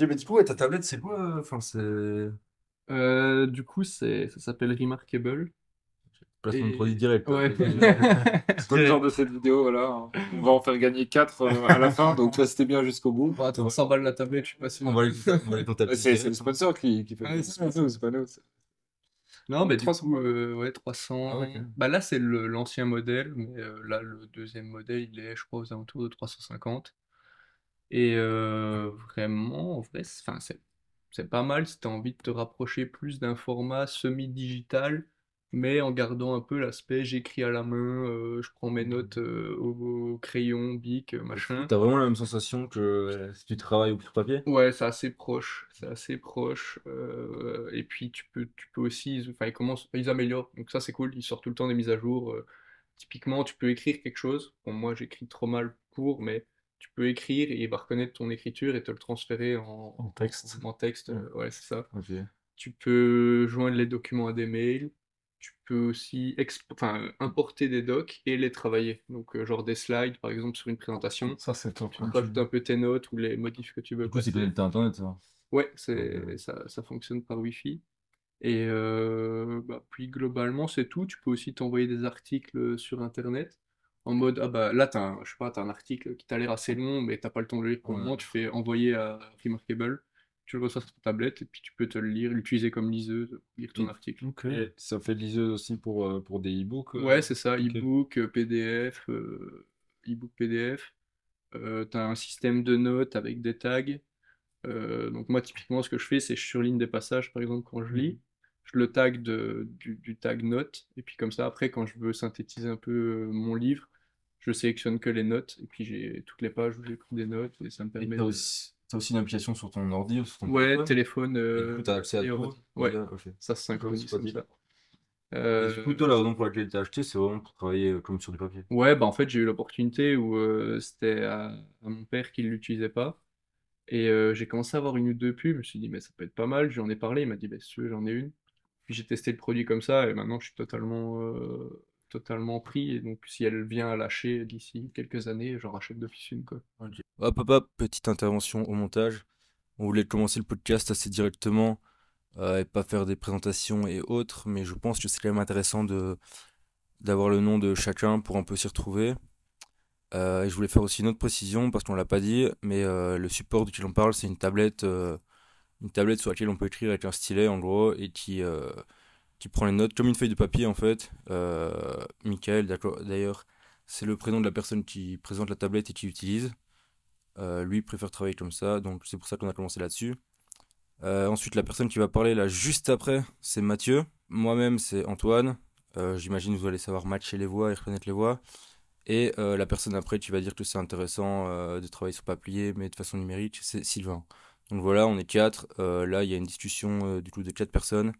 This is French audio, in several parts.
Ok, mais du coup, ouais, ta tablette, c'est quoi? Enfin, c'est. Euh, du coup, c'est, ça s'appelle Remarkable. Placement de Et... produit direct. quoi. Ouais. C'est pas le genre de cette vidéo, voilà. On va en faire gagner 4 à la fin, donc toi c'était bien jusqu'au bout. Bon, attends, 100 balles la tablette, je suis pas sûr. On va les, on va les comptabiliser. C'est c'est le sponsor qui, qui fait Ouais, c'est pas nous, c'est pas nous. Non, mais du 300. coup, euh, ouais, 300. Ah, ok. Bah là, c'est le- l'ancien modèle, mais euh, là, le deuxième modèle, il est, je crois, aux alentours de 350. Et euh, vraiment, en vrai, c'est, enfin, c'est, c'est pas mal si tu as envie de te rapprocher plus d'un format semi-digital, mais en gardant un peu l'aspect j'écris à la main, euh, je prends mes notes euh, au, au crayon, bic, euh, machin. T'as vraiment la même sensation que euh, si tu travailles sur papier? Ouais, c'est assez proche, c'est assez proche. euh, et puis tu peux, tu peux aussi, ils- enfin ils commencent, ils améliorent. Donc ça c'est cool, ils sortent tout le temps des mises à jour. euh. typiquement, tu peux écrire quelque chose. Bon, moi j'écris trop mal pour, mais tu peux écrire et il va reconnaître ton écriture et te le transférer en, En texte. en texte. euh, ouais, c'est ça. Tu peux joindre les documents à des mails. Tu peux aussi enfin, importer des docs et les travailler. Donc euh, genre des slides par exemple sur une présentation. Ça, c'est top. Tu rajoutes un peu tes notes ou les modifs que tu veux Du coup, c'est connecté à Internet, ça. Ouais, c'est, Ok. ça, ça fonctionne par Wi-Fi. Et euh, bah, puis globalement, c'est tout. Tu peux aussi t'envoyer des articles sur Internet. En mode, ah bah là, t'as un, je sais pas, t'as un article qui t'a l'air assez long, mais t'as pas le temps de le lire pour le moment. Tu fais envoyer à Remarkable, tu le reçois sur ta tablette, et puis tu peux te le lire, l'utiliser comme liseuse, lire ton article. Ça fait liseuse aussi pour, euh, pour des e-books. euh, Ouais, c'est ça, ok. e-book, euh, PDF, euh, e-book PDF. Euh, t'as un système de notes avec des tags. Euh, donc moi, typiquement, ce que je fais, c'est je surligne des passages, par exemple, quand je lis. Je le tag de, du, du tag notes. Et puis comme ça, après, quand je veux synthétiser un peu mon livre, je sélectionne que les notes. Et puis j'ai toutes les pages où j'ai pris des notes. Et ça me Et permet t'as de... aussi, t'as aussi une application sur ton ordi ou sur ton Ouais, téléphone? téléphone. Et euh, du coup, t'as accès à tout? Ouais, ça se synchronise comme ça. Euh, du coup, toi, la raison pour laquelle t'as acheté, c'est vraiment pour travailler euh, comme sur du papier. Ouais, bah en fait, j'ai eu l'opportunité où euh, c'était à, à mon père qui ne l'utilisait pas. Et euh, j'ai commencé à avoir une ou deux pubs. Je me suis dit, mais ça peut être pas mal. J'en ai parlé. Il m'a dit, bah, si tu veux, j'en ai une. Puis j'ai testé le produit comme ça. Et maintenant, je suis totalement, euh, totalement pris. Et donc, si elle vient à lâcher d'ici quelques années, j'en rachète d'office une, quoi. Hop, hop, petite intervention au montage. On voulait commencer le podcast assez directement euh, et pas faire des présentations et autres, mais je pense que c'est quand même intéressant de d'avoir le nom de chacun pour un peu s'y retrouver. Euh, et je voulais faire aussi une autre précision parce qu'on l'a pas dit, mais euh, le support duquel on parle, c'est une tablette, une tablette sur laquelle on peut écrire avec un stylet en gros et qui qui prend les notes comme une feuille de papier en fait. Euh, Michael, d'ailleurs, c'est le prénom de la personne qui présente la tablette et qui l'utilise. Euh, lui préfère travailler comme ça, donc c'est pour ça qu'on a commencé là-dessus. Euh, ensuite, la personne qui va parler là juste après, c'est Mathieu. Moi-même, c'est Antoine. J'imagine vous allez savoir matcher les voix et reconnaître les voix. Et la personne après qui va dire que c'est intéressant de travailler sur papier, mais de façon numérique, c'est Sylvain. Donc voilà, on est quatre. Là, il y a une discussion du coup de quatre personnes.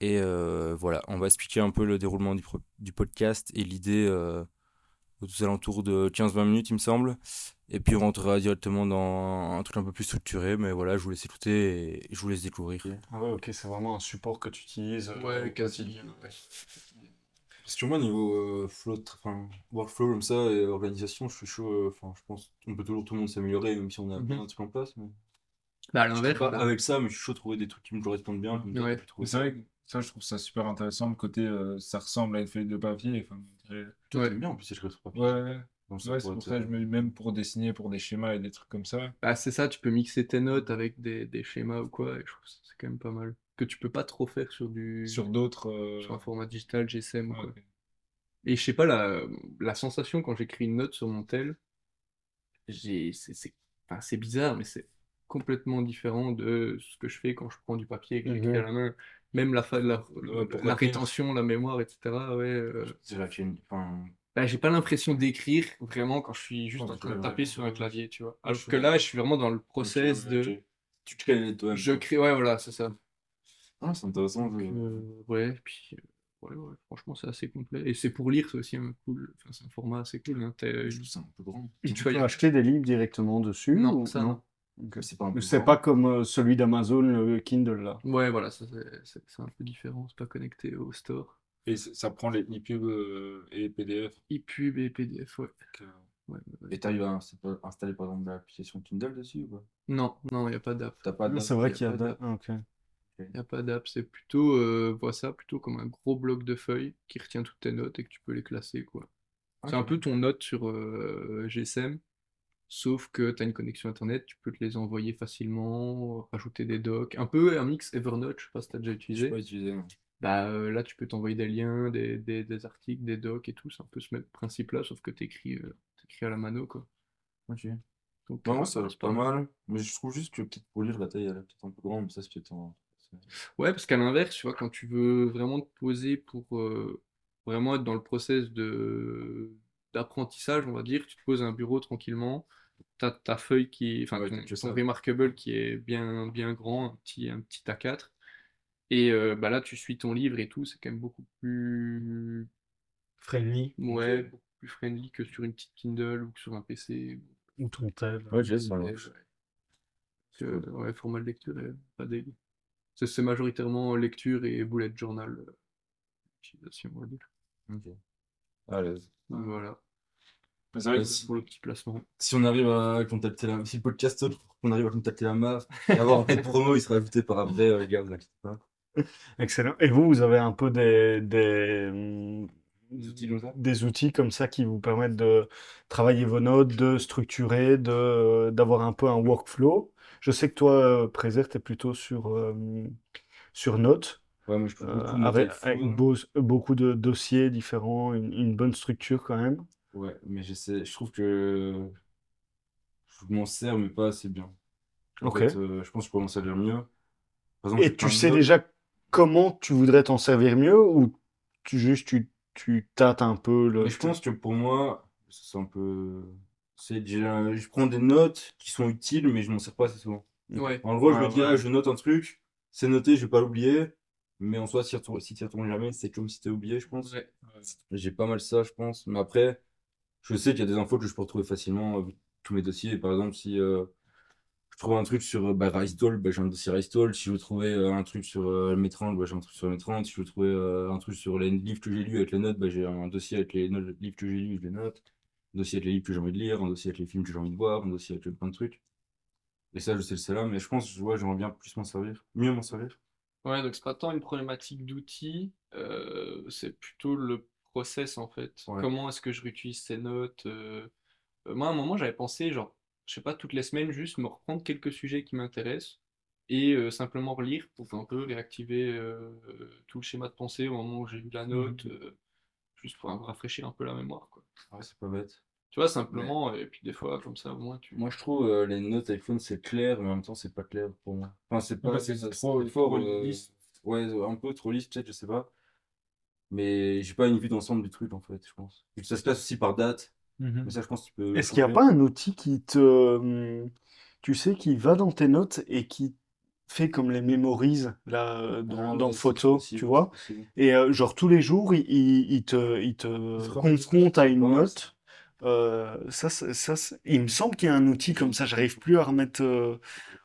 Et euh, voilà, on va expliquer un peu le déroulement du, du podcast et l'idée euh, aux alentours de 15-20 minutes, il me semble. Et puis on rentrera directement dans un truc un peu plus structuré, mais voilà, je vous laisse écouter et je vous laisse découvrir. Ah ouais, ok, c'est vraiment un support que tu utilises euh, Ouais, quasi. Parce que moi, niveau euh, flow, enfin, workflow comme ça et organisation, je suis chaud. euh, Enfin, je pense qu'on peut toujours tout le monde s'améliorer, même si on a Mhm. plein de trucs en place. Mais... Bah, à l'inverse, pas avec ça, mais je suis chaud de trouver des trucs qui me correspondent bien. comme Ouais. c'est vrai que ça, je trouve ça super intéressant, le côté euh, ça ressemble à une feuille de papier. Enfin, Toi, Ouais. bien en plus sur papier. ouais, ouais. Donc, ça Ouais, c'est pour être, ça que je me même pour dessiner, pour des schémas et des trucs comme ça. Bah, c'est ça, tu peux mixer tes notes avec des, des schémas ou quoi, et je trouve que c'est quand même pas mal. Que tu peux pas trop faire sur du Sur d'autres. euh, sur un format digital, GSM ou quoi. Et je sais pas, la, la sensation quand j'écris une note sur mon tel, j'ai, c'est, c'est, enfin, c'est bizarre, mais c'est complètement différent de ce que je fais quand je prends du papier et que j'écris Mhm. à la main. Même la, fa- la, Ouais, la rétention, la mémoire, etc. Ouais, euh, C'est enfin, bah, j'ai pas l'impression d'écrire vraiment quand je suis juste Ouais, en train de taper sur un clavier, tu vois. Alors que là, je suis vraiment dans le process de. Tu crées toi-même. Je crée, ouais, voilà, c'est ça. Ah, c'est intéressant. je- Euh, ouais, puis euh, ouais, ouais, franchement, c'est assez complet. Et c'est pour lire, c'est aussi un cool. Enfin, c'est un format assez cool. Hein. Ça un peu grand. une Tu peux acheter des livres directement dessus Non, ou- ça non. Ok. C'est pas un peu C'est grand. pas comme euh, celui d'Amazon, le Kindle là. Ouais, voilà, ça, c'est c'est- c'est un peu différent. C'est pas connecté au store. Et ça prend les e-pubs euh, et les PDF. ePub et PDF, ouais. Donc, euh, ouais, ouais. Et t'arrives à insta- installer par exemple l'application Kindle dessus ou pas? Non, non, il n'y a pas d'app. T'as pas de. C'est vrai y a qu'il y a pas d'app. ah. Il n'y a pas d'app, c'est plutôt, euh, vois ça plutôt comme un gros bloc de feuilles qui retient toutes tes notes et que tu peux les classer, quoi. C'est un peu ton note sur euh, GSM, sauf que tu as une connexion internet, tu peux te les envoyer facilement, rajouter des docs, un peu un mix Evernote, je sais pas si tu as déjà Je utilisé. sais pas utiliser. non. Bah euh, là, tu peux t'envoyer des liens, des, des- des articles, des docs et tout, c'est un peu ce même principe-là, sauf que tu écris, à la mano, quoi. Ok. Donc, Non, euh, ça c'est pas mal. Mais je trouve juste que peut-être pour lire la taille, elle est peut-être un peu grande, mais ça c'est peut-être en. Ouais, parce qu'à l'inverse, tu vois, quand tu veux vraiment te poser pour euh, vraiment être dans le process de d'apprentissage, on va dire, tu te poses à un bureau tranquillement, t'as ta feuille qui est, enfin, Ouais, ton. Remarkable qui est bien, bien grand, un petit, un petit A4, et euh, bah là, tu suis ton livre et tout, c'est quand même beaucoup plus, Friendly. ouais, beaucoup plus friendly que sur une petite Kindle ou que sur un PC. Ou ton tel. Ouais, j'ai ça. Ouais, que, ouais, format de lecture est pas daily. C'est c'est majoritairement lecture et bullet journal euh, utilisation, on va dire. Ok. À l'aise. Voilà, c'est vrai que si- pour le petit placement. Si on arrive à contacter la. Si le podcast, on arrive à contacter la MAF et avoir un code promo, il sera ajouté par après, euh, les gars, vous inquiétez pas. Excellent. Et vous, vous avez un peu des, des, Des outils comme ça? des outils comme ça qui vous permettent de travailler vos notes, de structurer, de, d'avoir un peu un workflow. Je sais que toi, euh, Préser, tu es plutôt sur, euh, sur Notes, Ouais, moi je trouve euh, de avec, avec beau- beaucoup de dossiers différents, une, une bonne structure quand même. Ouais, mais j'essaie, je trouve que je m'en sers, mais pas assez bien. En Ok. fait, euh, je pense que je commence à lire mieux. Par exemple, Et j'ai tu plein de sais notes. déjà comment tu voudrais t'en servir mieux ou tu, juste tu, tu tâtes un peu le... Mais je pense que pour moi, c'est un peu. C'est déjà- je prends des notes qui sont utiles, mais je m'en sers pas assez souvent. Ouais. En gros, je Ouais, me dis, ouais. ah, je note un truc, c'est noté, je vais pas l'oublier. Mais en soi, si tu si t'y retournes jamais, c'est comme si t'es oublié, je pense. Ouais. J'ai pas mal ça, je pense. Mais après, je sais qu'il y a des infos que je peux retrouver facilement euh, tous mes dossiers. Par exemple, si euh, je trouve un truc sur euh, bah, Rystall, bah, j'ai un dossier Rystall. Si je euh, un truc sur Métrand, bah, j'ai un truc sur Métrand. Si je euh, un truc sur les livres que j'ai lus avec les notes, bah, j'ai un dossier avec les livres que j'ai lus, je les note. Un dossier avec les livres que j'ai envie de lire, un dossier avec les films que j'ai envie de voir, un dossier avec plein de trucs. Et ça, je sais le c'est là, mais je pense, ouais, j'aimerais bien plus m'en servir, mieux m'en servir. Ouais, donc c'est pas tant une problématique d'outils, c'est plutôt le process en fait. Ouais. Comment est-ce que je réutilise ces notes euh, euh, Moi, à un moment, j'avais pensé, genre, je sais pas, toutes les semaines, juste me reprendre quelques sujets qui m'intéressent et euh, simplement relire pour un peu réactiver euh, tout le schéma de pensée au moment où j'ai eu la note, euh, juste pour rafraîchir un peu la mémoire, quoi. Ouais, c'est pas bête. Tu vois, simplement, et puis des fois, comme ça, au moins, tu... Moi, je trouve euh, les notes iPhone, c'est clair, mais en même temps, c'est pas clair pour moi. Enfin, c'est pas. bah, c'est trop- trop euh, lisse. Ouais, un peu trop lisse, peut-être, je sais pas. Mais j'ai pas une vue d'ensemble du truc, en fait, je pense. Et ça se passe aussi par date. Mhm. Mais ça, je pense que tu peux. Est-ce qu'il n'y a pas un outil qui te, hum, tu sais, qui va dans tes notes et qui fait comme les mémorise là euh, dans, Ah, dans photo, possible, tu vois? Et euh, genre tous les jours, il, il- il te, il te confronte à une note. Euh, ça, ça, il me semble qu'il y a un outil comme ça. J'arrive plus à remettre, euh,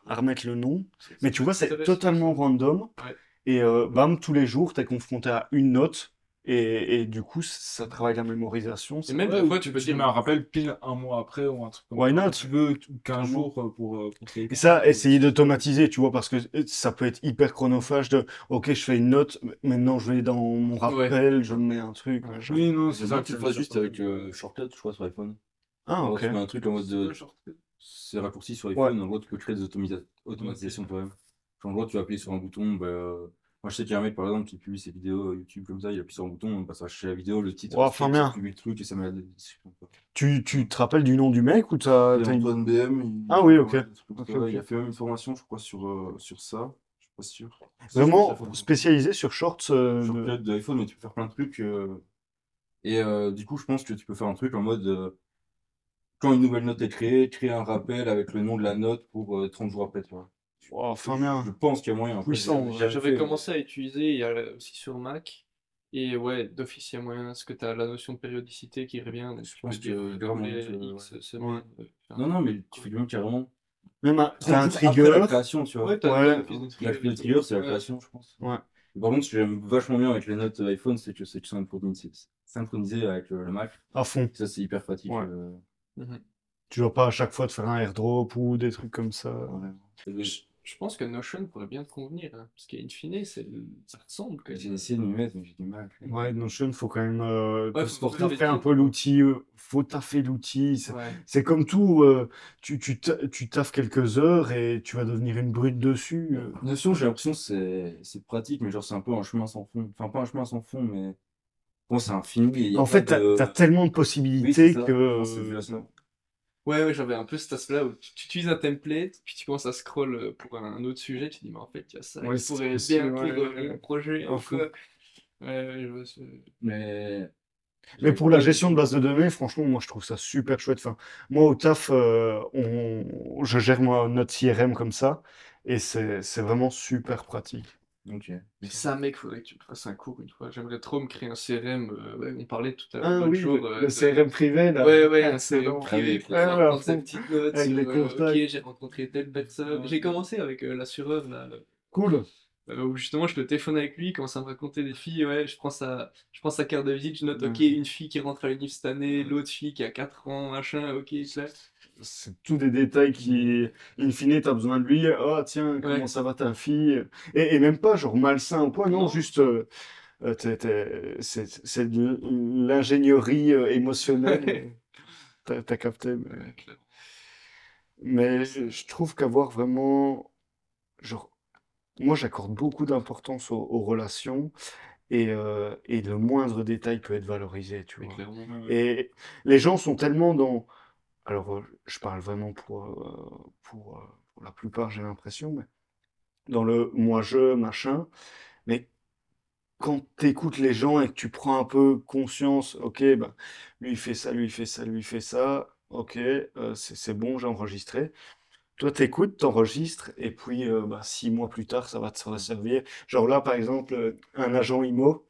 à remettre le nom. Mais tu vois, c'est totalement random. Ouais. Et euh, bam, tous les jours, tu es confronté à une note. Et, et du coup, ça travaille la mémorisation. Et même Ouais, des fois, ou tu peux tu dire, mets un rappel pile un mois après ou un truc comme Why ça. not? Tu veux ou 15 Clairement. jours euh, pour, euh, pour créer. Et ça, essayer d'automatiser, tu vois, parce que euh, ça peut être hyper chronophage de, ok, je fais une note, maintenant je vais dans mon rappel, je me mets un truc. Oui, non, C'est ça que tu le fasses juste avec euh, Shortcut, je crois, sur iPhone. Ah, Alors, ok. tu mets un truc en mode de. C'est raccourci sur iPhone, en gros, tu peux créer des automatisations toi-même. En gros, tu vas appuyer sur un bouton. Bah, Moi, je sais qu'il y a un mec, par exemple, qui publie ses vidéos YouTube comme ça, il appuie sur un bouton, on passe à chercher la vidéo, le titre, Oh, enfin bien. il publie le truc et ça met la description. Tu, tu te rappelles du nom du mec ou t'as, t'as une- Antoine BM, il... Ah oui, ok. ouais. Il a fait même une formation, je crois, sur, euh, sur ça. Je suis pas sûr. Vraiment Sur spécialisé sur Shorts euh, de- Shortcut de iPhone, mais tu peux faire plein de trucs. euh, Et euh, du coup, je pense que tu peux faire un truc en mode. euh, Quand une nouvelle note est créée, créer un rappel avec le nom de la note pour euh, 30 jours après, tu vois. Oh, enfin bien. Je pense qu'il y a moyen. Puissant, j'avais commencé à utiliser, il y a aussi sur Mac. Et ouais, d'office, il y a moyen, parce que tu as la notion de périodicité qui revient? tu pense que euh, Non, non, mais tu fais même carrément. Même un, t'as un 30 jours après trigger. la création, tu vois. Ouais, t'as Ouais. La trigger. le trigger, c'est la création, je pense. Ouais. Et Par contre, ce que j'aime vachement bien avec les notes iPhone, c'est que c'est synchronisé, synchronisé avec le, Mac. À fond. Ça, c'est hyper pratique. Ouais. euh. Mhm. Tu dois pas à chaque fois te faire un airdrop ou des trucs comme ça. Ouais. Je, pense que Notion pourrait bien te convenir, hein, parce qu'in fine, c'est, ça ressemble quand J'ai essayé de m'y mettre, mais j'ai du mal. Ouais, Notion, faut quand même euh, Ouais, faut, taffer un peu l'outil. euh, Faut taffer l'outil. C'est Ouais. c'est comme tout. euh, tu, tu, ta- tu taffes quelques heures et tu vas devenir une brute dessus. euh. Notion, j'ai l'impression que c'est c'est pratique, mais genre c'est un peu un chemin sans fond. Enfin, pas un chemin sans fond, mais bon, c'est infini. et y a En pas fait, t'as, de- t'as tellement de Oui, possibilités c'est ça. que. Non, c'est déjà ça. Ouais, ouais, j'avais un peu cet aspect-là où tu, tu utilises un template, puis tu commences à scroll euh, pour un autre sujet, tu te dis, mais en fait, il y a ça, Ouais, c'est pourrait possible, bien ouais, inclure ouais, mon projet, En quoi. Ouais, ouais, je vois ce- Mais Mais pour la gestion de base de données, franchement, moi je trouve ça super chouette. Enfin, moi au taf, euh, on, je gère moi, notre CRM comme ça et c'est c'est vraiment super pratique. Ok. Mais ça, mec, faudrait que tu me fasses un cours une fois. J'aimerais trop me créer un CRM. euh, ouais, on parlait tout à l'heure Ah l'autre oui, jour. le, euh, le de- CRM privé là. Ouais, ouais, Ah, un c'est CRM privé pour Ouais, pouvoir ouais, prendre sa petite note Avec sur, les euh, contacts. ok, j'ai rencontré telle personne. J'ai commencé avec euh, l'assureur, là, Cool. euh, où justement je le téléphone avec lui, il commence à me raconter des filles, ouais, je prends sa, je prends sa carte de visite, je note, ok, Ouais. une fille qui rentre à l'univ cette année, l'autre fille qui a 4 ans, machin, ok, ça. C'est tous des détails qui, in fine, t'as besoin de lui. Oh, tiens, comment Ouais. ça va ta fille? Et, et même pas genre malsain ou quoi, non, Non. juste, euh, euh, c'est de l'ingénierie euh, émotionnelle. T'as t'as capté. mais-. Mais je trouve qu'avoir vraiment, genre, moi j'accorde beaucoup d'importance aux, aux relations et, euh, et le moindre détail peut être valorisé, tu vois. Et les gens sont tellement dans, alors euh, je parle vraiment pour, euh, euh, pour la plupart, j'ai l'impression, mais dans le moi-je, machin, mais quand tu écoutes les gens et que tu prends un peu conscience, ok, ben, lui il fait ça, lui il fait ça, lui il fait ça, ok, c'est bon, j'ai enregistré. Toi, t'écoutes, t'enregistres, et puis bah, six mois plus tard, ça va te servir. Genre là, par exemple, un agent IMO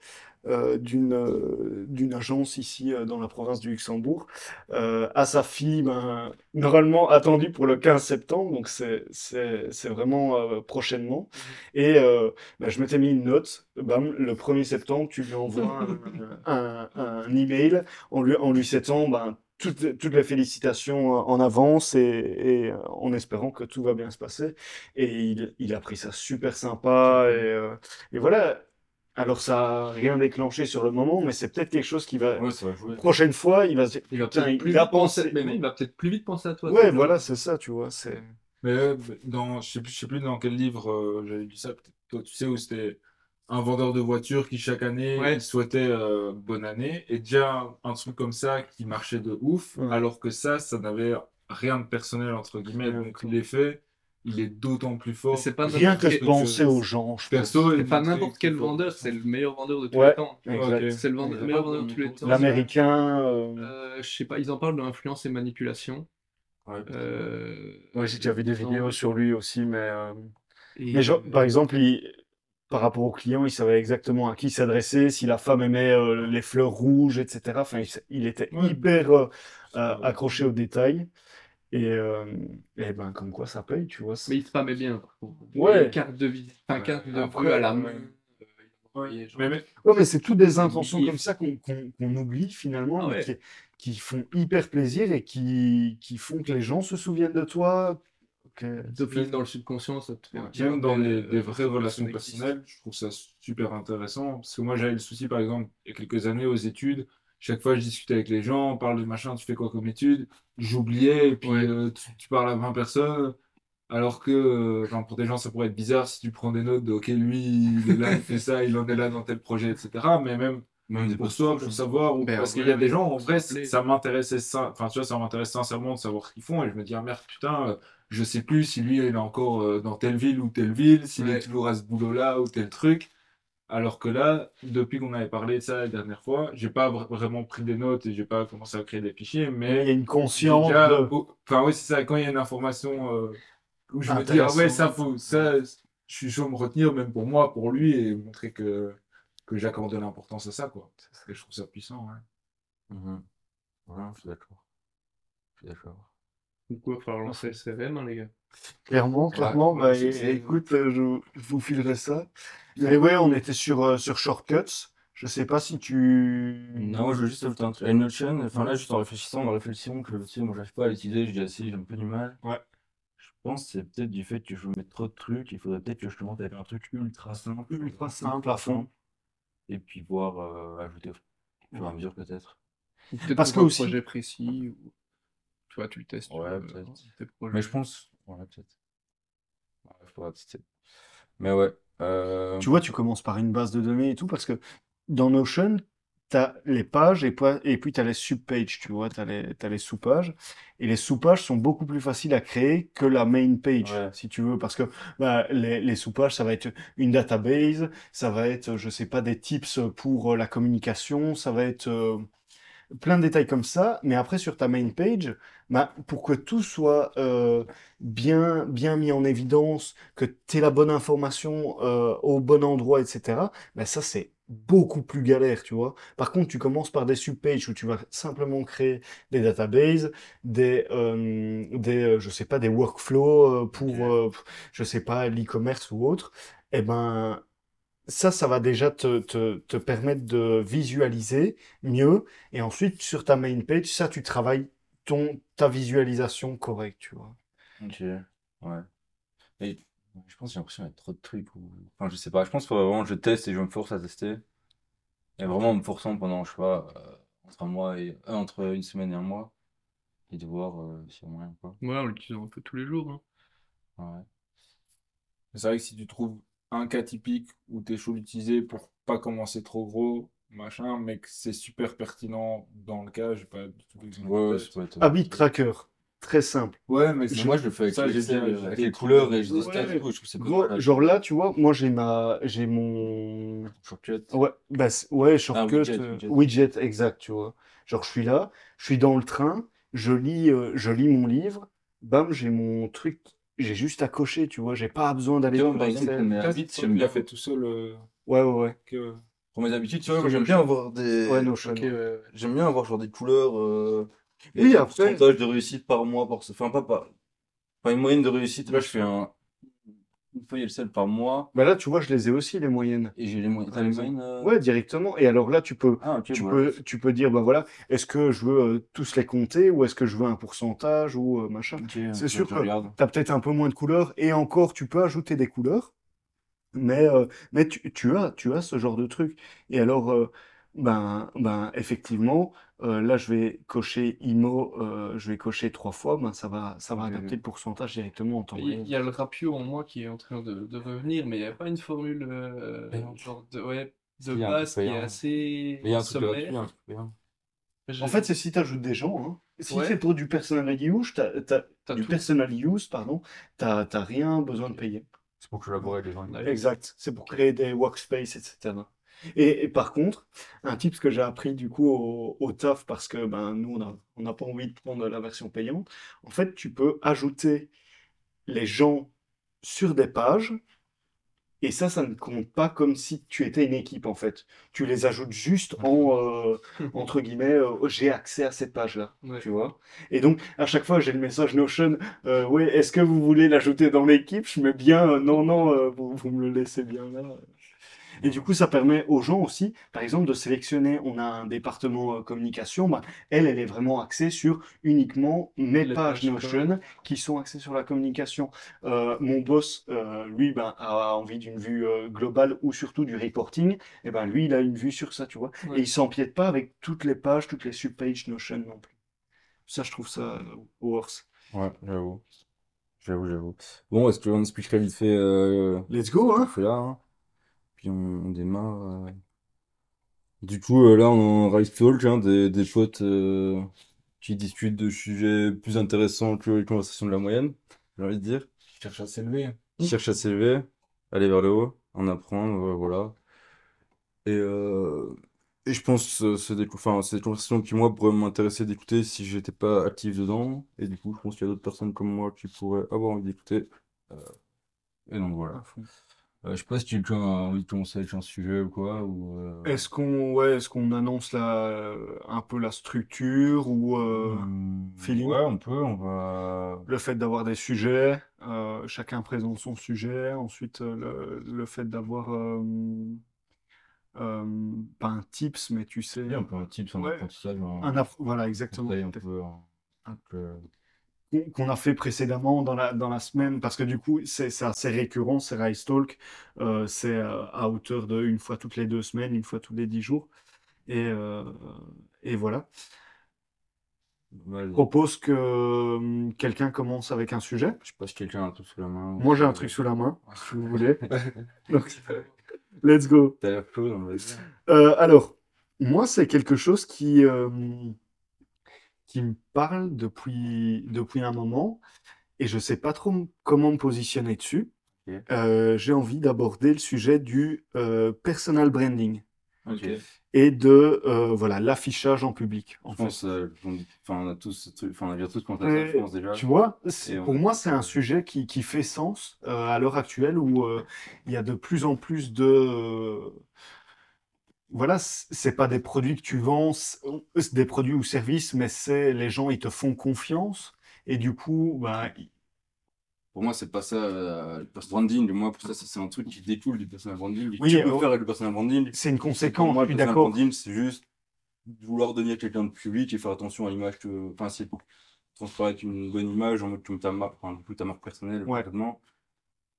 euh, d'une euh, d'une agence ici euh, dans la province du Luxembourg euh, a sa fille, ben, normalement attendue pour le 15 septembre, donc c'est c'est c'est vraiment euh, prochainement. Et euh, ben, je m'étais mis une note, bam, le 1er septembre, tu lui envoies un, un, un email en lui, en lui souhaitant ben, toutes, toutes les félicitations en avance et, et en espérant que tout va bien se passer. Et il, il a pris ça super sympa. Et, euh, et voilà. Alors, ça a rien déclenché sur le moment, mais c'est peut-être quelque chose qui va. Ouais, ça va jouer. Prochaine fois, il va se Il va peut-être il plus vite penser, il plus vite à toi. Ouais, voilà, c'est ça, tu vois. C'est. Mais euh, dans, je sais plus, je sais plus dans quel livre euh, j'avais lu ça, toi tu sais où c'était un vendeur de voitures qui chaque année Ouais. il souhaitait euh, bonne année et déjà un truc comme ça qui marchait de ouf Ouais. alors que ça ça n'avait rien de personnel entre guillemets donc l'effet il est d'autant plus fort Mais c'est pas Rien que de penser aux gens, je pense. perso C'est pas n'importe que quel vendeur, c'est le meilleur vendeur de tous Ouais. les temps. C'est le vendeur- Il meilleur va pas vendeur de tous les dans- temps. L'américain. euh, Euh, je sais pas, ils en parlent d'influence et manipulation. Ouais. Euh, Ouais, j'ai déjà vu des vidéos sur lui aussi, mais. euh, Et, Mais genre, euh, par exemple, il- par rapport au client, il savait exactement à qui s'adresser, si la femme aimait euh, les fleurs rouges, etc. Enfin, il, était Ouais. hyper accroché aux détails. Et, euh, et ben, comme quoi ça paye, tu vois. Mais il spammait bien. Ouais. Carte de visite, enfin, Ouais. carte de Après, à la main. euh, mais, mais Ouais, mais c'est toutes des intentions comme ça qu'on qu'on- qu'on oublie finalement, Ah mais qui, qui font hyper plaisir et qui, qui font que les gens se souviennent de toi. Ok, D'office dans le subconscient, ça te fait un Même dans les, euh, des vraies relations personnelles, je trouve ça super intéressant. Parce que moi, j'avais le souci, par exemple, il y a quelques années aux études, chaque fois je discutais avec les gens, on parle de machin, tu fais quoi comme études? J'oubliais, et puis Ouais. euh, tu, tu parles à 20 personnes. Alors que, euh, pour des gens, ça pourrait être bizarre si tu prends des notes de, ok, lui, il est là, il fait ça, il en est là dans tel projet, etc. Mais même pour soi, pour savoir, ou- Ben, parce qu'il y a des gens, en vrai, ça m'intéressait ça, enfin, tu vois, ça m'intéresse sincèrement de savoir ce qu'ils font, et je me dis, ah merde, putain, euh, je sais plus si lui, il est encore euh, dans telle ville ou telle ville, s'il Ouais. est toujours à ce boulot-là ou tel truc. Alors que là, depuis qu'on avait parlé de ça la dernière fois, j'ai pas vra- vraiment pris des notes et j'ai pas commencé à créer des fichiers, Mais il y a une conscience déjà, de... enfin, oui, c'est ça, quand il y a une information euh, où je me dis, ah ouais, ça faut, ça, je suis chaud de me retenir, même pour moi, pour lui, et montrer que, que j'accorde de l'importance à ça, quoi. Et je trouve ça puissant, ouais. Mhm. Ouais, je suis d'accord. Je suis d'accord. Donc, il va falloir lancer le CRM, hein, les gars? Clairement, clairement, ouais, bah, écoute, euh, je, je vous filerai ça. Mais ouais, on était sur, euh, sur Shortcuts. Je sais pas si tu. Non, je veux juste ajouter un truc. Notion, enfin là, juste en réfléchissant, en réflexion, que tu sais, moi, j'arrive pas à l'utiliser, je dis assez, j'ai un peu du mal. Ouais. Je pense que c'est peut-être du fait que je mets trop de trucs, il faudrait peut-être que je commence avec un truc ultra simple, Ultra simple à fond. et puis voir euh, ajouter au fur et à mesure peut-être. Peut-être Parce pour que un aussi- projet précis, ou tu vois, tu le testes. Ouais, peut-être. tes projets. Mais je pense, ouais, peut-être. Ouais, faudra tester. Mais ouais. euh, Tu vois, tu commences par une base de données et tout, parce que dans Notion, tu as les pages et, puis- et puis tu as les subpages, tu vois, tu as les, t'as les sous-pages. Et les sous-pages sont beaucoup plus faciles à créer que la main page, Ouais. si tu veux, parce que bah, les, les sous-pages, ça va être une database, ça va être, je sais pas, des tips pour euh, la communication, ça va être euh, plein de détails comme ça. Mais après, sur ta main page, bah, pour que tout soit euh, bien, bien mis en évidence, que tu aies la bonne information euh, au bon endroit, etc., ben ça, c'est beaucoup plus galère, tu vois. Par contre, tu commences par des subpages où tu vas simplement créer des databases, des, euh, des je sais pas, des workflows pour, je sais pas, l'e-commerce ou autre. Eh ben, ça, ça va déjà te, te, te permettre de visualiser mieux. Et ensuite, sur ta main page, ça, tu travailles ton, ta visualisation correcte, tu vois. Ok, ouais. Et je pense que j'ai l'impression qu'il y a trop de trucs. Ou... Enfin, je sais pas. Je pense faudrait vraiment que je teste et je me force à tester. Et vraiment en me forçant pendant, je sais pas, euh, entre un mois et euh, entre une semaine et un mois. Et de voir euh, y a moyen quoi. Ouais, en l'utilisant un peu tous les jours. hein. Ouais. C'est vrai que si tu trouves un cas typique où t'es chaud d'utiliser pour pas commencer trop gros, machin, mais que c'est super pertinent dans le cas, j'ai pas du tout l'exemple. Ouais, ouais. Habit tracker, très simple. Ouais, mais moi, je le fais avec ça, déjà- euh, avec les couleurs et je dis Ouais. je trouve que c'est pas genre là, tu vois, moi j'ai ma, j'ai mon, Shortcut. ouais, bah, ouais, shortcut, widget, euh, widget. widget, exact, tu vois. Genre, je suis là, je suis dans le train, je lis, euh, je lis mon livre, bam, j'ai mon truc, j'ai juste à cocher, tu vois, j'ai pas besoin d'aller Tu vois, sur par exemple, Excel. pour mes Là, habits, tu j'aime bien. fait tout seul euh, Ouais, ouais, ouais. que... Pour mes habitudes, tu vois, j'aime bien avoir des. Ouais, ouais. J'aime bien avoir genre des couleurs. Euh... et Oui, des après- pourcentages de réussite par mois. Par... Enfin, pas par. Enfin, une moyenne de réussite. Là, je fais un. Une feuille Excel par mois. Bah là, tu vois, je les ai aussi, les moyennes. Et j'ai les moyennes. T'as les moyennes euh Ouais, directement. Et alors là, tu peux, Ah, tu voilà. peux, tu peux dire, bah voilà, est-ce que je veux euh, tous les compter ou est-ce que je veux un pourcentage ou euh, machin. C'est ok, sûr que-. Tu as peut-être un peu moins de couleurs et encore, tu peux ajouter des couleurs, mais, euh, mais tu, tu as, tu as ce genre de truc. Et alors, ben, ben, effectivement, euh, là, je vais cocher IMO, euh, je vais cocher trois fois, ben, ça va, ça va adapter le pourcentage directement en temps Il réel. il y a le rapio en moi qui est en train de, de revenir, mais il n'y a pas une formule euh, Payante. genre de, ouais, de Il y a un truc base qui est payant. assez Mais il y a un truc là-dessus, il y a sommaire. un truc payant. En fait, c'est si tu ajoutes des gens. Hein. Si Ouais. c'est pour du personal use, t'as, t'as- T'as du tout. personal use, pardon, t'as, t'as rien besoin de payer. C'est pour collaborer avec les gens. Ouais. Exact. C'est pour créer des workspaces, etc. Et, et par contre, un tip que j'ai appris du coup au, au taf, parce que ben, nous, on n'a pas envie de prendre la version payante, en fait, tu peux ajouter les gens sur des pages, et ça, ça ne compte pas comme si tu étais une équipe, en fait. Tu les ajoutes juste en, euh, entre guillemets, euh, j'ai accès à cette page-là, Ouais. tu vois. Et donc, à chaque fois, j'ai le message Notion, euh, oui, est-ce que vous voulez l'ajouter dans l'équipe? Je mets bien, euh, non, non, vous, vous me le laissez bien là. Et du coup, ça permet aux gens aussi, par exemple, de sélectionner. On a un département euh, communication, bah, elle, elle est vraiment axée sur uniquement mes Les pages Notion qui sont axées sur la communication. Euh, mon boss, euh, lui, ben, a envie d'une vue euh, globale ou surtout du reporting. Et ben, lui, il a une vue sur ça, tu vois. Ouais. Et il s'empiète pas avec toutes les pages, toutes les subpages Notion non plus. Ça, je trouve ça euh, worse. Ouais, j'avoue. J'avoue, j'avoue. Bon, est-ce qu'on expliquerait vite fait euh, Let's go, hein? fait là hein? Puis on, on démarre. euh. Du coup, euh, là, on en Rise Talk, hein, des, des potes euh, qui discutent de sujets plus intéressants que les conversations de la moyenne, j'ai envie de dire. Je cherche à s'élever. Qui cherchent à s'élever, aller vers le haut, en apprendre, voilà. Et, euh, et je pense que c'est des, enfin, c'est des conversations qui, moi, pourraient m'intéresser d'écouter si j'étais pas actif dedans. Et du coup, je pense qu'il y a d'autres personnes comme moi qui pourraient avoir envie d'écouter. Euh, et donc voilà. Euh, je sais pas si quelqu'un a envie de commencer avec un sujet ou quoi. Ou, euh, Est-ce qu'on ouais, est-ce qu'on annonce la, un peu la structure ou euh, hum, feeling? Ouais, on peut, on va. le fait d'avoir des sujets, euh, chacun présente son sujet, ensuite euh, le, le fait d'avoir euh, euh, pas un tips, mais tu sais, un peu un tips, un Ouais. apprentissage, un voilà, exactement. conseil un peu, un peu- qu'on- a fait précédemment dans la, dans la semaine, parce que du coup, c'est c'est assez récurrent, c'est Rise Talk, euh, c'est euh, à hauteur de une fois toutes les deux semaines, une fois tous les dix jours. Et, euh, et voilà. Je propose que euh, quelqu'un commence avec un sujet. Je sais pas si quelqu'un a un truc sous la main. Moi, j'ai un truc sous la main, si vous voulez. Donc, let's go. Alors, moi, c'est quelque chose qui, euh, qui me parle depuis, depuis un moment et je sais pas trop comment me positionner dessus. Euh, j'ai envie d'aborder le sujet du euh, personal branding et de euh, voilà l'affichage en public. En Je fait. pense, on, enfin, on a tous ce truc, enfin, on a déjà tous à ça, je pense déjà. Tu vois, on- pour moi, c'est un sujet qui, qui fait sens à l'heure actuelle où il y a de plus en plus de... voilà, c'est pas des produits que tu vends, des produits ou services, mais c'est les gens, ils te font confiance et du coup, ils- Pour moi, c'est pas ça, euh, le personal branding. Moi, pour ça, ça, c'est un truc qui découle du personal branding. Oui, tu peux euh, faire avec le personal branding. c'est une Pour conséquence, moi, je le personal branding, c'est juste vouloir devenir quelqu'un de public et faire attention à l'image que, enfin, c'est transparaître une bonne image en mode que ta marque, enfin, ta marque personnelle, Ouais. complètement.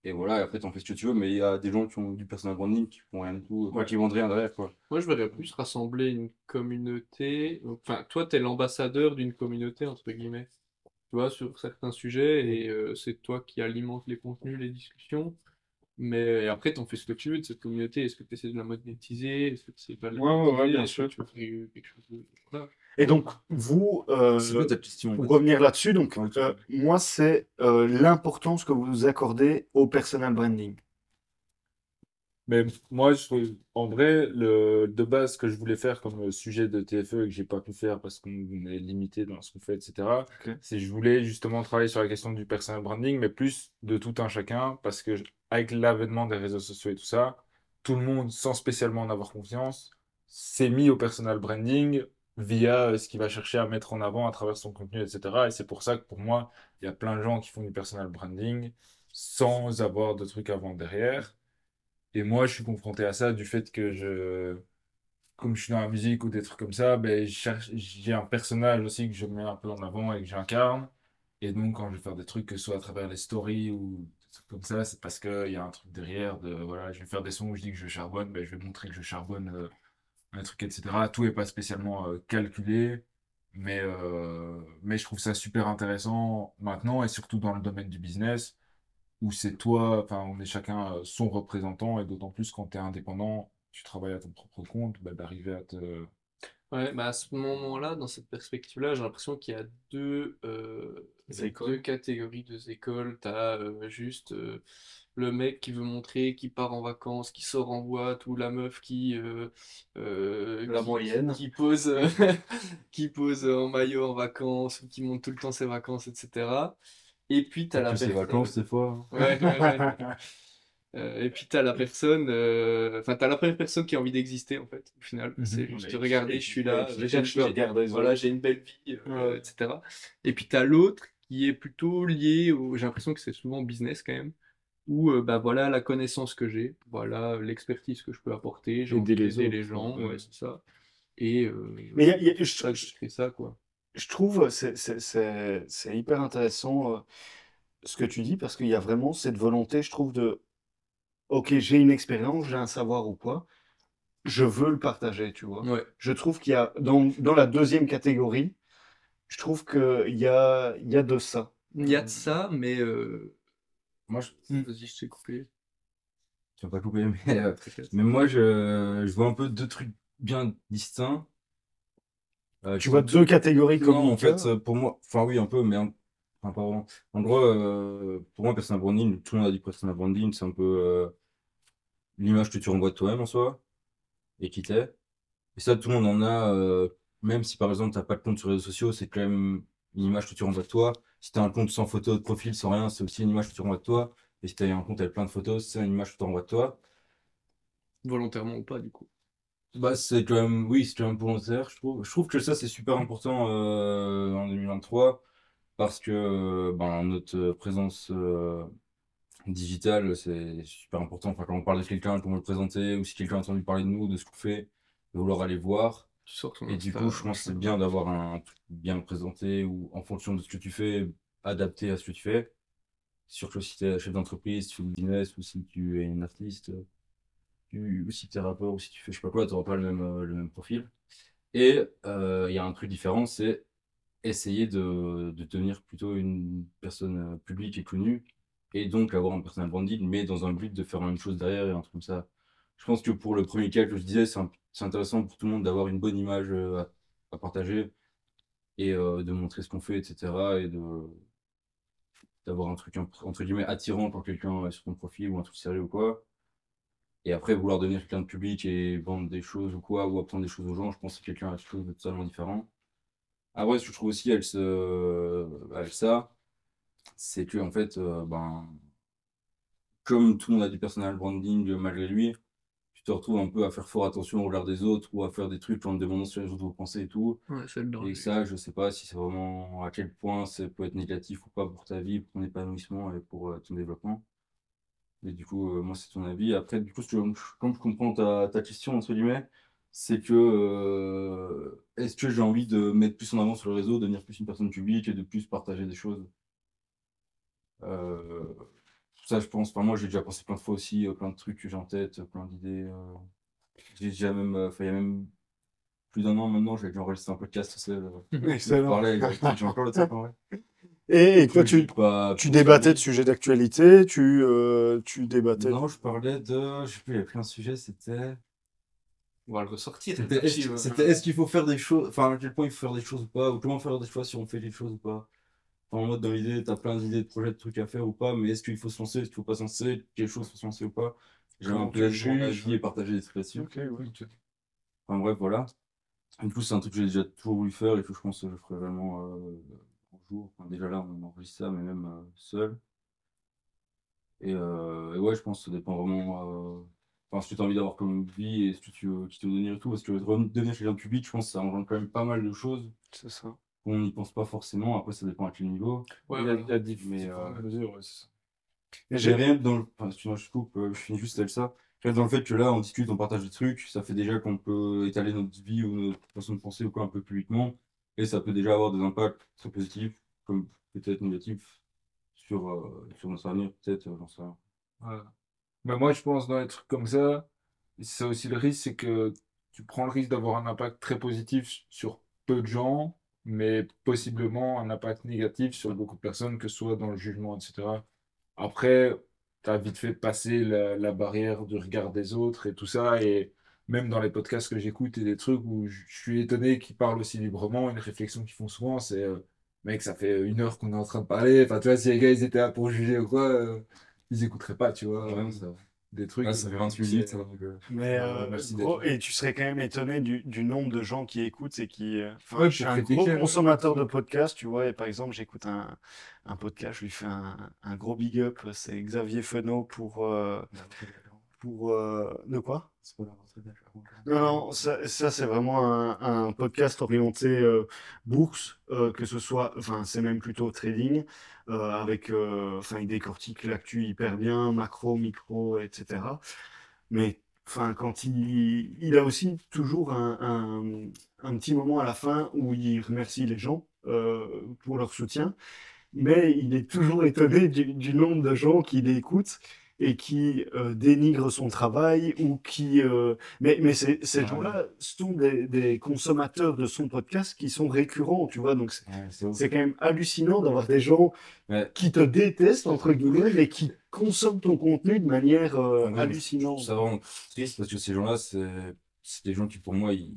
Et voilà, et après, t'en fais ce que tu veux, mais il y a des gens qui ont du personal branding qui font rien du tout, Ouais. qui vendent rien derrière, quoi. Moi, je verrais plus rassembler une communauté. Enfin, toi, tu es l'ambassadeur d'une communauté, entre guillemets. Tu vois, sur certains sujets, et euh, c'est toi qui alimente les contenus, les discussions. Mais et après, tu en fais ce que tu veux de cette communauté. Est-ce que tu essaies de la monétiser? Est-ce que tu essaies pas de la Ouais, ouais, ouais, bien sûr. tu veux faire quelque chose de... Voilà. Et donc, vous, euh, pour revenir là-dessus, donc, Ouais, euh, moi, c'est euh, l'importance que vous accordez au personal branding. Mais moi, je en vrai, le, de base, ce que je voulais faire comme sujet de TFE et que j'ai pas pu faire parce qu'on est limité dans ce qu'on fait, etc., Ok. c'est que je voulais justement travailler sur la question du personal branding, mais plus de tout un chacun, parce que je- avec l'avènement des réseaux sociaux et tout ça, tout le monde, sans spécialement en avoir confiance, s'est mis au personal branding via euh, ce qu'il va chercher à mettre en avant à travers son contenu, etc. Et c'est pour ça que pour moi, il y a plein de gens qui font du personal branding sans avoir de trucs vendre derrière. Et moi, je suis confronté à ça du fait que je, comme je suis dans la musique ou des trucs comme ça, ben, j'ai un personnage aussi que je mets un peu en avant et que j'incarne. Et donc, quand je vais faire des trucs, que ce soit à travers les stories ou des trucs comme ça, c'est parce qu'il y a un truc derrière de, voilà, je vais faire des sons où je dis que je charbonne, ben, je vais montrer que je charbonne euh, un truc, etc. Tout n'est pas spécialement euh, calculé, mais, euh, mais je trouve ça super intéressant maintenant et surtout dans le domaine du business où c'est toi, enfin, on est chacun euh, son représentant, et d'autant plus quand tu es indépendant, tu travailles à ton propre compte, bah, d'arriver à te... Ouais, bah à ce moment-là, dans cette perspective-là, j'ai l'impression qu'il y a deux, euh, deux catégories, deux écoles. Tu as juste euh, le mec qui veut montrer, qui part en vacances, qui sort en boîte, ou la meuf qui, euh, euh, La qui, moyenne. qui pose, euh, qui pose en maillot en vacances, ou qui monte tout le temps ses vacances, etc. Et puis tu as la personne. vacances, des fois. Ouais, ouais, ouais. Euh, et puis t'as la personne, euh, enfin t'as la première personne qui a envie d'exister en fait, au final. Mhm. C'est juste Mais- regardez, je suis là, qui j'ai voilà, une belle vie, euh, Ouais. etc. Et puis t'as l'autre qui est plutôt lié au, j'ai l'impression que c'est souvent business quand même, où euh, bah voilà la connaissance que j'ai, voilà l'expertise que je peux apporter, j'ai Aider envie les d'aider autres, les gens, ouais, c'est ça. Et euh, Mais il y a- y a- je- ça que je fais ça quoi. Je trouve c'est c'est c'est c'est hyper intéressant euh, ce que tu dis parce qu'il y a vraiment cette volonté, je trouve, de OK, j'ai une expérience, j'ai un savoir ou quoi, je veux le partager, tu vois. Ouais. Je trouve qu'il y a dans, dans la deuxième catégorie, je trouve qu'il y a, il y a de ça. Il y a de ça, mais euh, Moi, je, vas-y, je t'ai coupé. tu vas pas couper, mais, euh, mais moi, je, je vois un peu deux trucs bien distincts. Euh, Tu vois deux catégories Non, en fait, pour moi, enfin oui, un peu, mais un- enfin, pas vraiment. En gros, euh, pour moi, personal branding, tout le monde a dit personal branding, c'est un peu euh, l'image que tu renvoies de toi-même en soi, et qui t'est. Et ça, tout le monde en a, euh, même si par exemple, t'as pas de compte sur les réseaux sociaux, c'est quand même une image que tu renvoies de toi. Si t'as un compte sans photo de profil, sans rien, c'est aussi une image que tu renvoies de toi. Et si t'as un compte avec plein de photos, c'est une image que tu renvoies de toi. Volontairement ou pas du coup? Bah, c'est quand même, oui, c'est quand même volontaire, je trouve. Je trouve que ça, c'est super important euh, en 2023 parce que euh, ben, notre présence euh, digital, c'est super important. Enfin, quand on parle de quelqu'un, comment le présenter, ou si quelqu'un a entendu parler de nous, de ce qu'on fait, de vouloir aller voir. Et du coup, je pense que c'est bien d'avoir un truc bien présenté ou en fonction de ce que tu fais, adapté à ce que tu fais. Surtout si tu es chef d'entreprise, tu fais du business ou si tu es une artiste, ou si tu es rappeur ou si tu fais je sais pas quoi, tu n'auras pas le même, euh, le même profil. Et euh, il y a un truc différent, c'est essayer de, de devenir plutôt une personne euh, publique et connue et donc avoir un personal branding, mais dans un but de faire la même chose derrière et un truc comme ça. Je pense que pour le premier cas que je disais, c'est intéressant pour tout le monde d'avoir une bonne image à, à partager et de montrer ce qu'on fait, etc. et d'avoir un truc entre guillemets attirant pour quelqu'un sur ton profil ou un truc sérieux ou quoi. Et après, vouloir devenir quelqu'un de public et vendre des choses ou quoi, ou apprendre des choses aux gens, je pense que c'est quelqu'un a quelque chose de totalement différent. Après, ce que je trouve aussi avec, ça, c'est que, en fait, euh, ben, comme tout le monde a du personal branding malgré lui, te retrouves un peu à faire fort attention au regard des autres ou à faire des trucs en te demandant ce que les autres vont penser et tout. et ça, je sais pas si c'est vraiment à quel point ça peut être négatif ou pas pour ta vie, pour ton épanouissement et pour euh, ton développement. Et du coup, euh, moi, c'est ton avis. Après, du coup, comme je comprends ta, ta question, entre guillemets, c'est que euh, est-ce que j'ai envie de mettre plus en avant sur le réseau, devenir plus une personne publique et de plus partager des choses? Ça, je pense. Enfin, moi, j'ai déjà pensé plein de fois aussi, plein de trucs que j'ai en tête, plein d'idées. j'ai déjà même, enfin, il y a même plus d'un an maintenant, j'ai déjà enregistré un podcast. Excellent. j'ai encore le temps, et, toi, tu, tu débattais de sujets d'actualité, tu, euh, tu débattais. Non, je parlais de. Je sais plus, il y avait plein de sujets, c'était. On va le ressortir. C'était est-ce qu'il faut faire des choses. Enfin, à quel point il faut faire des choses ou pas, ou comment faire des choix si on fait des choses ou pas. En mode, dans l'idée, t'as plein d'idées de projets, de trucs à faire ou pas, mais est-ce qu'il faut se lancer, est-ce qu'il faut pas se lancer, quelles choses faut se lancer ou pas? J'ai un peu avis et partager des trucs là-dessus. Ok, oui. Enfin, bref, voilà. Du coup, c'est un truc que j'ai déjà toujours voulu faire et que je pense que je ferai vraiment. Euh déjà là, on enregistre ça, mais même euh, seul. Euh, et, ouais, je pense que ça dépend vraiment. Enfin, ce que tu as envie d'avoir comme vie et ce que tu veux, qui te devenir et tout. Parce que devenir quelqu'un de public, je pense que ça engendre quand même pas mal de choses. C'est ça. On n'y pense pas forcément. Après, ça dépend à quel niveau. Ouais, il y a, il y a mais, mesures, J'ai rien dans le. Enfin, si je coupe, je finis juste avec ça. Rien dans le fait que là, on discute, on partage des trucs. Ça fait déjà qu'on peut étaler notre vie ou notre façon de penser ou quoi un peu publiquement. Et ça peut déjà avoir des impacts très positifs, comme peut-être négatifs, sur, euh, sur notre avenir, peut-être, euh, j'en sais rien. Mais moi, je pense dans les trucs comme ça, c'est aussi le risque, c'est que tu prends le risque d'avoir un impact très positif sur peu de gens, mais possiblement un impact négatif sur beaucoup de personnes, que ce soit dans le jugement, etc. Après, tu as vite fait passer la, barrière du regard des autres et tout ça, et même dans les podcasts que j'écoute et des trucs où je suis étonné qu'ils parlent aussi librement, une réflexion qu'ils font souvent, c'est euh, mec, ça fait une heure qu'on est en train de parler. Enfin, tu vois, si les gars ils étaient là pour juger ou quoi, euh, ils écouteraient pas, tu vois. Des trucs. ça fait 28 minutes. Euh, mais et tu serais quand même étonné du, du, nombre de gens qui écoutent et qui. je suis un gros consommateur de podcasts, tu vois. Et par exemple, j'écoute un, un podcast, je lui fais un, un gros big up. C'est Xavier Fenot pour. pour de quoi? Non, non, ça, ça c'est vraiment un, un, podcast orienté euh, bourse, euh, que ce soit, enfin, c'est même plutôt trading, euh, avec, euh, enfin, il décortique l'actu hyper bien, macro, micro, etc. Mais, enfin, quand il, il a aussi toujours un, un, un, petit moment à la fin où il remercie les gens pour leur soutien, mais il est toujours étonné du, du nombre de gens qui l'écoutent et qui euh, dénigrent son travail ou qui... Euh, mais mais ces, ces gens-là sont des, des, consommateurs de son podcast qui sont récurrents, tu vois. Donc c'est quand même hallucinant d'avoir des gens qui te détestent, entre guillemets, mais qui consomment ton contenu de manière euh, hallucinante. C'est vraiment triste parce que ces gens-là, c'est des gens qui, pour moi, ils,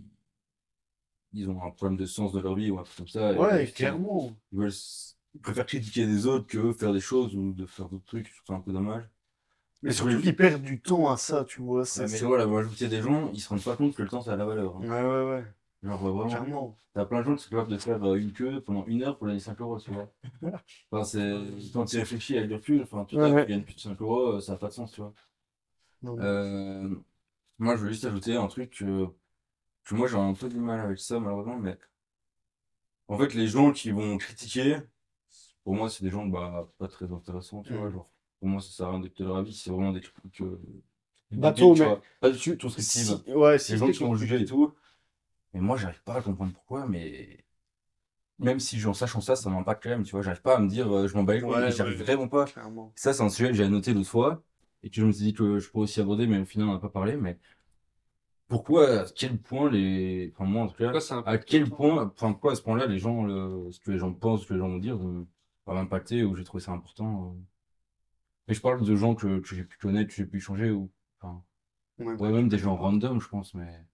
ils ont un problème de sens de leur vie ou un truc comme ça. Ouais, clairement. Ils, veulent, ils préfèrent critiquer les autres que faire des choses ou de faire d'autres trucs. C'est un peu dommage. Mais surtout qu'ils perdent du temps à ça, tu vois. Ouais, mais voilà, moi je des gens, ils se rendent pas compte que le temps ça a la valeur. Hein. Ouais, ouais, ouais. Genre vraiment. T'as plein de gens qui sont capables de faire euh, une queue pendant une heure pour gagner 5 euros, tu vois. enfin, c'est. Quand tu réfléchis avec du recul, enfin, tu, ouais, ouais. tu gagnes plus de 5 euros, euh, ça n'a pas de sens, tu vois. Euh, moi, je veux juste ajouter un truc que, que moi j'ai un peu du mal avec ça, malheureusement, mais. En fait, les gens qui vont critiquer, pour moi, c'est des gens bah, pas très intéressants, tu vois. Mm. Genre, pour moi, ça sert à rien d'être de leur avis. C'est vraiment des trucs. Euh, Bateau, mais. Pas du tout, tout si, Ouais, si. Les gens qui sont jugés et tout. Mais moi, j'arrive pas à comprendre pourquoi, mais. Même si j'en sachant ça, ça m'impacte quand même, tu vois. J'arrive pas à me dire, euh, je m'en bats les couilles, j'arrive vraiment pas. Ça, c'est un sujet que j'ai noté l'autre fois, et que je me suis dit que je pourrais aussi aborder, mais au final, on n'a pas parlé, mais pourquoi, à quel point les, enfin moi en tout cas, à quel point, enfin quoi à ce point-là les gens, le... ce que les gens pensent, ce que les gens vont dire, euh, va m'impacter ou j'ai trouvé ça important. Euh. Mais je parle de gens que, que j'ai pu connaître, que j'ai pu échanger ou, enfin, ouais, même des gens random, je pense, mais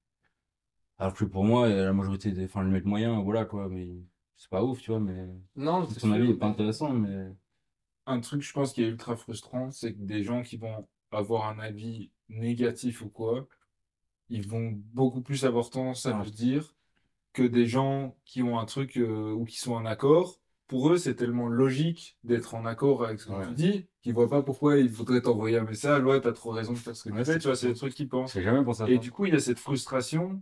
alors que pour moi, la majorité des, enfin le mec moyen, voilà quoi, mais c'est pas ouf, tu vois, mais non, ton avis est pas intéressant, mais un truc, je pense, qui est ultra frustrant, c'est que des gens qui vont avoir un avis négatif ou quoi ils vont beaucoup plus avoir tendance à le dire que des gens qui ont un truc euh, ou qui sont en accord. Pour eux, c'est tellement logique d'être en accord avec ce que tu dis qu'ils voient pas pourquoi il faudrait t'envoyer un message. Ouais, t'as trop raison de faire ce que tu fais. Tu vois, c'est des trucs qu'ils pensent. jamais pour ça. Et du coup, il y a cette frustration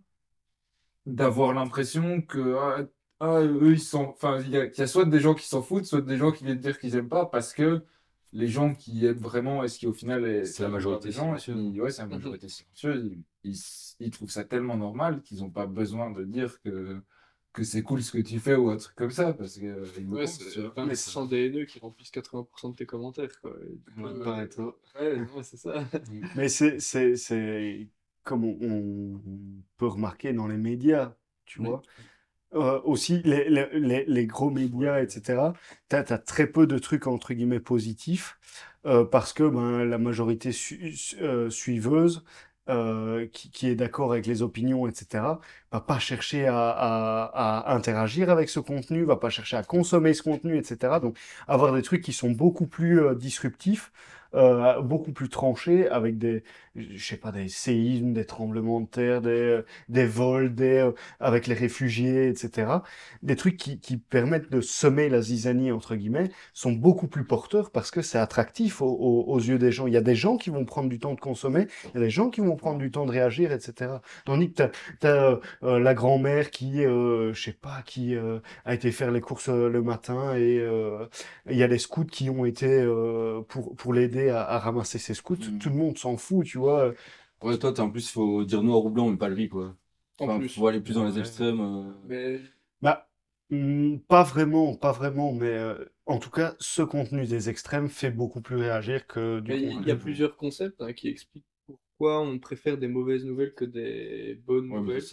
d'avoir l'impression que ah, ah, eux, ils sont. Enfin, il y, a soit des gens qui s'en foutent, soit des gens qui viennent dire qu'ils aiment pas parce que les gens qui aiment vraiment, est-ce qu'au final est, c'est la majorité des gens, ouais, c'est la majorité silencieuse, ils, ils, trouvent ça tellement normal qu'ils n'ont pas besoin de dire que que c'est cool ce que tu fais ou un truc comme ça parce que euh, ouais, c'est 20% des haineux qui remplissent 80% de tes commentaires quoi. ouais, ouais c'est ça. Mais c'est c'est comme on, on, peut remarquer dans les médias, tu vois. Euh, aussi les, les, les, gros médias, etc., tu as, très peu de trucs entre guillemets positifs euh, parce que ben, la majorité euh, suiveuse euh, qui, qui, est d'accord avec les opinions, etc., va pas chercher à, à, à, interagir avec ce contenu, va pas chercher à consommer ce contenu, etc. Donc avoir des trucs qui sont beaucoup plus euh, disruptifs euh, beaucoup plus tranché avec des, je sais pas, des séismes, des tremblements de terre, des, des vols, des, euh, avec les réfugiés, etc. Des trucs qui, qui permettent de semer la zizanie, entre guillemets, sont beaucoup plus porteurs parce que c'est attractif aux, aux, yeux des gens. Il y a des gens qui vont prendre du temps de consommer, il y a des gens qui vont prendre du temps de réagir, etc. Tandis que tu as, euh, la grand-mère qui, euh, je sais pas, qui a été faire les courses le matin et il y a les scouts qui ont été pour, pour l'aider à, ramasser ses scouts. Mm. Tout le monde s'en fout, tu vois. Ouais, toi, en plus, il faut dire noir ou blanc, mais pas le gris, quoi. En plus. Faut aller plus dans les extrêmes. Euh. Mais... Bah, mm, pas vraiment, pas vraiment, mais euh, en tout cas, ce contenu des extrêmes fait beaucoup plus réagir que du Il y a plusieurs concepts hein, qui expliquent pourquoi on préfère des mauvaises nouvelles que des bonnes nouvelles.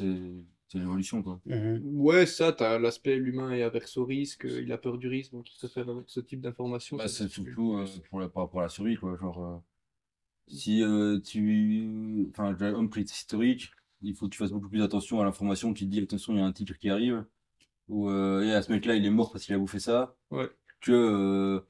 C'est l'évolution, quoi. Mhm. Ouais, ça, t'as l'aspect l'humain est averse au risque, il a peur du risque, donc il se fait avec ce type d'informations. Bah, c'est surtout euh, pour la, par rapport à la survie, quoi. Genre, euh, si euh, tu. Enfin, un prix historique, il faut que tu fasses beaucoup plus attention à l'information qui te dit attention, il y a un titre qui arrive, ou et à ce mec-là, il est mort parce qu'il a bouffé ça, ouais. que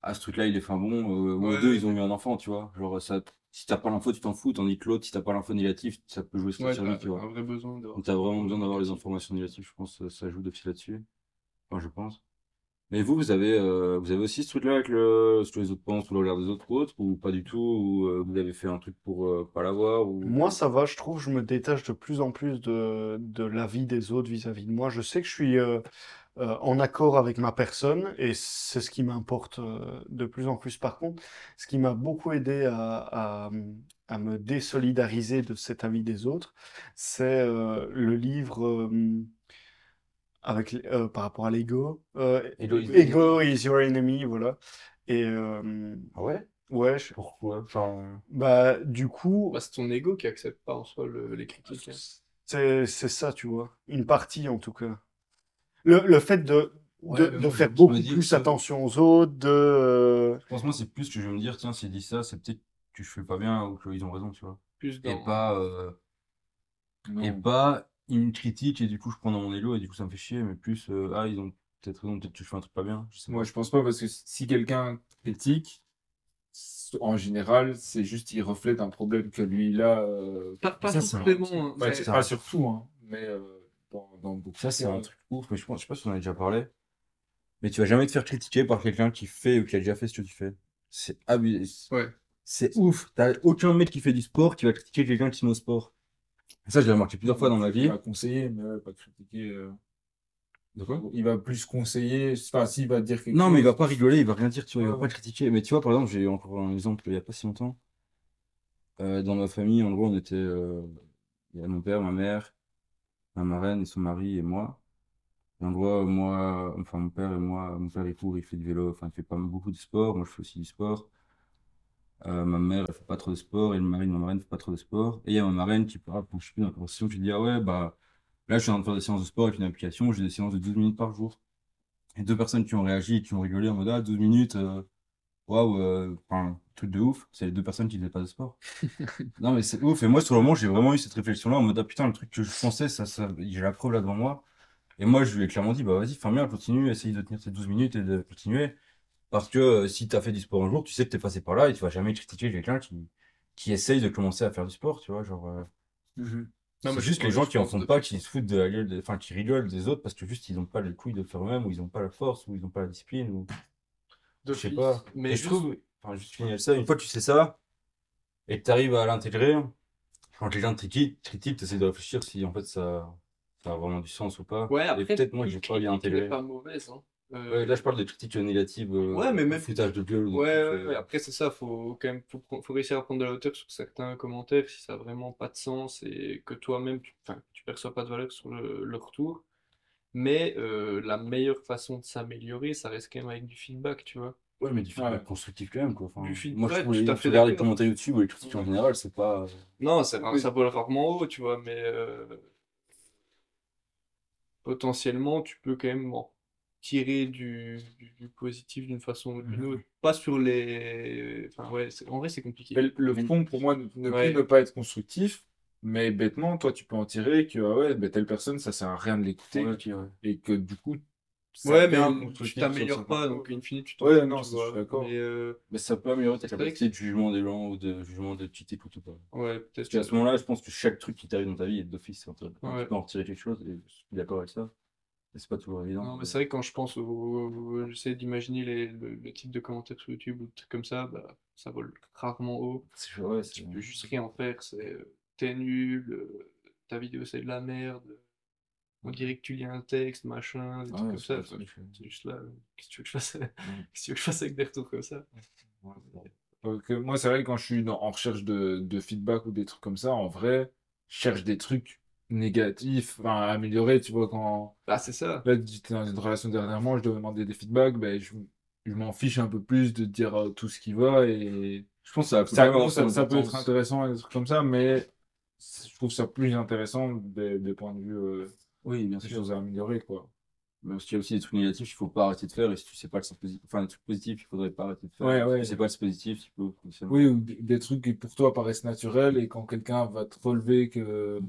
à ce truc-là, il est fin bon, ou deux, ils ont eu un enfant, tu vois. Genre, ça si t'as pas l'info, tu t'en fous, tandis que l'autre, si t'as pas l'info négative, ça peut jouer sur ouais, tu vois. un vrai besoin t'as vraiment besoin d'avoir les informations négatives, je pense, ça joue d'office là-dessus. Enfin, je pense. Mais vous, vous avez, euh, vous avez aussi ce truc-là avec le, ce que les autres pensent ou le regard des autres ou autres, ou pas du tout, ou euh, vous avez fait un truc pour euh, pas l'avoir, ou... Moi, ça va, je trouve, je me détache de plus en plus de, de l'avis des autres vis-à-vis de moi. Je sais que je suis, euh, en accord avec ma personne, et c'est ce qui m'importe euh, de plus en plus par contre. Ce qui m'a beaucoup aidé à, à, me désolidariser de cet avis des autres, c'est euh, le livre avec, par rapport à l'ego. Ego, is your enemy, voilà. Et, ah ouais? Ouais, pourquoi? Enfin... Bah, du coup. Bah, c'est ton ego qui accepte pas en soi les critiques. C'est ça, tu vois. Une partie en tout cas. Le, le fait de, de, de faire beaucoup plus attention aux autres, de... Euh, je pense moi c'est plus que je vais me dire, tiens, s'il dit ça, c'est peut-être que je fais pas bien ou qu'ils ont raison, tu vois. Plus Et pas... Euh... Et pas une critique et du coup je prends dans mon élo et du coup ça me fait chier, mais plus, euh, ah, ils ont peut-être raison, peut-être que je fais un truc pas bien. Je sais Moi je pense pas parce que si quelqu'un critique, en général, c'est juste il reflète un problème que lui là. Euh... Pas, pas ça, forcément. Hein. pas surtout, hein, mais euh, dans, Ça, c'est un truc ouf, mais je, pense, je sais pas si on a déjà parlé. Mais tu vas jamais te faire critiquer par quelqu'un qui fait ou qui a déjà fait ce que tu fais. C'est abusé. Ouais. C'est ouf. T'as aucun mec qui fait du sport qui va critiquer quelqu'un qui met au sport. ça, je l'ai remarqué plusieurs fois dans ma vie. Pas conseiller, mais pas critiquer. Euh. De quoi? Il va plus conseiller, enfin, s'il va dire quelque Non, chose. mais il va pas rigoler, il va rien dire, tu vois, il va Ouais. pas critiquer. Mais tu vois, par exemple, j'ai eu encore un exemple il y a pas si longtemps. Euh, dans ma famille, en gros, on était. euh, il y a mon père, ma mère, ma marraine et son mari et moi. Et en moi, enfin, mon père et moi, mon père il court, il fait du vélo, enfin, il fait pas beaucoup de sport, moi je fais aussi du sport. Euh, ma mère, elle fait pas trop de sport, et le mari de ma marraine fait pas trop de sport. Et il y a ma marraine qui parle, quand je suis plus dans la conversation, qui dit, ah ouais, bah, là, je suis en train de faire des séances de sport avec une application, j'ai des séances de 12 minutes par jour. Et deux personnes qui ont réagi, qui ont rigolé en mode, ah, 12 minutes, euh, waouh, euh, enfin, truc de ouf, c'est les deux personnes qui faisaient pas de sport. Non, mais c'est ouf. Et moi, sur le moment, j'ai vraiment eu cette réflexion-là en mode, ah putain, le truc que je pensais, ça, ça, j'ai la preuve là devant moi. Et moi, je lui ai clairement dit, bah vas-y, fais bien, continue, essaye de tenir ces 12 minutes et de continuer. Parce que euh, si t'as fait du sport un jour, tu sais que t'es passé par là et tu vas jamais critiquer quelqu'un qui, qui essaye de commencer à faire du sport, tu vois, genre. euh, Non, mais juste les gens qui en font de- pas, qui se foutent de la gueule, enfin, qui rigolent des autres parce que juste ils ont pas les couilles de faire eux-mêmes ou ils ont pas la force ou ils ont pas la discipline ou. Je sais pas. Mais je trouve, enfin, juste finir ça, une fois que tu sais ça, et que tu arrives à l'intégrer, quand les gens te critiquent, tu essaies de réfléchir si en fait ça, ça a vraiment du sens ou pas. Ouais, et après, peut-être moi une j'ai pas bien intégré. pas mauvaise. Hein. Euh, Ouais, là je parle de critiques négatives, euh, Ouais, mais même- foutage de gueule. ou de Ouais, ouais, euh, ouais. Après, c'est ça, faut quand même faut, faut réussir à prendre de la hauteur sur certains commentaires si ça a vraiment pas de sens et que toi-même, tu, tu perçois pas de valeur sur le, le retour. Mais euh, la meilleure façon de s'améliorer, ça reste quand même avec du feedback, tu vois. Ouais, mais du feedback Ouais. constructif quand même, quoi. Enfin, Du feed- moi je trouve tout les, à fait commentaires YouTube ou les critiques en général, c'est pas. Non, ça, Oui. ça vole rarement haut, tu vois, mais euh, potentiellement, tu peux quand même tirer du, du, du positif d'une façon ou d'une Mhm. autre. Pas sur les... Enfin, ouais, c'est- en vrai, c'est compliqué. Mais le fond, pour moi, ne, ne Ouais. plus ne pas être constructif, mais bêtement, toi, tu peux en tirer que, ah ouais, ben, telle personne, ça sert à rien de l'écouter, Ouais, ok, ouais. et que du coup, ça Ouais, mais tu t'améliores pas, donc in fine, tu Ouais, t'en non, ça, tu je suis d'accord. Mais euh, Mais ça peut améliorer ta capacité de jugement des gens ou de jugement de qui t'écoute ou pas. ouais, peut-être qu'à ce moment-là, je pense que chaque truc qui t'arrive dans ta vie est d'office. Ouais. Tu peux en retirer quelque chose et je suis d'accord avec ça. Mais c'est pas toujours évident. Non, mais c'est vrai que quand je pense au, j'essaie d'imaginer les, le, le type de commentaires sur YouTube ou des trucs comme ça, bah, ça vole rarement haut. C'est ouais, c'est- Tu peux juste rien en faire, c'est euh, t'es nul, euh, ta vidéo c'est de la merde, on dirait que tu lis un texte, machin, des trucs comme ça. C'est juste là, euh, qu'est-ce que tu veux que je fasse? Qu'est-ce que tu veux que je fasse avec des retours comme ça? Ouais, Donc, moi, c'est vrai que quand je suis dans- en recherche de, de feedback ou des trucs comme ça, en vrai, je cherche des trucs négatifs, enfin, à améliorer, tu vois, quand... Bah, c'est ça. Là, j'étais dans une relation dernièrement, je devais demander des feedbacks, ben, je, je m'en fiche un peu plus de dire euh, tout ce qui va, et Je pense que ça, peut ça, ça, peut être intéressant, et des trucs comme ça, mais je trouve ça plus intéressant des, des points de vue, euh, Oui, bien des sûr. choses à améliorer, quoi. Mais parce qu'il y a aussi des trucs négatifs qu'il faut pas arrêter de faire et si tu sais pas le sens positif, enfin des trucs positifs, il faudrait pas arrêter de faire. Ouais, Si tu sais pas le sens positif, tu peux. Oui, ou des, trucs qui pour toi paraissent naturels, et quand quelqu'un va te relever que,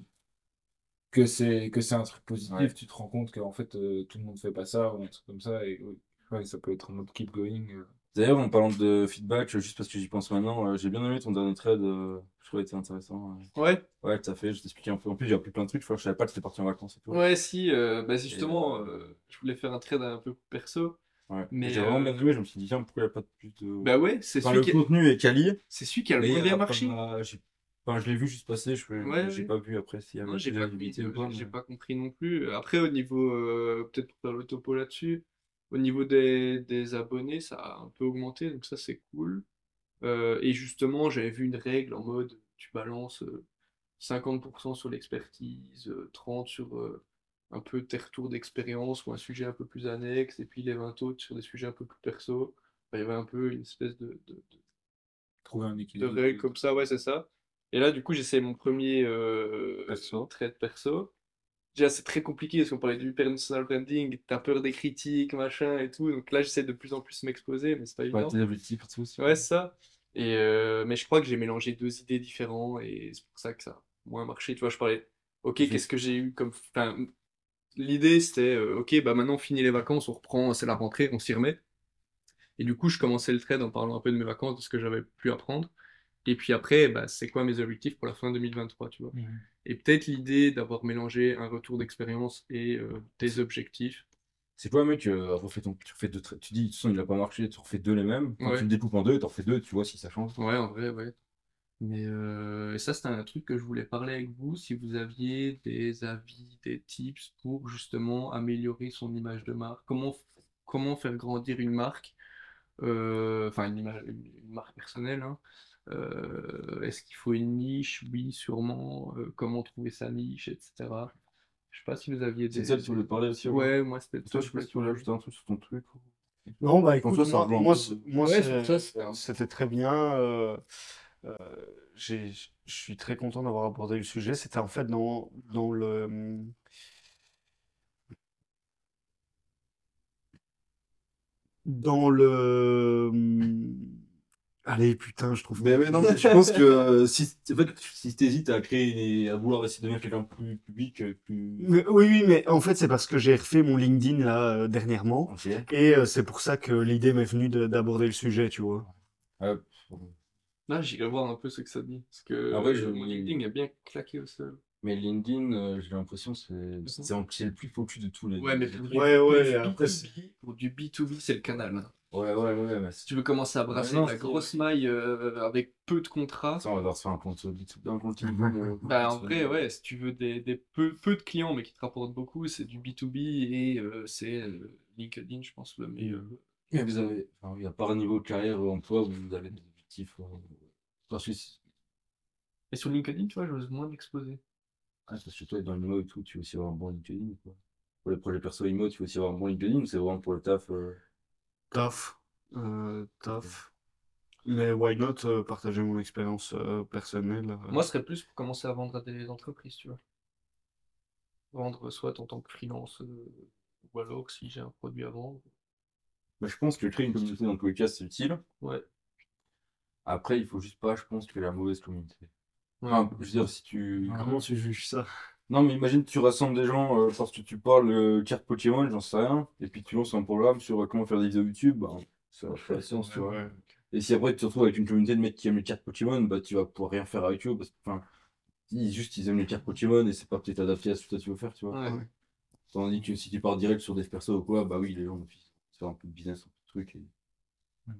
que c'est, que c'est un truc positif, Ouais. tu te rends compte qu'en fait, euh, tout le monde fait pas ça, ou un truc comme ça, et ouais, ça peut être en mode keep going. euh. D'ailleurs, en parlant de feedback, juste parce que j'y pense maintenant, euh, j'ai bien aimé ton dernier trade, euh, je trouvais que c'était intéressant. euh. Ouais, Ouais, tout à fait, je t'expliquais un peu. En plus, j'ai appris plein de trucs, je crois que je savais pas que t'étais parti en vacances et tout. ouais, si, euh, bah, justement, euh, je voulais faire un trade un peu perso. Ouais. Mais, J'ai vraiment bien aimé, je me suis dit, tiens, pourquoi il n'y a pas de plus de. Bah ouais, c'est Enfin, celui, le qui... contenu est quali, c'est celui qui a le a marché. Enfin, je l'ai vu juste passer, je Ouais, j'ai ouais. pas vu après s'il y avait j'ai pas, compris, pas. j'ai mais- pas compris non plus. Après, au niveau, euh, peut-être pour faire le topo là-dessus, au niveau des, des abonnés, ça a un peu augmenté, donc ça c'est cool. Euh, et justement, j'avais vu une règle en mode tu balances euh, 50% sur l'expertise, euh, 30% sur euh, un peu tes retours d'expérience ou un sujet un peu plus annexe, et puis les 20 autres sur des sujets un peu plus perso. Enfin, il y avait un peu une espèce de, de, de- Trouver un de équilibre. règles comme ça, ouais, c'est ça. Et là, du coup, j'essaie mon premier euh, Perso. trade perso. Déjà, c'est très compliqué parce qu'on parlait du personal branding, t'as peur des critiques, machin et tout. Donc là, j'essaie de plus en plus m'exposer, mais c'est pas Ouais, évident. tes Ouais, c'est ça. Et, euh, mais je crois que j'ai mélangé deux idées différentes et c'est pour ça que ça a moins marché. Tu vois, je parlais, ok, qu'est-ce que j'ai eu comme. Enfin, l'idée c'était, euh, ok, bah maintenant, fini les vacances, on reprend, c'est la rentrée, on s'y remet. Et du coup, je commençais le trade en parlant un peu de mes vacances, de ce que j'avais pu apprendre. Et puis après, bah, c'est quoi mes objectifs pour la fin 2023, tu vois? Et peut-être l'idée d'avoir mélangé un retour d'expérience et euh, des objectifs. C'est quoi, mec, euh, refais ton, tu refais deux tra- tu dis, de toute façon, il a pas marché, tu refais deux les mêmes. Quand Ouais. tu le découpes en deux, t'en fais deux, tu vois si ça change. Ouais, en vrai, ouais. Mais euh, ça, c'était un truc que je voulais parler avec vous, si vous aviez des avis, des tips pour justement améliorer son image de marque. Comment, comment faire grandir une marque, euh, enfin une, image, une, marque personnelle. Hein. Euh, est-ce qu'il faut une niche? Oui, sûrement. comment trouver sa niche, etc. Je sais pas si vous aviez des... C'est ça que tu voulais parler aussi? Ouais, moi c'était Toi, je sais pas si tu voulais ajouter un truc sur ton truc. Non, bah écoute, moi, moi, moi c'était très bien. Euh, je suis très content d'avoir abordé le sujet. C'était en fait dans, dans le. Dans le. Allez, putain, je trouve. Mais, mais non, je pense que euh, si, en fait, si t'hésites à créer, à vouloir essayer de devenir quelqu'un plus public, euh, plus. oui, oui, mais en fait, c'est parce que j'ai refait mon LinkedIn là dernièrement, et c'est pour ça que l'idée m'est venue d'aborder le sujet, tu vois. Là, j'irai voir un peu ce que ça dit. Parce que ah ouais, je... mon LinkedIn est bien claqué au sol. Mais LinkedIn, euh, j'ai l'impression que c'est c'est le plus focus de tous les. Ouais, mais pour, ouais, ouais, après, pour du B2B, c'est le canal. Hein. Ouais, ouais, ouais. Si tu veux commencer à brasser la grosse maille euh, avec peu de contrats. Ça, on va devoir se faire un compte B2B. Un compte bah, en vrai, ouais, si tu veux des, des peu, peu, de clients, mais qui te rapportent beaucoup, c'est du B2B et euh, c'est LinkedIn, je pense, le meilleur. Mais vous avez, enfin, oui, à part niveau de carrière ou emploi, vous avez des objectifs. Euh... Et sur LinkedIn, tu vois, j'ose moins m'exposer. Ah, parce que toi, dans l'IMO et tout, tu veux aussi avoir un bon LinkedIn, quoi. Pour les projets perso IMO, tu veux aussi avoir un bon LinkedIn ou c'est vraiment pour le taf euh... Taf. Euh, taf. Mais why not euh, partager mon expérience euh, personnelle euh? Moi, ce serait plus pour commencer à vendre à des entreprises, tu vois. Vendre soit en tant que freelance, ou alors si j'ai un produit à vendre. Bah, je pense que créer une communauté dans tous les cas, c'est utile. Ouais. Après, il faut juste pas, je pense, que la mauvaise communauté. Enfin, je veux dire, si tu. Comment tu juges ça? Non, mais imagine, tu rassembles des gens euh, parce que tu parles euh, carte Pokémon, j'en sais rien, et puis tu lances un programme sur euh, comment faire des vidéos YouTube, bah, ça va faire la science, tu vois. Et si après tu te retrouves avec une communauté de mecs qui aiment les cartes Pokémon, bah tu vas pouvoir rien faire avec eux parce que, enfin, ils, juste ils aiment les cartes Pokémon et c'est pas peut-être adapté à ce que tu veux faire, tu vois. Ouais. Tandis que si tu pars direct sur des persos ou quoi, bah oui, les gens, c'est un peu de business, un peu de truc. Et...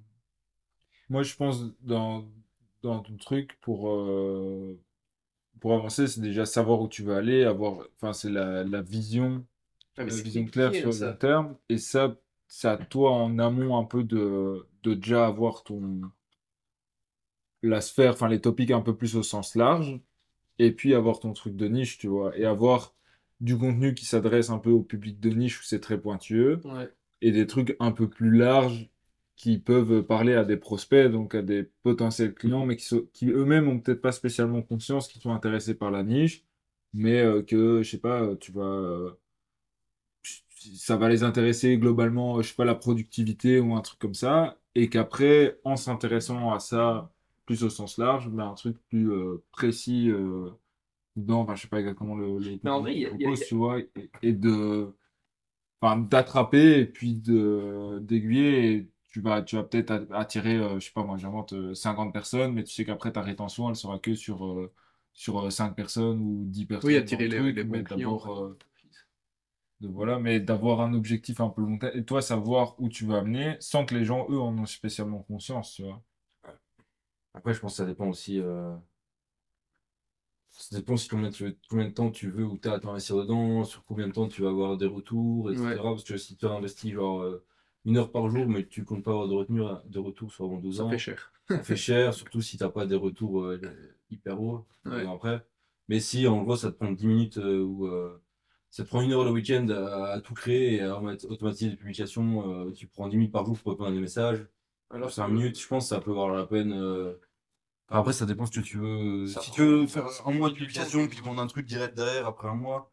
Moi, je pense dans, dans ton truc pour, euh, pour avancer, c'est déjà savoir où tu veux aller, avoir, enfin, c'est la, la vision, ah, la vision claire sur le long terme. Et ça, c'est à toi en amont un peu de, de déjà avoir ton, la sphère, enfin, les topics un peu plus au sens large. Et puis avoir ton truc de niche, tu vois. Et avoir du contenu qui s'adresse un peu au public de niche où c'est très pointueux. Et des trucs un peu plus larges qui peuvent parler à des prospects, donc à des potentiels clients, mais qui, qui eux-mêmes ont peut-être pas spécialement conscience qu'ils sont intéressés par la niche, mais euh, que, je sais pas, tu vas, euh, ça va les intéresser globalement, je sais pas, la productivité ou un truc comme ça, et qu'après, en s'intéressant à ça plus au sens large, ben, un truc plus euh, précis dans, enfin, je sais pas exactement le, le mais en vrai, y tu vois, et, de, enfin, d'attraper et puis de d'aiguiller tu vas, tu vas peut-être attirer, euh, je sais pas moi, j'invente 50 euh, personnes, mais tu sais qu'après ta rétention, elle sera que sur, euh, sur 5 personnes ou 10 personnes. Oui, attirer les, les bons clients. de, voilà, mais d'avoir un objectif un peu long terme et toi savoir où tu vas amener sans que les gens, eux, en ont spécialement conscience, tu vois. Après, je pense que ça dépend aussi. Ça dépend si combien, combien de temps tu veux ou tu as à t'investir dedans, sur combien de temps tu vas avoir des retours, etc. Parce que si tu as investi genre une heure par jour, mais tu comptes pas avoir de, retenue, de retour sur avant deux ans. Ça fait cher. ça fait cher, surtout si t'as pas des retours euh, hyper hauts après. Mais si en gros ça te prend 10 minutes euh, ou euh, ça te prend une heure le week-end à, tout créer et à automatiser les publications, tu prends 10 minutes par jour pour répondre à des messages. Alors 5 minutes, je pense que ça peut valoir la peine. Après, ça dépend ce que tu veux. si tu veux faire un mois de publication puis vendre un truc direct derrière après un mois,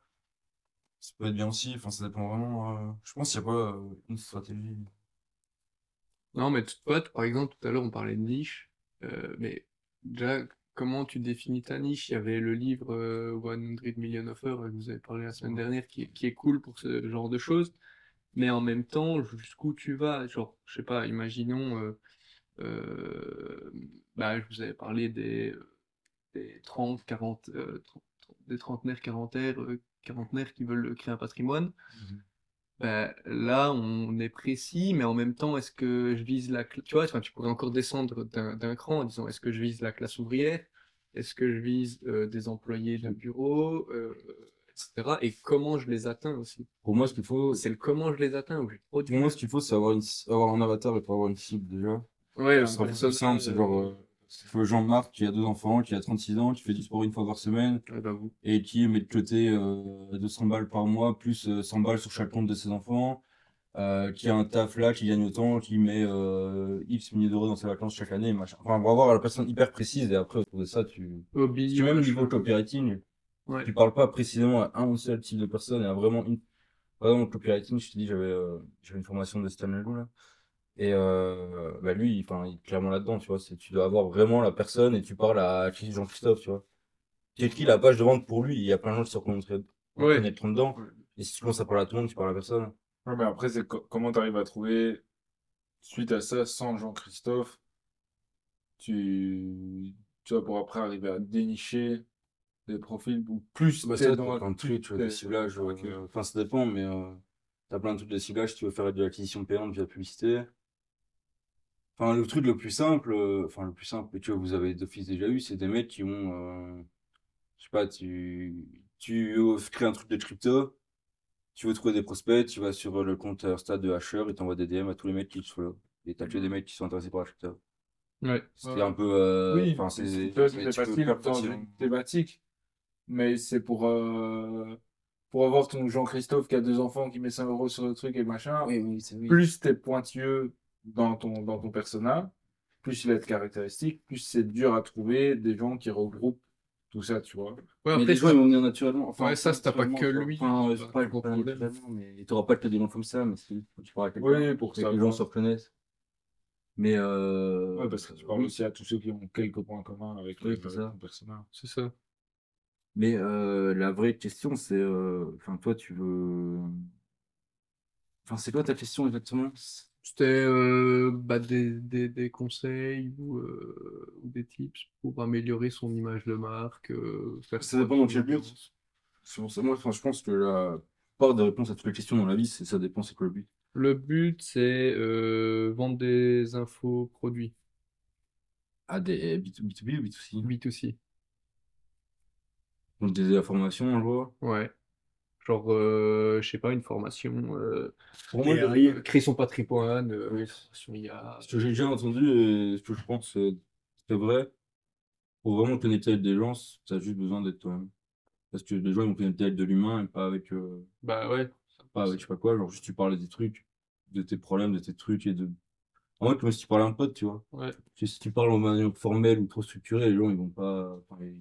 ça peut être bien aussi. Enfin, ça dépend vraiment. Euh, je pense qu'il n'y a pas euh, une stratégie? Non, mais par exemple, tout à l'heure, on parlait de niche. Euh, mais déjà, comment tu définis ta niche? Il y avait le livre 100 Million Offers que vous avez parlé la semaine dernière qui, qui est cool pour ce genre de choses. Mais en même temps, jusqu'où tu vas? Genre, je sais pas, imaginons. bah, je vous avais parlé des, des 30, 40, des trentenaires, quarantaires quarantenaires qui veulent créer un patrimoine. Mhm. bah, là, on est précis, mais en même temps, est-ce que je vise la classe... Tu vois, tu pourrais encore descendre d'un cran en disant, est-ce que je vise la classe ouvrière? Est-ce que je vise euh, des employés de bureau, euh, etc. Et comment je les atteins aussi? Pour moi, ce qu'il faut, c'est le comment je les atteins. Pour moi, ce qu'il faut, c'est avoir, une... avoir un avatar et pas avoir une cible déjà. Ouais, c'est simple, c'est genre euh, Jean-Marc qui a deux enfants, qui a 36 ans, qui fait du sport une fois par semaine, bah vous. et qui met de côté 200 balles par mois, plus 100 balles sur chaque compte de ses enfants, euh, qui a un taf là, qui gagne autant, qui met euh, X milliers d'euros dans ses vacances chaque année, machin. Enfin, on va avoir la personne hyper précise et après, autour de ça, tu. Hobby, tu même niveau copywriting, ouais. tu parles pas précisément à un seul type de personne et à vraiment une. Par exemple, copywriting, je te dis, j'avais euh, j'avais une formation de Stanley là. Et euh, bah lui, il est clairement là-dedans, tu vois. C'est, tu dois avoir vraiment la personne et tu parles à Jean-Christophe, tu vois. Qui écrit la page de vente pour lui, il y a plein de gens qui se reconnaîtront ouais. dedans. Et si tu commences à parler à tout le monde, tu parles à la personne. Ouais, mais après, c'est comment tu arrives à trouver, suite à ça, sans Jean-Christophe, tu... tu vas pour après arriver à dénicher des profils ou plus bah, ça, dans un truc, tu vois, des ciblages. Enfin, ça dépend, mais euh, tu as plein de trucs de ciblage. Tu veux faire de l'acquisition payante via publicité. Enfin, le truc le plus simple, euh, enfin, le plus simple, tu vois, vous avez d'office déjà eu, c'est des mecs qui ont, euh, je sais pas, tu, tu crées un truc de crypto, tu veux trouver des prospects, tu vas sur le compte Insta de Hasher et t'envoies des DM à tous les mecs qui te follow. Et t'as que des mecs qui sont intéressés par la crypto. Ouais. C'était un peu. Euh, oui, c'est facile dans une thématique. Mais c'est pour, euh, pour avoir ton Jean-Christophe qui a deux enfants qui met 5 euros sur le truc et machin. Oui, oui, oui. Plus t'es pointueux dans ton, dans ton persona, plus il va être caractéristique, plus c'est dur à trouver des gens qui regroupent tout ça, tu vois. Ouais, après, mais les gens, ils vont venir naturellement. Enfin, ouais, ça, c'est pas que lui. Enfin, c'est pas, pas problème. Mais t'auras pas que des noms comme ça, mais si tu parles à quelqu'un. Oui, pour que les gens se reconnaissent. Mais euh... Ouais, parce que tu parles aussi à tous ceux qui ont quelques points communs avec oui, le, ça. personnage. C'est ça. Mais euh, la vraie question, c'est, euh, enfin, toi, tu veux, enfin, c'est quoi ta question exactement? C'était euh, bah, des, des, des, conseils ou, euh, ou, des tips pour améliorer son image de marque. Euh, faire ça dépend dans quel but. C'est pour ça, moi, je pense que la part des réponses à toutes les questions dans la vie, c'est ça dépend, c'est quoi le but. Le but, c'est vendre des infos produits. Ah, des B2B ou B2C B2C. Donc des informations, je vois. Ouais. Genre, euh, je sais pas, une formation. Euh, pour moi, de, créer son patrimoine, euh, IA. Ce que j'ai déjà entendu et ce que je pense c'est vrai, pour vraiment connaître des gens, tu as juste besoin d'être toi-même. Parce que les gens ils vont connaître de l'humain et pas avec. Bah ouais. Pas avec je sais pas quoi, genre juste tu parlais des trucs, de tes problèmes, de tes trucs et de. En vrai, comme si tu parlais à un pote, tu vois. Ouais. Si tu parles en manière formelle ou trop structurée, les gens ils vont pas. Enfin, ils,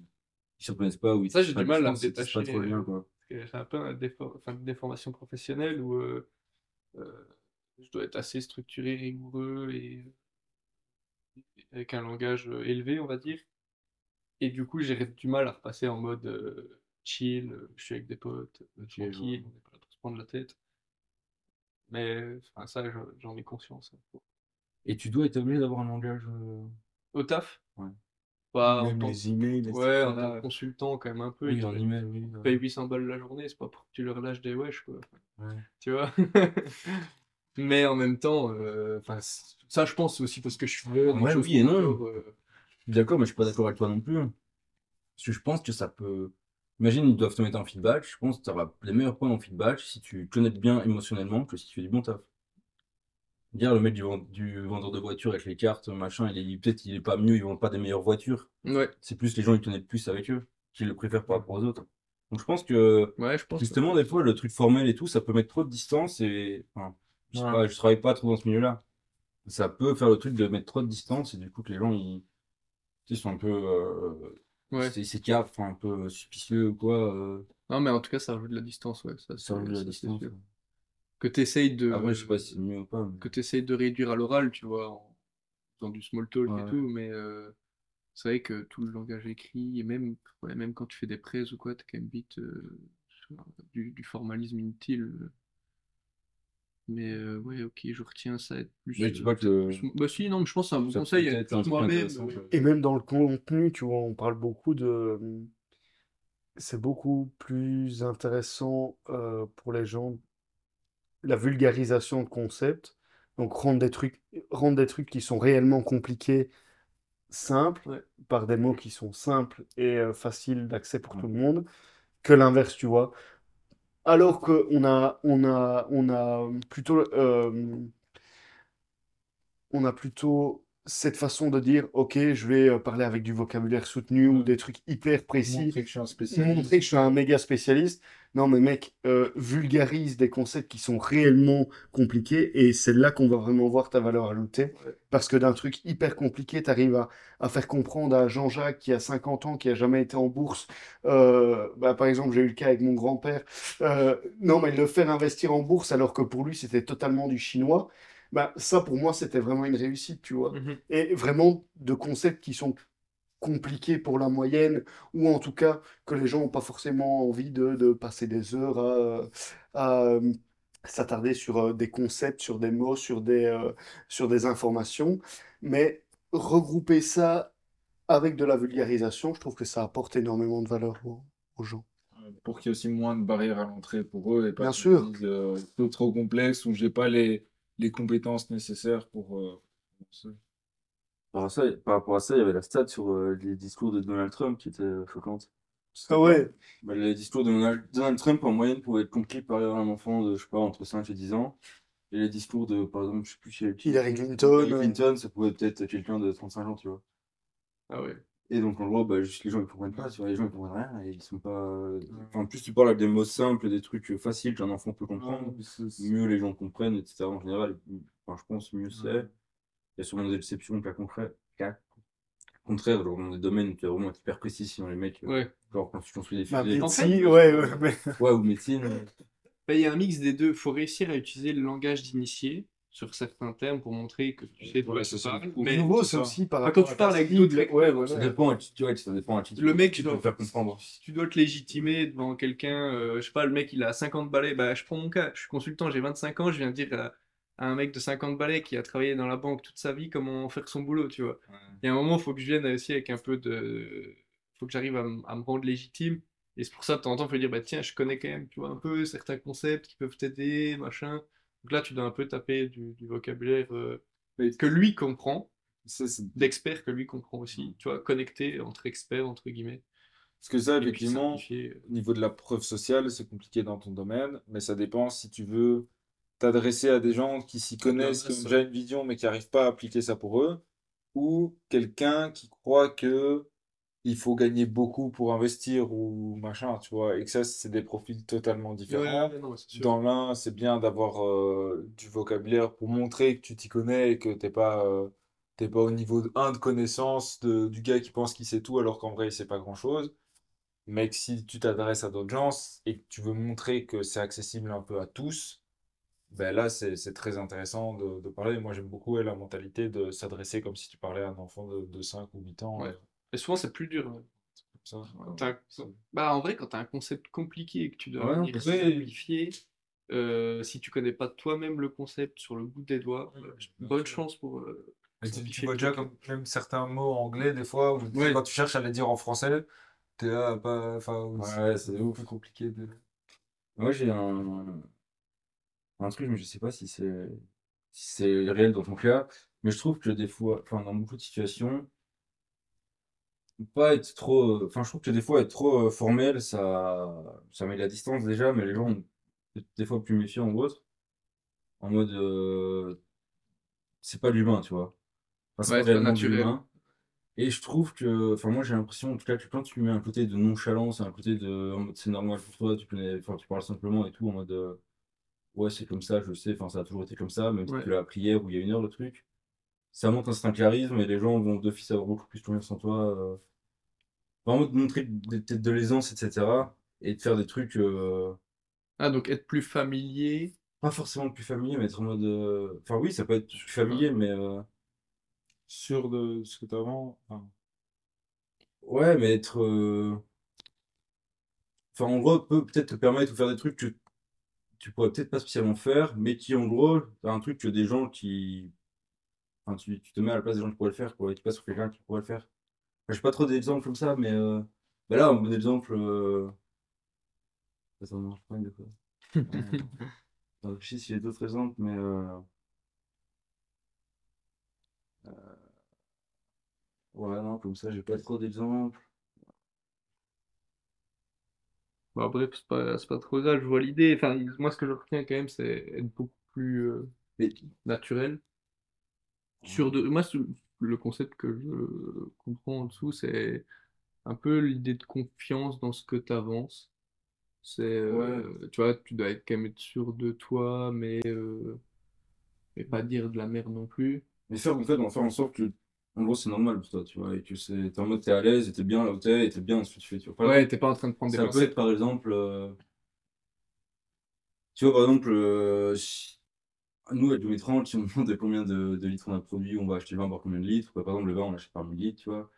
ils se reconnaissent pas ou ils Ça, j'ai du mal à me détacher. Pas trop bien, quoi c'est un peu une déformation professionnelle où euh, euh, je dois être assez structuré, rigoureux et avec un langage euh, élevé, on va dire. Et du coup, j'ai du mal à repasser en mode chill, je suis avec des potes, tranquille, on n'est pas là pour se prendre la tête. Mais enfin, ça, j'en ai conscience. Et tu dois être obligé d'avoir un langage. Au taf? Ouais. Bah, Même les emails. Ouais, on a un consultant quand même un peu. Oui, en email, oui. paye 800 balles la journée, c'est pas pour que tu leur lâches des wesh, quoi. Ouais. Tu vois? Mais en même temps, euh, ça, je pense aussi parce que je suis Ouais, oui et non. Euh, d'accord, mais je suis pas d'accord avec toi non plus. Parce que je pense que ça peut. Imagine, ils doivent te mettre un feedback. Je pense que tu auras les meilleurs points en feedback si tu connais bien émotionnellement que si tu fais du bon taf. Dire le mec du, du, vendeur de voitures avec les cartes, machin, il est peut-être il est pas mieux, ils vendent pas des meilleures voitures. Ouais. C'est plus les gens qui connaissent plus avec eux, qui le préfèrent par rapport aux autres. Donc je pense que ouais, je pense justement des fois le truc formel et tout, ça peut mettre trop de distance et enfin, je, pas, je travaille pas trop dans ce milieu-là. Ça peut faire le truc de mettre trop de distance et du coup que les gens ils, ils sont un peu euh, ouais. c'est cap, un peu suspicieux ou quoi. Euh... Non mais en tout cas ça rajoute de la distance, ouais. Ça, ça rajoute de la distance que tu essayes de Après, je sais pas si c'est mieux ou pas. que tu de réduire à l'oral, tu vois, en faisant du small talk et tout, mais euh, c'est vrai que tout le langage écrit, et même, ouais, même quand tu fais des prêts ou quoi, t'es quand même vite euh, du, du, formalisme inutile. Mais euh, ouais, ok, je retiens ça être plus. Mais tu vois que. Bah si, non, mais je pense que c'est un bon conseil. moi-même. Et même dans le contenu, tu vois, on parle beaucoup de. C'est beaucoup plus intéressant pour les gens la vulgarisation de concepts, donc rendre des trucs, rendre des trucs qui sont réellement compliqués simples, par des mots qui sont simples et euh, faciles d'accès pour tout le monde, que l'inverse, tu vois. Alors qu'on a, on a, on a plutôt, euh, on a plutôt cette façon de dire, ok, je vais euh, parler avec du vocabulaire soutenu ou des trucs hyper précis. Montrer que je suis un spécialiste. Montrer que je suis un méga spécialiste. Non, mais mec, euh, vulgarise des concepts qui sont réellement compliqués et c'est là qu'on va vraiment voir ta valeur ajoutée. Parce que d'un truc hyper compliqué, tu arrives à, à, faire comprendre à Jean-Jacques qui a 50 ans, qui a jamais été en bourse. Euh, bah, par exemple, j'ai eu le cas avec mon grand-père. Euh, non, mais le faire investir en bourse alors que pour lui, c'était totalement du chinois. Bah, ça, pour moi, c'était vraiment une réussite, tu vois. Mhm. Et vraiment de concepts qui sont compliqués pour la moyenne, ou en tout cas que les gens n'ont pas forcément envie de, de, passer des heures à, à euh, s'attarder sur euh, des concepts, sur des mots, sur des, euh, sur des informations. Mais regrouper ça avec de la vulgarisation, je trouve que ça apporte énormément de valeur aux, aux gens. Pour qu'il y ait aussi moins de barrières à l'entrée pour eux et pas Bien sûr. Disent, euh, trop complexe ou j'ai pas les les compétences nécessaires pour euh, par, rapport à ça, par rapport à ça, il y avait la stat sur euh, les discours de Donald Trump qui était euh, choquante. Ah ouais bah, Les discours de Donald, Donald, Trump en moyenne pouvaient être compris par un enfant de, je sais pas, entre 5 et 10 ans. Et les discours de, par exemple, je sais plus chez Hillary Clinton. Hillary Clinton, ça pouvait peut-être quelqu'un de 35 ans, tu vois. Ah ouais. Et donc, en gros, bah, juste les gens ils comprennent pas, tu vois, les gens ils comprennent rien, et ils sont pas. Enfin, en plus, tu parles avec des mots simples, des trucs faciles qu'un enfant peut comprendre, mieux les gens comprennent, etc. En général, enfin, je pense, mieux c'est. Il y a sûrement des exceptions, cas concret. Cas contraire, genre dans des domaines où tu es vraiment hyper précis, sinon les mecs, ouais. genre quand tu construis des bah, filets. En fait, ouais, ouais, mais... ouais, ou médecine. Bah, il y a un mix des deux. Il faut réussir à utiliser le langage d'initié sur certains termes pour montrer que tu sais de quoi tu parles. Mais nouveau, c'est aussi par rapport quand tu parles avec d'autres mecs, ouais, voilà. ça dépend, tu vois, ça dépend. Le mec, tu dois faire comprendre. Si tu dois te légitimer devant quelqu'un, euh, je sais pas, le mec il a 50 balais, bah je prends mon cas, je suis consultant, j'ai 25 ans, je viens de dire à, à, un mec de 50 balais qui a travaillé dans la banque toute sa vie comment faire son boulot, tu vois. Il y a un moment, il faut que je vienne aussi avec un peu de. faut que j'arrive à, à, me rendre légitime. Et c'est pour ça, de temps en temps, il faut dire, bah tiens, je connais quand même, tu vois, un peu certains concepts qui peuvent t'aider, machin. Donc là, tu dois un peu taper du, du vocabulaire euh, que lui comprend, d'experts que lui comprend aussi, tu vois, connecté entre experts, entre guillemets. Parce que ça, effectivement, au niveau de la preuve sociale, c'est compliqué dans ton domaine, mais ça dépend si tu veux t'adresser à des gens qui s'y connaissent, qui ont déjà une vision, mais qui n'arrivent pas à appliquer ça pour eux, ou quelqu'un qui croit que il faut gagner beaucoup pour investir ou machin, tu vois, et que ça, c'est des profils totalement différents. Ouais, non, Dans l'un, c'est bien d'avoir euh, du vocabulaire pour montrer que tu t'y connais et que t'es pas, euh, t'es pas au niveau 1 de connaissance de, du gars qui pense qu'il sait tout alors qu'en vrai, il sait pas grand-chose. Mais que si tu t'adresses à d'autres gens et que tu veux montrer que c'est accessible un peu à tous, ben là, c'est très intéressant de, de parler. Moi, j'aime beaucoup la mentalité de s'adresser comme si tu parlais à un enfant de, de 5 ou 8 ans. Ouais. Et souvent, c'est plus dur. Ça, un... Bah, en vrai, quand tu as un concept compliqué et que tu dois ouais, simplifier, euh, si tu connais pas toi-même le concept sur le bout des doigts, ouais, bonne chance pour. Euh, tu, tu vois déjà comme même certains mots anglais, des fois, où, quand tu cherches à les dire en français, t'es là, pas. Enfin, ouais, c'est beaucoup plus compliqué de. Moi, j'ai un. Un truc, mais je sais pas si c'est si c'est réel dans ton cas, mais je trouve que des fois, enfin, dans beaucoup de situations, pas être trop. Enfin, je trouve que des fois, être trop formel, ça, ça met la distance déjà, mais les gens ont des fois plus méfiants ou autre. En mode. euh, c'est pas l'humain, tu vois. Enfin, Ouais, c'est pas réellement de naturel. l'humain. Et je trouve que. Enfin, moi, j'ai l'impression, en tout cas, que quand tu mets un côté de nonchalance, un côté de. En mode, c'est normal pour toi, tu connais. Enfin, tu parles simplement et tout, en mode. euh, ouais, c'est comme ça, je sais, enfin, ça a toujours été comme ça, même si Ouais. tu l'as appris hier ou il y a une heure, le truc. Ça montre un certain charisme et les gens vont d'office avoir beaucoup plus confiance en toi. euh, Vraiment de montrer peut-être de l'aisance, etc. Et de faire des trucs, euh, Ah, donc être plus familier. pas forcément plus familier, mais être en mode. euh, Enfin, oui, ça peut être plus familier, mais. euh, Sûr de ce que tu as avant. Enfin, Ouais, mais être. euh, Enfin, en gros, peut peut-être te permettre de faire des trucs que tu pourrais peut-être pas spécialement faire, mais qui, en gros, t'as un truc que des gens qui. Enfin, tu, tu te mets à la place des gens qui pourraient le faire, quoi, et tu passes sur quelqu'un qui pourrait le faire. Enfin, j'ai pas trop d'exemples comme ça, mais. Euh... Bah là, un bon exemple. Euh... Attends, non, je prends de quoi? Euh, Je réfléchis s'il y a d'autres exemples, mais. Euh... ouais, non, comme ça, j'ai pas trop d'exemples. Bon, bref, c'est pas, pas trop ça, je vois l'idée. Enfin, moi, ce que je retiens quand même, c'est être beaucoup plus naturel. Sur de... Moi, le concept que je comprends en dessous, c'est un peu l'idée de confiance dans ce que tu avances. C'est, euh, tu vois, tu dois être quand même être sûr de toi, mais, euh, mais pas dire de la merde non plus. Mais faire, en fait, faire en sorte que, en gros, c'est normal pour toi, tu vois, et que c'est, t'es en mode, t'es à l'aise, t'es bien là où t'es, t'es bien ce que tu fais, tu vois. ouais, t'es pas en train de prendre des Ça peut être, par exemple, euh, tu vois, par exemple, nous, avec le 30, si on demande combien de, de litres on a produit, on va acheter le vin par combien de litres, par exemple, le vin, on l'achète par 1000 litres, tu vois.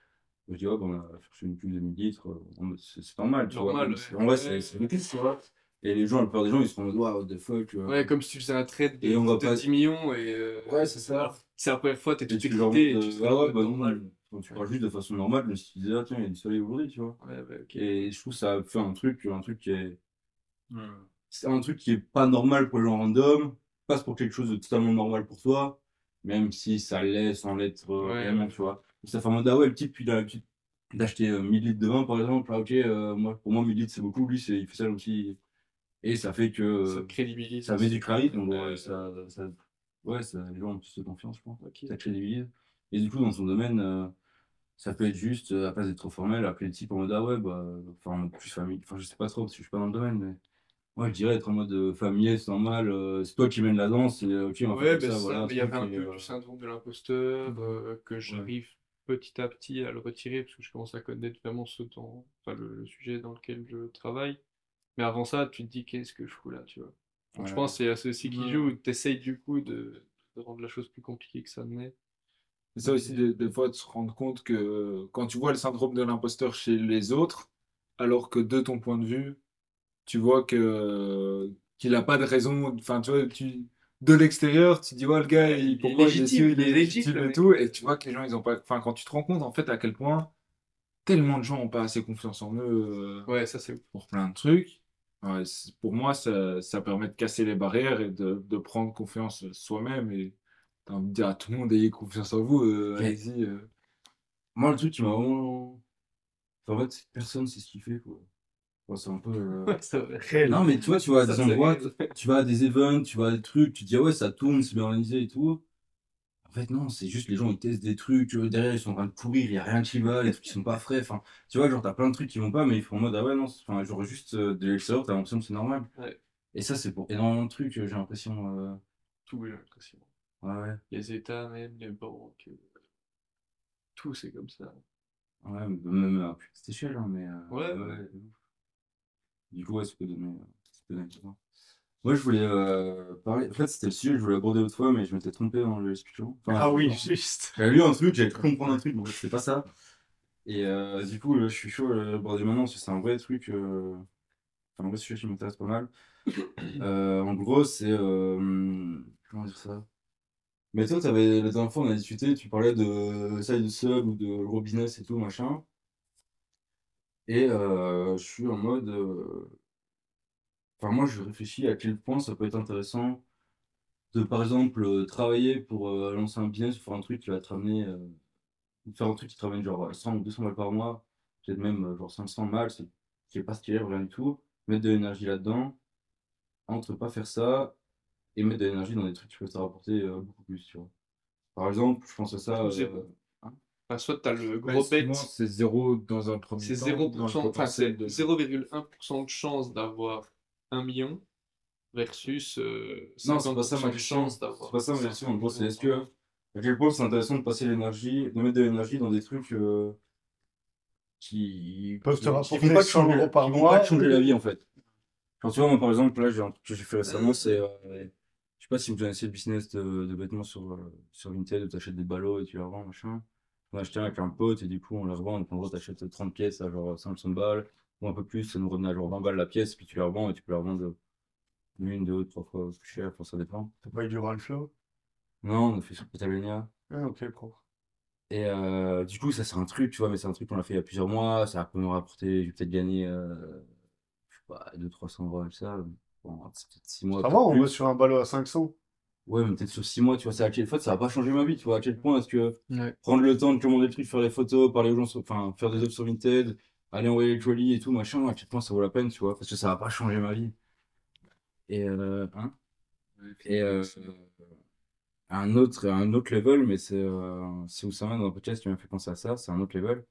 Je dis, oh, on a cherché une cuve de 1000 litres, euh, c'est normal, tu normal, vois. En vrai, c'est beaucoup, tu vois. Et les gens, la plupart des gens, ils se font what the fuck. Tu. Ouais, comme si tu faisais un trade de, et on va pas... 10 millions et. Euh, ouais, c'est ça. C'est la première fois, t'es tout excité. Tu ah ouais, bah normal. Quand tu parles juste de façon normale, je me suis dit, ah tiens, il y a du soleil aujourd'hui, tu vois. Ouais, bah, ok. Et je trouve que ça fait un truc, un truc qui est. C'est un truc qui est pas normal pour les gens random, passe pour quelque chose de totalement normal pour toi, même si ça l'est sans l'être euh, réellement, tu vois. Ça fait un mode, ah ouais, le type, il a l'habitude d'acheter 1000 euh, litres de vin, par exemple. Ah, ok, euh, moi, pour moi, 1000 litres, c'est beaucoup. Lui, il fait ça aussi. Et ça fait que. Ça crédibilise. Ça met du crédit, donc ça, ça, ouais, ça, les gens ont plus de confiance, je pense. Ça crédibilise. Et du coup, dans son domaine, ça peut être juste, à place d'être trop formel, appeler le type en mode, ah ouais, bah, enfin, plus famille. Enfin, je sais pas trop, parce que je suis pas dans le domaine, mais. Moi, je dirais être en mode euh, familier, c'est normal. Euh, c'est toi qui mènes la danse. Et, ok, on va ouais, faire ben ça, voilà, il y avait un peu euh, du syndrome de l'imposteur que j'arrive petit à petit à le retirer parce que je commence à connaître vraiment ce temps, enfin, le, sujet dans lequel je travaille. Mais avant ça, tu te dis qu'est-ce que je fous là, tu vois? Donc, je pense que c'est ceci qui joue. Tu essayes du coup de, de, rendre la chose plus compliquée que ça n'est. C'est ça aussi, des, fois, de se rendre compte que quand tu vois le syndrome de l'imposteur chez les autres, alors que de ton point de vue, tu vois que qu'il a pas de raison. Enfin, tu vois, tu, de l'extérieur, tu dis, ouais, le gars, il, pourquoi il, est légitime, il est légitime et tout. Et tu vois que les gens, ils ont pas. Enfin, quand tu te rends compte, en fait, à quel point tellement de gens ont pas assez confiance en eux. Euh, ouais, ça, c'est pour plein de trucs. pour moi, ça, ça, permet de casser les barrières et de, de prendre confiance soi-même. Et t'as envie de dire à tout le monde, ayez confiance en vous. Euh, allez-y. Euh. Moi, le truc qui m'a vraiment. en fait, personne sait ce qu'il fait, quoi c'est un peu. Euh, non, mais tu vois, tu vas à des endroits, tu vas à des events, tu vas à des trucs, tu te dis, ah ouais, ça tourne, c'est bien organisé et tout. En fait, non, c'est juste les gens, ils testent des trucs, tu vois, derrière, ils sont en train de courir, il n'y a rien qui va, les trucs qui sont pas frais. Enfin, tu vois, genre, t'as plein de trucs qui vont pas, mais ils font en mode, ah ouais, non, enfin, genre, juste euh, de l'extérieur, t'as l'impression que c'est normal. Et ça, c'est pour énormément de trucs, j'ai l'impression. Euh... Tout, j'ai l'impression. Ouais, ouais. Les États, même, les banques. Tout, c'est comme ça. Ouais, même à petite échelle, hein, mais. Euh, ouais, ouais. Du coup, ouais, ça peut donner. Moi, je voulais euh, parler. En fait, c'était le sujet que je voulais aborder autrefois fois, mais je m'étais trompé dans le discussion. ah oui, juste. J'avais lu un truc, j'avais cru comprendre un truc, mais en fait, c'était pas ça. Et euh, du coup, je suis chaud à l'aborder maintenant, parce que c'est un vrai truc. Euh... Enfin, un vrai sujet qui m'intéresse pas mal. Euh, en gros, c'est. Euh, comment dire ça? Mais toi, avais, la dernière fois, on a discuté, tu parlais de side sub ou de gros business et tout, machin. Et euh, je suis en mode. Euh, enfin, moi, je réfléchis à quel point ça peut être intéressant de, par exemple, euh, travailler pour lancer un business ou faire un truc qui va te ramener. faire un truc qui te ramène genre 100 ou 200 balles par mois, peut-être même genre 500 balles, c'est qui est pas stylé, rien du tout. Mettre de l'énergie là-dedans, entre pas faire ça et mettre de l'énergie dans des trucs qui peuvent te rapporter beaucoup plus, tu vois. Par exemple, je pense à ça soit tu as le gros bet. C'est zéro dans un premier C'est 0%, enfin, c'est 0,1% de chance d'avoir un million versus euh, non, c'est pas ça ma question. C'est pas ça ma question. En gros, c'est est-ce que à quel point c'est intéressant de passer l'énergie, de mettre de l'énergie dans des trucs euh, qui peuvent te rapporter pas 100 euros par mois. Pas changer la vie en fait. Quand tu vois, moi par exemple, là, j'ai un truc que j'ai fait récemment, c'est. Euh, je sais pas si vous connaissez le business de, de vêtements sur, euh, sur Vinted où tu achètes des ballots et tu les revends, machin. On a acheté avec un pote et du coup on les revend. Donc en gros, t'achètes 30 pièces à genre 500 balles ou un peu plus. Ça nous revenait à genre 20 balles la pièce. Puis tu les revends et tu peux les revendre une, deux, trois fois plus cher. Enfin, ça dépend. T'as pas eu du Ralflo Non, on a fait sur Catalonia. Ah, ok, pro. Et euh, du coup, ça c'est un truc, tu vois, mais c'est un truc qu'on a fait il y a plusieurs mois. Ça peut nous rapporter, j'ai peut-être gagné, euh, je sais pas, 200-300 euros avec ça. c'est peut-être 6 mois. Ça va, on va sur un ballot à 500. Ouais, mais peut-être sur 6 mois, tu vois, ça, à quel fois, ça va pas changer ma vie, tu vois, à quel point est-ce que Ouais. prendre le temps de commander le truc, faire les photos, parler aux gens, sur- enfin, faire des offres sur Vinted, aller envoyer les colis et tout, machin, à quel point ça vaut la peine, tu vois, parce que ça va pas changer ma vie. Et, euh, hein, et, euh, un autre, un autre level, mais c'est, euh, c'est Oussama dans le podcast qui m'a fait penser à ça, c'est un autre level.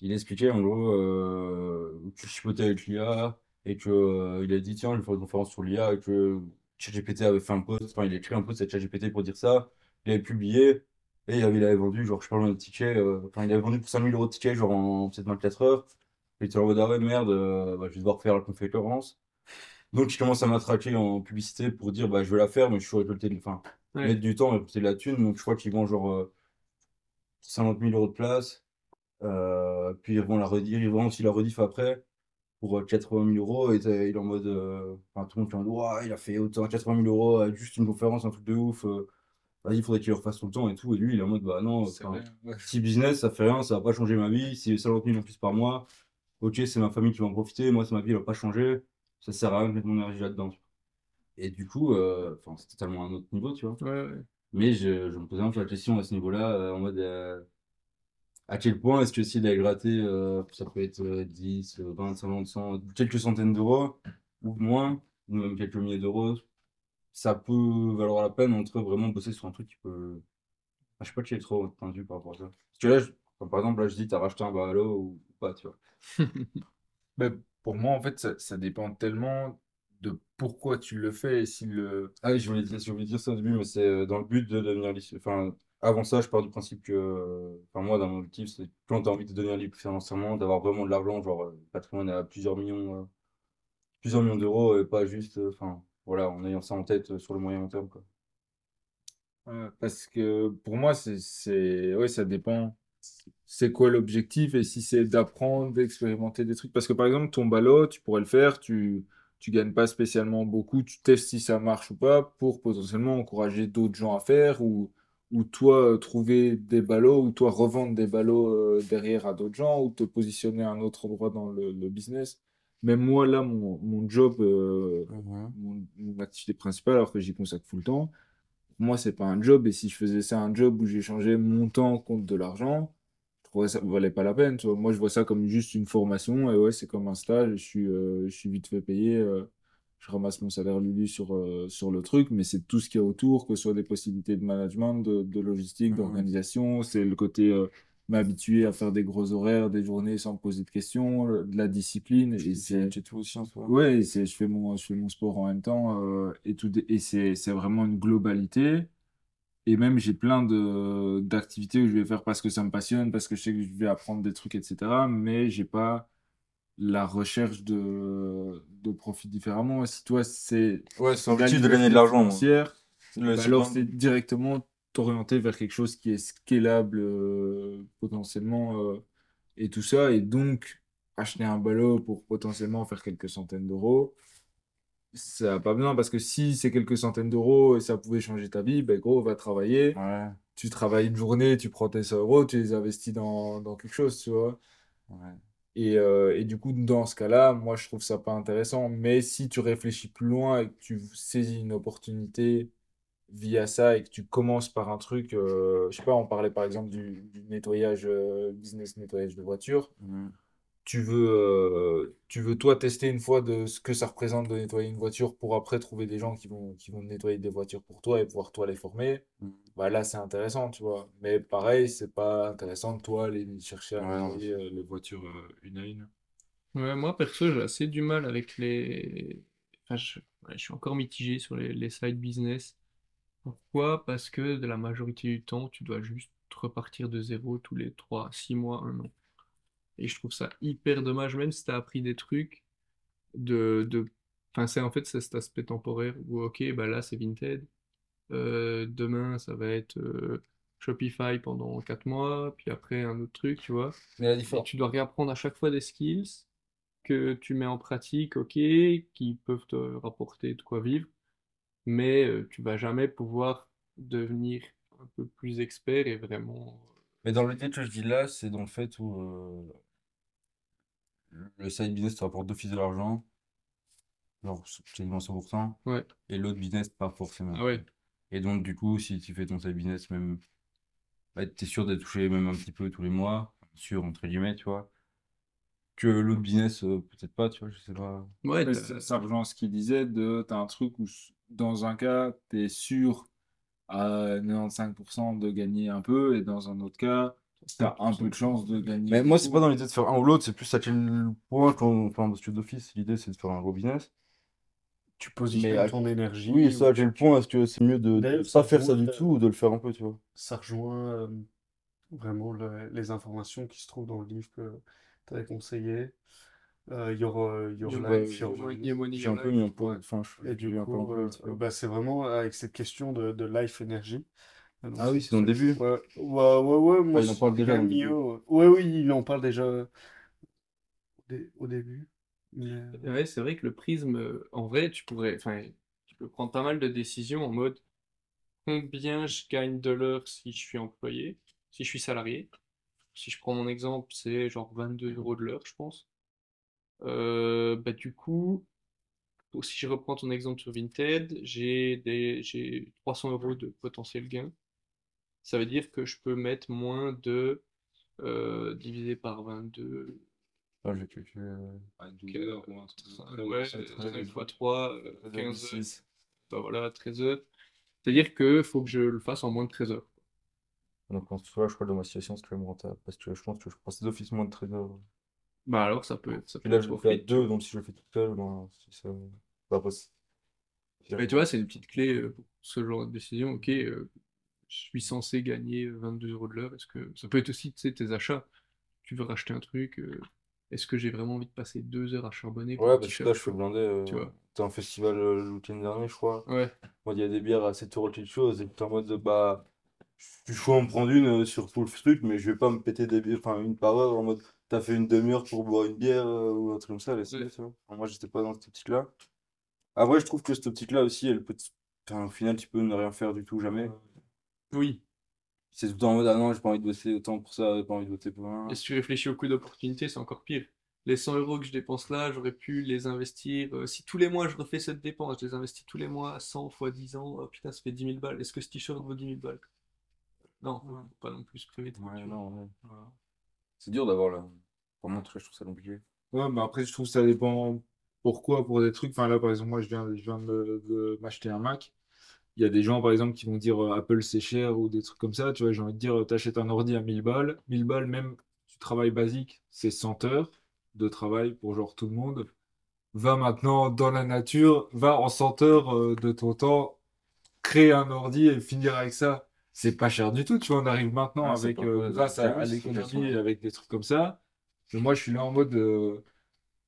Il expliquait, en gros, euh, tu chipotais avec l'IA, et que, euh, il a dit, tiens, je vais faire une conférence sur l'IA, et que ChatGPT avait fait un post, enfin, il a écrit un post avec ChatGPT pour dire ça, il avait publié, et il avait, il avait vendu, genre, je parle de ticket, euh, enfin, il avait vendu pour 5000 euros de ticket, genre, en peut-être 24 heures. Il était en mode, ah ouais, merde, euh, bah, je vais devoir faire la conférence. Donc, il commence à m'attraquer en publicité pour dire, bah, je vais la faire, mais je suis récolté, de- enfin, Ouais. mettre du temps, récolter de la thune. Donc, je crois qu'il vend genre euh, 50 000 euros de place. Euh, puis, ils vont la redire, ils vendent aussi la rediff après pour euh, 80 000 euros. Et il est en mode, euh, enfin, tout le monde qui est en mode, il a fait autant 80 000 euros à juste une conférence, un truc de ouf. euh, vas-y, il faudrait qu'il le refasse tout le temps et tout. Et lui, il est en mode, bah non, C'est petit business, ça fait rien, ça va pas changer ma vie. C'est 50 000 en plus par mois. Ok, c'est ma famille qui va en profiter. Moi, c'est ma vie, elle va pas changer. Ça sert à rien de mettre mon énergie là-dedans. Et du coup, euh, c'est totalement un autre niveau, tu vois. Ouais, ouais. Mais je, je me posais un peu la question à ce niveau-là, euh, en mode euh, à quel point est-ce que si d'aller gratter, euh, ça peut être euh, 10, euh, 20, 50, 100, quelques centaines d'euros, ou moins, ou même quelques milliers d'euros, ça peut valoir la peine entre vraiment bosser sur un truc qui peut. Enfin, je sais pas qui est trop vue par rapport à ça. Parce que là, je- enfin, par exemple, là, je dis, t'as racheté un ballot ou pas, tu vois. Mais pour moi, en fait, ça, ça dépend tellement de pourquoi tu le fais et si le. Ah oui, je voulais dire, je voulais dire ça au début, mais c'est euh, dans le but de devenir libre. Enfin, avant ça, je pars du principe que, euh, moi, dans mon objectif, c'est quand tu as envie de devenir libre financièrement, d'avoir vraiment de l'argent, genre euh, patrimoine à plusieurs millions, euh, plusieurs millions d'euros, et pas juste, enfin, voilà, en ayant ça en tête sur le moyen terme, parce que pour moi, c'est, ça dépend. C'est quoi l'objectif et si c'est d'apprendre, d'expérimenter des trucs? Parce que par exemple, ton ballot, tu pourrais le faire, tu, tu gagnes pas spécialement beaucoup, tu testes si ça marche ou pas pour potentiellement encourager d'autres gens à faire ou, ou toi euh, trouver des ballots ou toi revendre des ballots euh, derrière à d'autres gens ou te positionner à un autre endroit dans le, le business. Même moi, là, mon, mon job, euh, mon, mon activité principale, alors que j'y consacre full temps, pour moi, c'est pas un job. Et si je faisais ça un job où j'échangeais mon temps contre de l'argent, je trouvais ça valait pas la peine. Tu vois. Moi, je vois ça comme juste une formation. Et ouais, c'est comme un stage. Je suis, euh, je suis vite fait payer. euh, je ramasse mon salaire Lulu sur, euh, sur le truc. Mais c'est tout ce qu'il y a autour, que ce soit des possibilités de management, de, de logistique, Mhm. d'organisation. C'est le côté euh, m'habituer à faire des gros horaires, des journées sans me poser de questions, le- de la discipline. Et c'est. Tout aussi en soi. Ouais, je fais mon, je fais mon sport en même temps euh, et tout, et c'est, vraiment une globalité. Et même, j'ai plein d'activités où je vais faire parce que ça me passionne, parce que je sais que je vais apprendre des trucs, etc. Mais j'ai pas la recherche de, de profit différemment. Si toi, c'est Ouais, c'est l'objectif de gagner de l'argent. bah alors c'est directement t'orienter vers quelque chose qui est scalable euh, potentiellement euh, et tout ça. Et donc, acheter un ballot pour potentiellement faire quelques centaines d'euros, ça n'a pas besoin parce que si c'est quelques centaines d'euros et ça pouvait changer ta vie, ben gros, va travailler. Ouais, Tu travailles une journée, tu prends tes 100 euros, tu les investis dans, dans quelque chose, tu vois. ouais. Et, euh, et du coup, dans ce cas-là, moi, je trouve ça pas intéressant. Mais si tu réfléchis plus loin et que tu saisis une opportunité via ça et que tu commences par un truc, euh, je sais pas, on parlait par exemple du, nettoyage, euh, business nettoyage de voiture. Mhm. Tu veux, euh, tu veux toi tester une fois de ce que ça représente de nettoyer une voiture pour après trouver des gens qui vont, qui vont nettoyer des voitures pour toi et pouvoir toi les former. Mhm. Bah là, c'est intéressant, tu vois. Mais pareil, c'est pas intéressant de toi aller chercher à nettoyer euh, les voitures euh, une à une. Ouais, moi, perso, j'ai assez du mal avec les... Enfin, je, ouais, je suis encore mitigé sur les, les side business. Pourquoi? Parce que de la majorité du temps, tu dois juste repartir de zéro tous les 3, 6 mois, un an. Et je trouve ça hyper dommage, même si tu as appris des trucs, de, de... Enfin, c'est en fait c'est cet aspect temporaire où, ok, bah là, c'est Vinted. Euh, demain, ça va être euh, Shopify pendant 4 mois, puis après, un autre truc, tu vois. Mais la Et différence. tu dois réapprendre à chaque fois des skills que tu mets en pratique, ok, qui peuvent te rapporter de quoi vivre, mais euh, tu vas jamais pouvoir devenir un peu plus expert et vraiment. Mais dans l'idée que je dis là, c'est dans le fait où euh, le side business te rapporte d'office de l'argent. genre quasiment 100%, Ouais. et l'autre business, pas forcément. Ah ouais. Et donc, du coup, si tu fais ton side business, même, bah, t'es sûr d'être touché même un petit peu tous les mois, sûr, entre guillemets, tu vois. Que l'autre business, euh, peut-être pas, tu vois, je sais pas. Ouais, ça, ça rejoint ce qu'il disait de t'as un truc où dans un cas t'es sûr à 95% de gagner un peu et dans un autre cas t'as un peu de chance de gagner. Mais moi, c'est pas dans l'idée de faire un ou l'autre, c'est plus à quel point, quand, enfin, dans Studio d'office, l'idée, c'est de faire un gros business. Tu positionnes à- ton énergie. Oui, ça, à quel point est-ce que c'est mieux de ne pas faire ça du tout ou de le faire un peu, tu vois? Ça rejoint euh, vraiment le- les informations qui se trouvent dans le livre que tu avais conseillé. Euh, Your, euh, Your Your Life, Life, Your Your Money. Your Money, J'ai un peu mis un point, enfin, je Et du coup, euh, bah, c'est vraiment avec cette question de, de life energy. Donc, Ah oui, c'est dans le début. Ouais, ouais, ouais, ouais, moi, Ah, il en parle c'est déjà dans le début. Ouais, oui, il en parle déjà au, dé- au début. Mais, euh, Ouais, c'est vrai que le prisme, euh, en vrai, tu pourrais, enfin, tu peux prendre pas mal de décisions en mode combien je gagne de l'heure si je suis employé, si je suis salarié. Si je prends mon exemple, c'est genre 22 euros de l'heure, je pense. Euh, bah, du coup, si je reprends ton exemple sur Vinted, j'ai des, j'ai 300 euros de potentiel gain. Ça veut dire que je peux mettre moins de euh, divisé par 22. Ah, j'ai calculé, euh, 12 heures ou un truc comme ça. Ouais, Ça, 5 13, fois 3, 15 heures. 13,6. Bah voilà, 13 heures. C'est-à-dire que faut que je le fasse en moins de 13 heures. Donc, en tout cas, je crois que dans ma situation, c'est quand même rentable. Parce que je pense que je passe d'office moins de 13 heures. Bah alors ça peut être, ça peut là, être je fais à tu deux, vois. donc si je le fais tout seul, ben, si ça. Bah, après, Mais tu vois, c'est une petite clé euh, pour ce genre de décision. Ok, euh, suis censé gagner 22 euros de l'heure. Est-ce que ça peut être aussi, tes achats. Tu veux racheter un truc. euh, Est-ce que j'ai vraiment envie de passer deux heures à charbonner Ouais, parce que là, je fais blinder. euh, Tu vois. T'as un festival euh, le week-end dernier, je crois. Ouais, Moi, il y a des bières à 7 euros quelque chose. Et t'es en mode, bah, je suis chaud à en prendre une euh, sur tout le truc, mais je vais pas me péter des bières, enfin, une par heure en mode, t'as fait une demi-heure pour boire une bière euh, ou un truc comme ça. laisse Ouais. vois. Enfin, moi, j'étais pas dans cette optique-là. Après, je trouve que cette optique-là aussi, elle peut. Enfin, au final, tu peux ne rien faire du tout, jamais. Oui. C'est tout le temps en mode, ah non, j'ai pas envie de bosser autant pour ça, j'ai pas envie de voter pour un. Et si tu réfléchis au coût d'opportunité, c'est encore pire. Les 100 euros que je dépense là, j'aurais pu les investir. euh, si tous les mois je refais cette dépense, je les investis tous les mois à 100 fois 10 ans, oh, putain, ça fait 10 000 balles. Est-ce que ce t-shirt vaut 10 000 balles? Non, faut pas non plus se priver de Ouais, tu vois. non, ouais. C'est dur d'avoir là. Pour montrer, je trouve ça compliqué. Ouais, mais après, je trouve que ça dépend pourquoi pour des trucs. Enfin, là, par exemple, moi, je viens, je viens de, de m'acheter un Mac. Il y a des gens, par exemple, qui vont dire euh, Apple c'est cher ou des trucs comme ça. Tu vois, j'ai envie de dire, euh, t'achètes un ordi à 1000 balles. 1000 balles, même du travail basique, c'est 100 heures de travail pour genre tout le monde. Va maintenant dans la nature, va en 100 heures euh, de ton temps, créer un ordi et finir avec ça. C'est pas cher du tout, tu vois. On arrive maintenant Ah, avec, euh, grâce à, toute l'économie, avec des trucs comme ça. Moi, je suis là en mode,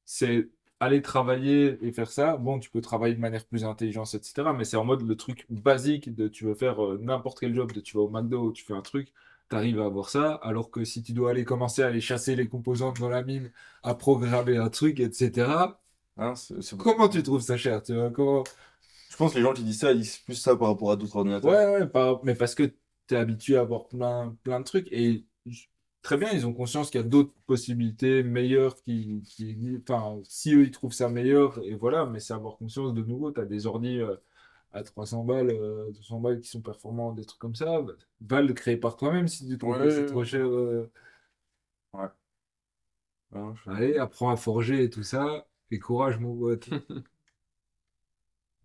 c'est aller travailler et faire ça. Bon, tu peux travailler de manière plus intelligente, etc. Mais c'est en mode le truc basique de tu veux faire euh, n'importe quel job, de tu vas au McDo, tu fais un truc, tu arrives à avoir ça. Alors que si tu dois aller commencer à aller chasser les composantes dans la mine, à programmer un truc, etc. Hein, Comment tu trouves ça cher, tu vois? Comment... Je pense que les gens qui disent ça, ils disent plus ça par rapport à d'autres ordinateurs. Ouais, ouais, par- mais parce que tu es habitué à avoir plein, plein de trucs. Et très bien, ils ont conscience qu'il y a d'autres possibilités meilleures qui, qui, enfin, si eux ils trouvent ça meilleur, et voilà, mais c'est avoir conscience de nouveau, tu as des ordi euh, à 300 balles, euh, 200 balles qui sont performants, des trucs comme ça. bah, va le créer par toi-même si tu trouves Ouais, que c'est ouais, trop cher. euh. Ouais, non, je- Allez, apprends à forger et tout ça. Et courage, mon pote.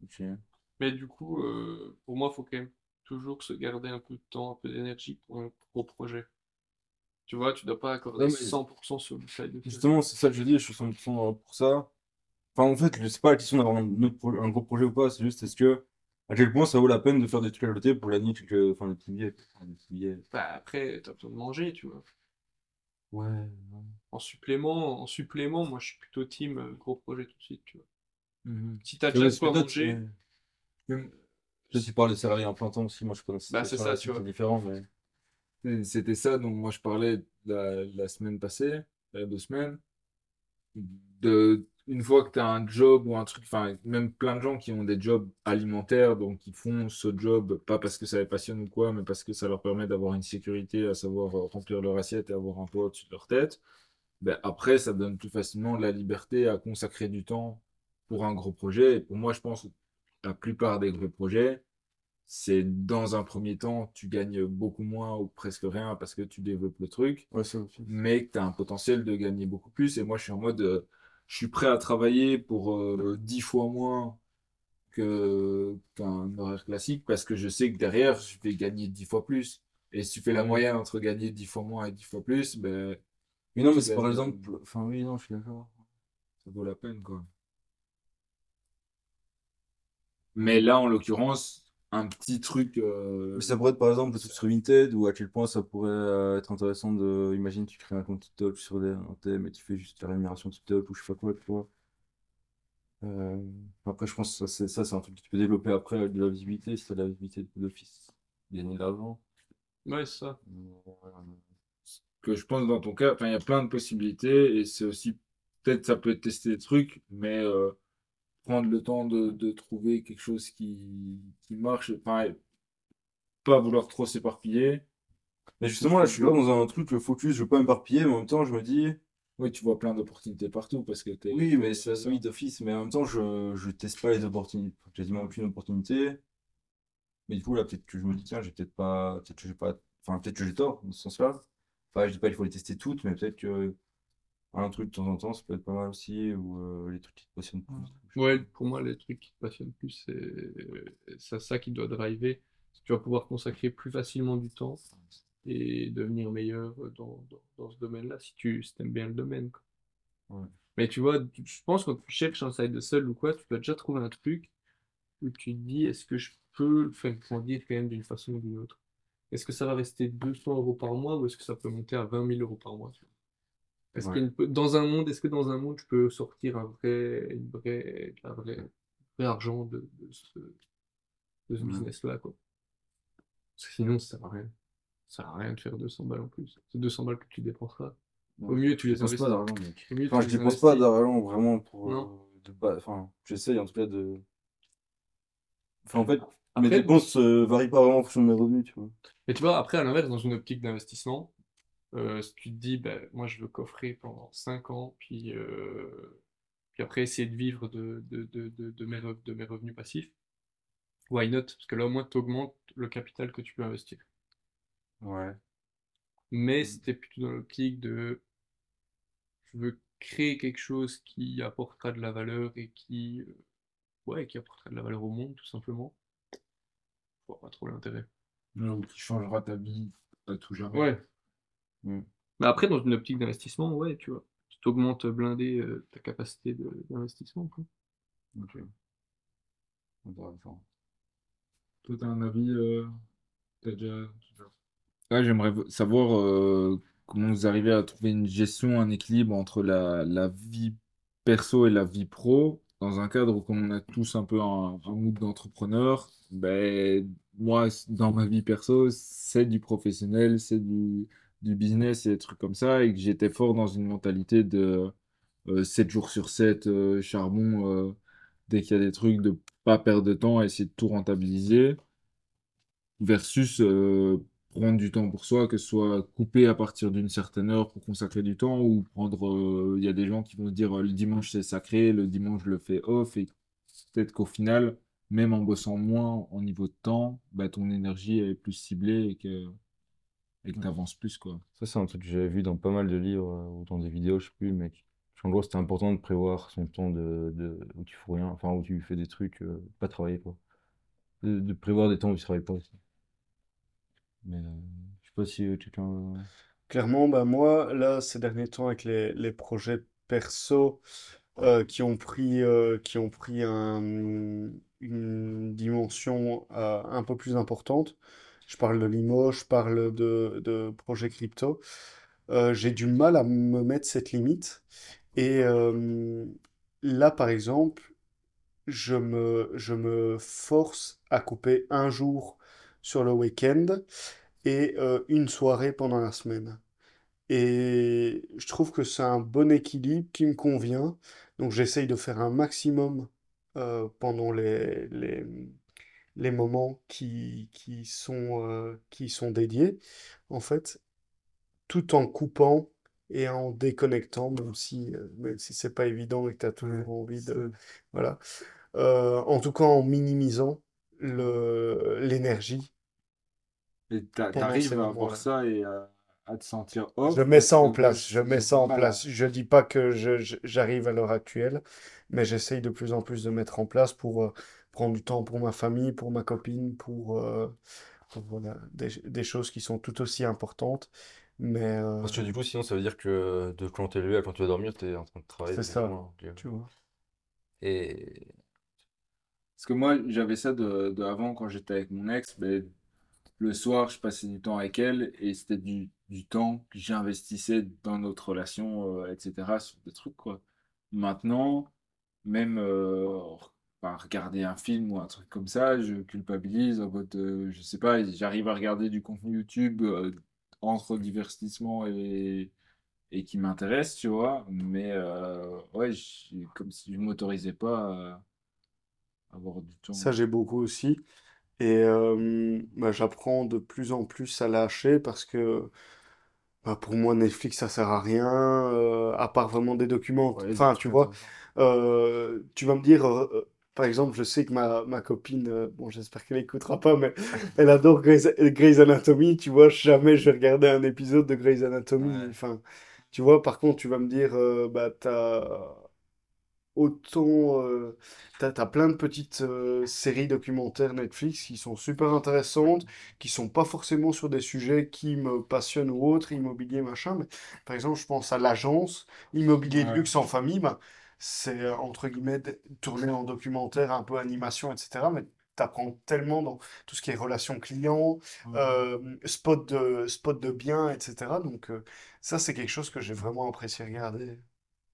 ok. Mais du coup, euh, pour moi, il faut quand même toujours se garder un peu de temps, un peu d'énergie pour un gros projet. Tu vois, tu dois pas accorder mais- 100% sur le side. Justement, c'est ça que je dis, je suis 100% pour ça. Enfin, en fait, c'est pas la question d'avoir un, autre un gros projet ou pas, c'est juste est-ce que, à quel point ça vaut la peine de faire des trucs à côté pour gagner quelques, enfin, des petits billets. Des petits billets. Bah, après, t'as besoin de manger, tu vois. Ouais. En supplément, en supplément, moi, je suis plutôt team euh, gros projet tout de suite, tu vois. Mhm. Si t'as déjà que quoi manger, tu- Même- Peut-être tu parles des salariés en plein temps aussi, moi je pas dans cette Bah, c'est ça, tu c'est vois. différent, mais. C'était ça dont moi je parlais la, semaine passée, il y a deux semaines. De, une fois que tu as un job ou un truc, enfin, même plein de gens qui ont des jobs alimentaires, donc qui font ce job, pas parce que ça les passionne ou quoi, mais parce que ça leur permet d'avoir une sécurité, à savoir euh, remplir leur assiette et avoir un toit au-dessus de leur tête. Ben après, ça donne plus facilement la liberté à consacrer du temps pour un gros projet. Et pour moi, je pense que la plupart des gros projets, c'est dans un premier temps, tu gagnes beaucoup moins ou presque rien parce que tu développes le truc, mais que tu as un potentiel de gagner beaucoup plus. Et moi, je suis en mode, euh, je suis prêt à travailler pour euh, dix 10 fois moins que, qu'un horaire classique parce que je sais que derrière, je vais gagner 10 fois plus. Et si tu fais la moyenne entre gagner 10 fois moins et 10 fois plus, ben. Mais non, mais c'est par exemple. Enfin, oui, non, je suis d'accord. Ça vaut la peine, quoi. Mais là, en l'occurrence, un petit truc. Euh, ça pourrait être par exemple sur Vinted ou à quel point ça pourrait euh, être intéressant de. Imagine, tu crées un compte TikTok sur des, un thème et tu fais juste la rémunération TikTok ou je sais pas quoi, tu vois. Euh, après, je pense que ça, c'est, un truc que tu peux développer après de la visibilité, si tu as de la visibilité d'office, gagner de l'argent. Ouais, c'est ça. Que je pense dans ton cas, il y a plein de possibilités et c'est aussi. Peut-être ça peut être tester des trucs, mais prendre le temps de, de trouver quelque chose qui, qui marche. Pas vouloir trop s'éparpiller. Mais justement, là, je suis dans un truc, le focus, je veux pas m'éparpiller, mais en même temps, je me dis. Oui, tu vois plein d'opportunités partout parce que es... Oui, mais c'est la d'office, mais en même temps, je, je teste pas les opportunités, quasiment aucune opportunité. Mais du coup, là, peut-être que je me dis, tiens, j'ai peut-être pas, peut-être que j'ai pas, enfin, peut-être que j'ai tort dans ce sens-là. Enfin, je dis pas qu'il faut les tester toutes, mais peut-être que un truc de temps en temps, ça peut être pas mal aussi, ou euh, les trucs qui te passionnent plus. Ouais, pour moi, les trucs qui te passionnent plus, c'est ça qui doit driver. Tu vas pouvoir consacrer plus facilement du temps et devenir meilleur dans, dans, ce domaine-là, si tu si aimes bien le domaine. Quoi. Mais tu vois, je pense que quand tu cherches un side seul ou quoi, tu dois déjà trouver un truc où tu te dis, est-ce que je peux le faire grandir quand même d'une façon ou d'une autre? Est-ce que ça va rester 200 euros par mois ou est-ce que ça peut monter à 20 000 euros par mois dans un monde, est-ce que dans un monde, je peux sortir un vrai, une vraie, un vrai, vrai argent de, de ce, de ce business-là, quoi? Parce que sinon, ça sert à rien. Ça sert à rien de faire 200 balles en plus. C'est 200 balles que tu dépenseras. Au mieux, tu les investis. pas d'argent, mec. Enfin, je dépense pas d'argent vraiment pour. Non. Euh, de Enfin, j'essaye en tout cas de. Enfin, en fait, mes dépenses euh, varient pas vraiment en fonction de mes revenus, tu vois. Et tu vois, après, à l'inverse, dans une optique d'investissement, euh, si tu te dis, ben, moi je veux coffrer pendant 5 ans, puis, euh, puis après essayer de vivre de, de, de, de, mes, de mes revenus passifs, why not? Parce que là au moins tu augmentes le capital que tu peux investir. Ouais. Mais c'était plutôt dans l'optique de je veux créer quelque chose qui apportera de la valeur et qui, euh, ouais, qui apportera de la valeur au monde, tout simplement. Je vois pas trop l'intérêt. Ou qui changera ta vie à tout jamais. Ouais. Mm. Mais après, dans une optique d'investissement, ouais, tu vois, tu t'augmentes blindé euh, ta capacité d'investissement. quoi. Ok. Intéressant. Toi, t'as un avis euh, t'as déjà... Ouais, j'aimerais savoir euh, comment vous arrivez à trouver une gestion, un équilibre entre la, la vie perso et la vie pro dans un cadre où comme on a tous un peu un, un mood d'entrepreneur, ben, moi, dans ma vie perso, c'est du professionnel, c'est du, du business et des trucs comme ça, et que j'étais fort dans une mentalité de 7 euh, jours sur 7, euh, charbon, euh, dès qu'il y a des trucs, de pas perdre de temps, essayer de tout rentabiliser, versus prendre du temps pour soi, que ce soit coupé à partir d'une certaine heure pour consacrer du temps, ou prendre, il y a des gens qui vont dire le dimanche c'est sacré, le dimanche je le fais off, et peut-être qu'au final, même en bossant moins en niveau de temps, bah, ton énergie est plus ciblée et que et que tu avances plus, quoi. Ça, c'est un truc que j'avais vu dans pas mal de livres euh, ou dans des vidéos, je sais plus, mais en gros, c'était important de prévoir son temps de, de, où tu fous rien, enfin, où tu fais des trucs, euh, pas travailler, quoi. De, prévoir des temps où tu travailles pas aussi. Mais euh, je sais pas si quelqu'un. Clairement, bah moi, là, ces derniers temps, avec les, les projets perso qui ont pris, qui ont pris un, une dimension un peu plus importante, je parle de Limo, je parle de, de projet crypto. Euh, j'ai du mal à me mettre cette limite. Et euh, là, par exemple, je me, je me force à couper un jour sur le week-end et euh, une soirée pendant la semaine. Et je trouve que c'est un bon équilibre qui me convient. Donc j'essaye de faire un maximum pendant les, les, les moments qui, qui sont, euh, qui sont dédiés, en fait, tout en coupant et en déconnectant, même si, euh, même si c'est pas évident et que tu as toujours envie de. Voilà. Euh, en tout cas, en minimisant l'énergie. Et t'arrives à voir ça et à, à te sentir off Je mets ça en place, je mets ça en place. Je dis pas que j'arrive à l'heure actuelle, mais j'essaye de plus en plus de mettre en place pour euh, prendre du temps pour ma famille, pour ma copine, pour, euh, pour, voilà, des, des choses qui sont tout aussi importantes. Mais euh, Parce que du coup, sinon, ça veut dire que de quand t'es levé à quand tu vas dormir, t'es en train de travailler. c'est ça, tu vois. Et Parce que moi, j'avais ça de, de avant quand j'étais avec mon ex. Mais le soir, je passais du temps avec elle et c'était du, du temps que j'investissais dans notre relation, euh, etc., sur des trucs, quoi. Maintenant, même euh, enfin, regarder un film ou un truc comme ça, je culpabilise en mode, euh, je sais pas, j'arrive à regarder du contenu YouTube euh, entre divertissement et, et qui m'intéresse, tu vois, mais euh, ouais, je- comme si je m'autorisais pas à avoir du temps. Ça, j'ai beaucoup aussi. Et euh, bah, j'apprends de plus en plus à lâcher parce que bah, pour moi, Netflix, ça sert à rien, euh, à part vraiment des documents. Ouais, des Enfin, tu trucs vois, intéressants. euh, tu vas me dire, euh, par exemple, je sais que ma, ma copine, euh, bon, j'espère qu'elle écoutera pas, mais elle adore Grey's, Grey's Anatomy, tu vois, jamais je vais regarder un épisode de Grey's Anatomy. Ouais. Enfin, tu vois, par contre, tu vas me dire, euh, bah, t'as autant, euh, t'as, t'as plein de petites euh, séries documentaires Netflix qui sont super intéressantes, qui sont pas forcément sur des sujets qui me passionnent ou autres, immobilier, machin, mais par exemple, je pense à l'agence immobilier de luxe en famille, ben, c'est euh, entre guillemets tourné en documentaire, un peu animation, etc. Mais t'apprends tellement dans tout ce qui est relations clients, euh, spot de, spot de biens, etc. Donc euh, ça, c'est quelque chose que j'ai vraiment apprécié regarder.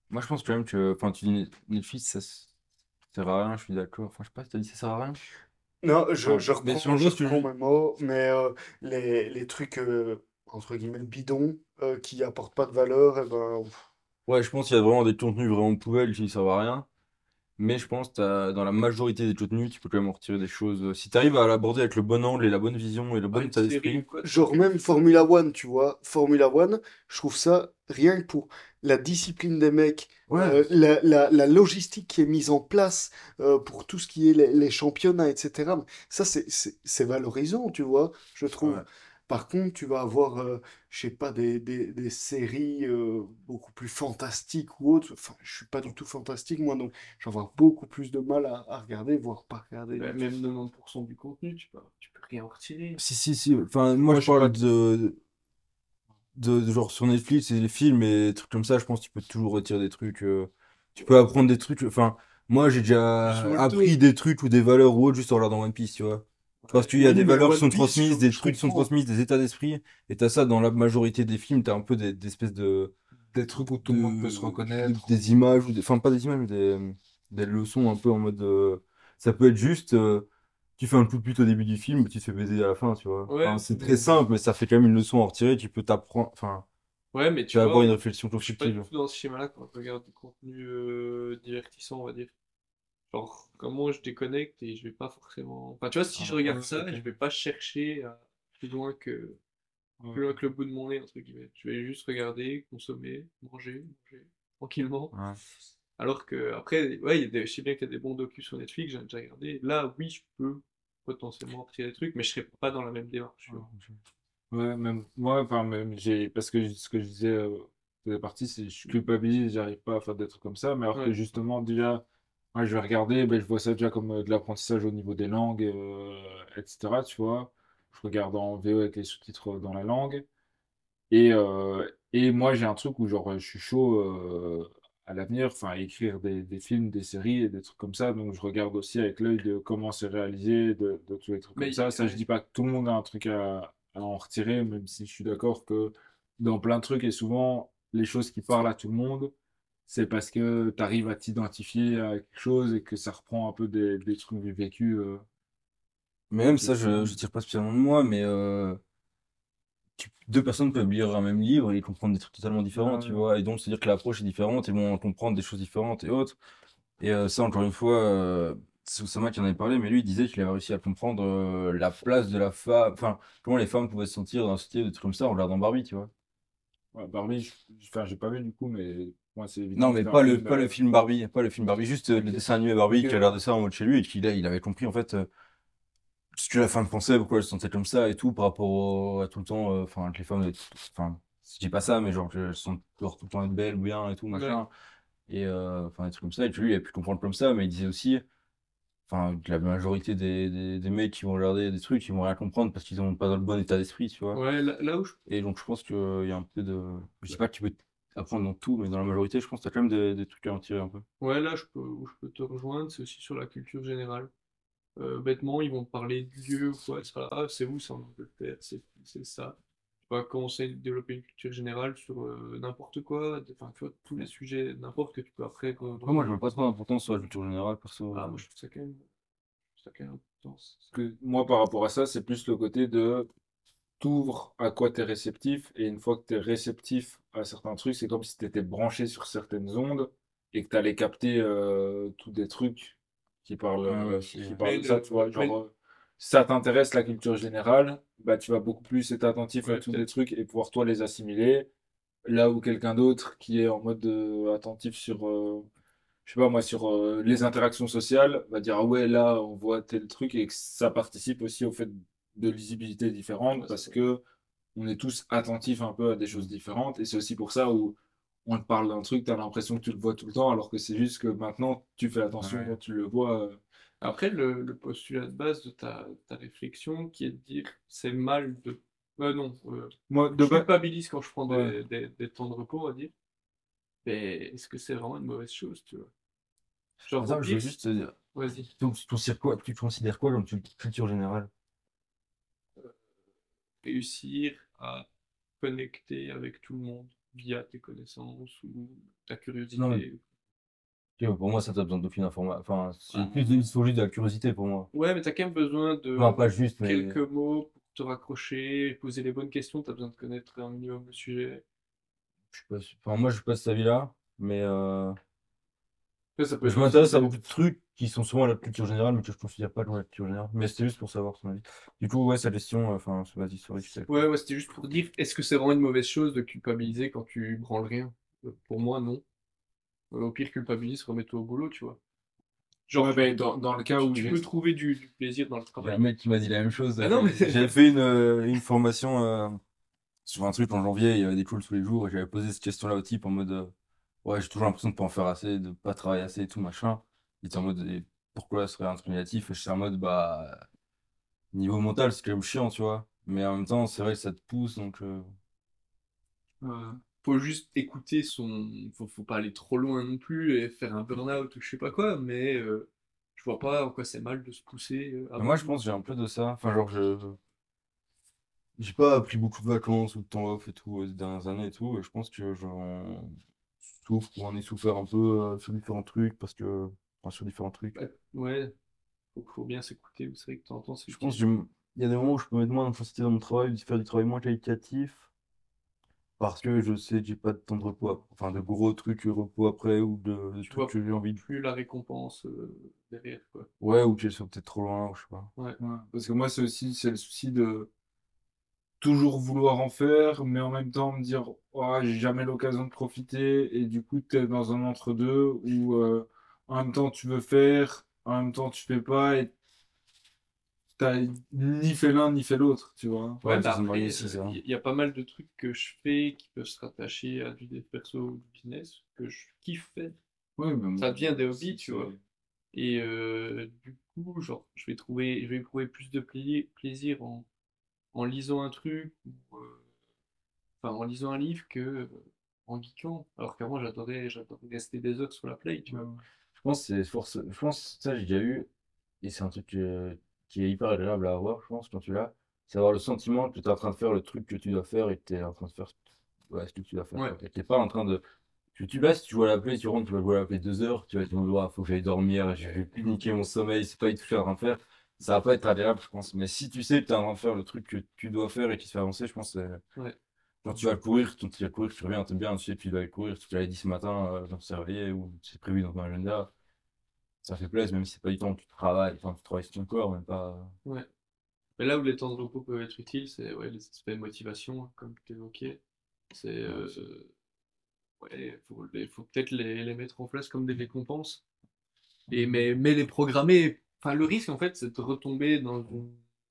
moi, je pense quand même que, enfin, tu dis Netflix, ça sert à rien, je suis d'accord. Enfin, je sais pas si t'as dit ça sert à rien. Non, je, Enfin, je mais reprends, si on je que reprends je- mes mots, mais euh, les, les trucs, entre guillemets, bidons, qui apportent pas de valeur, et ben, pff, Ouais, je pense qu'il y a vraiment des contenus vraiment poubelles qui servent à rien. Mais je pense que t'as- dans la majorité des contenus, tu peux quand même en retirer des choses. Si tu arrives à l'aborder avec le bon angle et la bonne vision et le bon Ouais, une état série ou d'esprit, quoi, tu genre même Formula One, tu vois, Formula One, je trouve ça, rien que pour la discipline des mecs, ouais, euh, la, la, la logistique qui est mise en place euh, pour tout ce qui est les, les championnats, etc. Ça, c'est, c'est, c'est valorisant, tu vois, je trouve. ouais. Par contre, tu vas avoir, euh, je sais pas, des, des, des séries euh, beaucoup plus fantastiques ou autres. Enfin, je suis pas du tout fantastique, moi, donc je vais avoir beaucoup plus de mal à, à regarder, voire pas regarder Bah, même 90% du contenu, tu peux, tu peux rien en retirer. Si, si, si. Enfin, moi, Moi, je parle pas. de, de, de genre sur Netflix et les films et des trucs comme ça. Je pense que tu peux toujours retirer des trucs. euh, tu peux apprendre des trucs. Enfin, moi, j'ai déjà appris des trucs ou des valeurs ou autres juste en regardant One Piece, tu vois. Parce qu'il y a des valeurs qui sont transmises, des trucs qui sont transmises, des états d'esprit. Et t'as ça dans la majorité des films. T'as un peu des, des espèces de, Des trucs où tout le monde peut se reconnaître. des images, ou des, enfin pas des images, mais des, des leçons un peu en mode. euh, ça peut être juste. euh, tu fais un coup de pute au début du film, tu te fais baiser à la fin, tu vois. Ouais, Enfin, c'est très simple, mais ça fait quand même une leçon à en retirer. Tu peux t'apprendre. Enfin, Ouais, mais tu vas avoir une réflexion pas du tout dans ce schéma-là quand je regarde du contenu euh, divertissant, on va dire. Genre, comment je déconnecte et je vais pas forcément. Enfin, tu vois, si je Ah, regarde ouais, ça, ok. je vais pas chercher à plus loin que plus loin que le bout de mon nez, entre guillemets. Je vais juste regarder, consommer, manger, manger, tranquillement. Ouais. Alors que, après, ouais, y a des... je sais bien y a des bons docus sur Netflix, j'en ai déjà regardé. Là, oui, je peux potentiellement retirer des trucs, mais je serai pas dans la même démarche. Ouais, même moi, enfin, même j'ai, parce que ce que je disais euh, début partie, c'est que je culpabilise, j'arrive pas à faire des trucs comme ça, mais alors que justement, déjà, moi, je vais regarder, ben, je vois ça déjà comme euh, de l'apprentissage au niveau des langues, euh, etc., tu vois. Je regarde en VO avec les sous-titres dans la langue. Et, euh, et moi, j'ai un truc où, genre, je suis chaud euh, à l'avenir, enfin, à écrire des, des films, des séries et des trucs comme ça. Donc, je regarde aussi avec l'œil de comment c'est réalisé, de, de tous les trucs Mais comme ça. Ça, je ouais. dis pas que tout le monde a un truc à, à en retirer, même si je suis d'accord que dans plein de trucs, et souvent, les choses qui parlent à tout le monde, c'est parce que tu arrives à t'identifier à quelque chose et que ça reprend un peu des, des trucs vécus. euh. Mais même ça, je, je tire pas spécialement de moi, mais euh, tu- deux personnes peuvent lire un même livre et comprendre des trucs totalement différents, Ouais, tu ouais. vois. Et donc, c'est-à-dire que l'approche est différente et vont comprendre des choses différentes et autres. Et euh, ça, encore une fois, euh, c'est Oussama qui en avait parlé, mais lui, il disait qu'il avait réussi à comprendre euh, la place de la femme, enfin, comment les femmes pouvaient se sentir dans un style, des trucs comme ça en regardant Barbie, tu vois. Barbie, enfin, j'ai pas vu du coup, mais moi, Non, mais pas le, pas le film Barbie, pas le film Barbie, juste le dessin animé Barbie qui a l'air de ça en mode chez lui et qu'il il avait compris en fait ce que la femme pensait, pourquoi elle se sentait comme ça et tout par rapport à tout le temps, enfin, que les femmes, enfin, je dis pas ça, mais genre, elles sont tout le temps être belles ou bien et tout, machin. Et enfin, des trucs comme ça. Et puis lui, il a pu comprendre comme ça, mais il disait aussi, enfin, la majorité des, des, mecs qui vont regarder des trucs, ils vont rien comprendre parce qu'ils sont pas dans le bon état d'esprit, tu vois. Ouais, là, où je... Et donc, je pense qu'il y a un peu de. Je dis pas que tu peux apprendre dans tout, mais dans la majorité, je pense que tu as quand même des, trucs à en tirer un peu. Ouais, là, je peux, où je peux te rejoindre, c'est aussi sur la culture générale. Euh, bêtement, ils vont parler de Dieu ou quoi, ah, c'est où ça en Angleterre, c'est ça. Tu vas commencer à développer une culture générale sur euh, n'importe quoi, enfin, tu vois, tous les sujets, n'importe que tu peux après. moi, je veux pas trop d'importance sur la culture générale, perso. Ah, moi, je trouve ça quand même que moi, par rapport à ça, c'est plus le côté de t'ouvres à quoi tu es réceptif, et une fois que tu es réceptif à certains trucs, c'est comme si tu étais branché sur certaines ondes et que tu allais capter euh, tous des trucs qui parlent, euh, qui parlent de ça, tu vois. Genre, euh, si ça t'intéresse la culture générale, bah, tu vas beaucoup plus être attentif à tous des trucs et pouvoir toi les assimiler. Là où quelqu'un d'autre qui est en mode attentif sur je sais pas moi, sur euh, les interactions sociales, va dire ah ouais, là, on voit tel truc et que ça participe aussi au fait de lisibilité différente parce que on est tous attentifs un peu à des choses différentes et c'est aussi pour ça où on te parle d'un truc, tu as l'impression que tu le vois tout le temps alors que c'est juste que maintenant tu fais attention quand tu le vois. Euh. Après, le, postulat de base de ta, réflexion qui est de dire c'est mal de. Euh, non, moi, de je culpabilise quand je prends des, des temps de repos, on va dire. Mais est-ce que c'est vraiment une mauvaise chose, tu vois? Genre, je veux juste te dire. Vas-y. Tu, considères quoi, tu considères quoi comme culture générale? Réussir à connecter avec tout le monde via tes connaissances ou ta curiosité. pour moi, ça t'as besoin d'aucune information. Enfin, c'est ah. plus juste de la curiosité pour moi. Ouais, mais t'as quand même besoin de non, pas juste, mais... quelques mots pour te raccrocher, poser les bonnes questions. T'as besoin de connaître un minimum le sujet. Je sais pas, enfin, moi, je passe cette avis-là, mais euh... ça peut je m'intéresse à beaucoup de trucs qui sont souvent la culture générale, mais que je considère pas comme la culture générale. Mais c'était juste pour savoir son avis. Du coup, ouais, sa question, euh, enfin, vas-y, sorry. Ouais, ouais, c'était juste pour dire, est-ce que c'est vraiment une mauvaise chose de culpabiliser quand tu branles rien? Euh, Pour moi, non. Euh, au pire, culpabilise, remets-toi au boulot, tu vois. Genre, ben, dans, dans, le cas où tu peux trouver du, plaisir dans le travail. Il y a un mec qui m'a dit la même chose. Ah mais... J'avais fait une, une formation sur un truc en janvier, il y avait des calls tous les jours, et j'avais posé cette question-là au type en mode euh, Ouais, j'ai toujours l'impression de pas en faire assez, de pas travailler assez et tout, machin. Il était en mode Pourquoi ce serait un truc négatif Et je suis en mode Bah, niveau mental, c'est quand même chiant, tu vois. Mais en même temps, c'est vrai que ça te pousse, donc. Euh... faut juste écouter son. Faut, faut pas aller trop loin non plus et faire un burn-out ou je sais pas quoi, mais euh, je vois pas en quoi c'est mal de se pousser. Euh, moi, je pense que j'ai un peu de ça. Enfin, genre, je j'ai pas pris beaucoup de vacances ou de temps off et tout euh, ces dernières années et tout. Et je pense que j'en souffre ou en ai souffert un peu euh, sur différents trucs parce que. Enfin, sur différents trucs. Ouais, faut, faut bien s'écouter. C'est vrai que de temps en temps, c'est Je pense qu'il y a des moments où je peux mettre moins d'intensité dans mon travail, faire du travail moins qualitatif parce que je sais que j'ai pas de temps de repos, enfin de gros trucs repos après ou de, de trucs que j'ai envie de. Plus la récompense euh, derrière, quoi. Ouais, ou que j'ai peut-être trop loin, je sais pas. Ouais. Ouais, Parce que moi, c'est aussi c'est le souci de toujours vouloir en faire, mais en même temps me dire oh, j'ai jamais l'occasion de profiter, et du coup tu es dans un entre-deux où euh, en même temps tu veux faire, en même temps tu fais pas, et t'as ni fait l'un ni fait l'autre, tu vois. Ouais, bah, il y, a pas mal de trucs que je fais qui peuvent se rattacher à du dev perso ou du business que je kiffe faire. ça devient des hobbies, tu vois. Et euh, du coup, genre, je vais trouver, je vais trouver plus de plaisir en en lisant un truc, ou, euh, enfin en lisant un livre que euh, en geekant. Alors qu'avant j'adorais, j'adorais rester des heures sur la play, tu vois. Je pense c'est force, je pense ça j'ai déjà eu et c'est un truc qui est hyper agréable à avoir, je pense quand tu l'as, c'est avoir le sentiment que tu es en train de faire le truc que tu dois faire et que tu es en train de faire ouais, ce que tu dois faire. Ouais. Tu pas en train de tu, tu si tu vois la play, tu rentres, tu vas jouer à la play deux heures, tu vas te dire, il faut que j'aille dormir, je vais niquer mon sommeil, c'est pas du tout train de faire ça va pas être agréable, je pense. Mais si tu sais que tu es en train de faire le truc que tu dois faire et qui se fait avancer, je pense que ouais. quand tu vas courir, tu vas courir, tu reviens, tu bien, tu sais, tu dois courir, tu l'avais dit ce matin euh, dans réveillé ou c'est prévu dans ton agenda. Ça fait plaisir, même si c'est pas du temps que tu travailles, enfin, tu travailles sur ton corps, mais pas. Ouais. Mais là où les temps de repos peuvent être utiles, c'est ouais, les aspects de motivation, comme tu évoquais. C'est. Euh, ouais, faut, faut peut-être les, les, mettre en place comme des récompenses. Et, mais, mais les programmer. Enfin, le risque, en fait, c'est de retomber dans,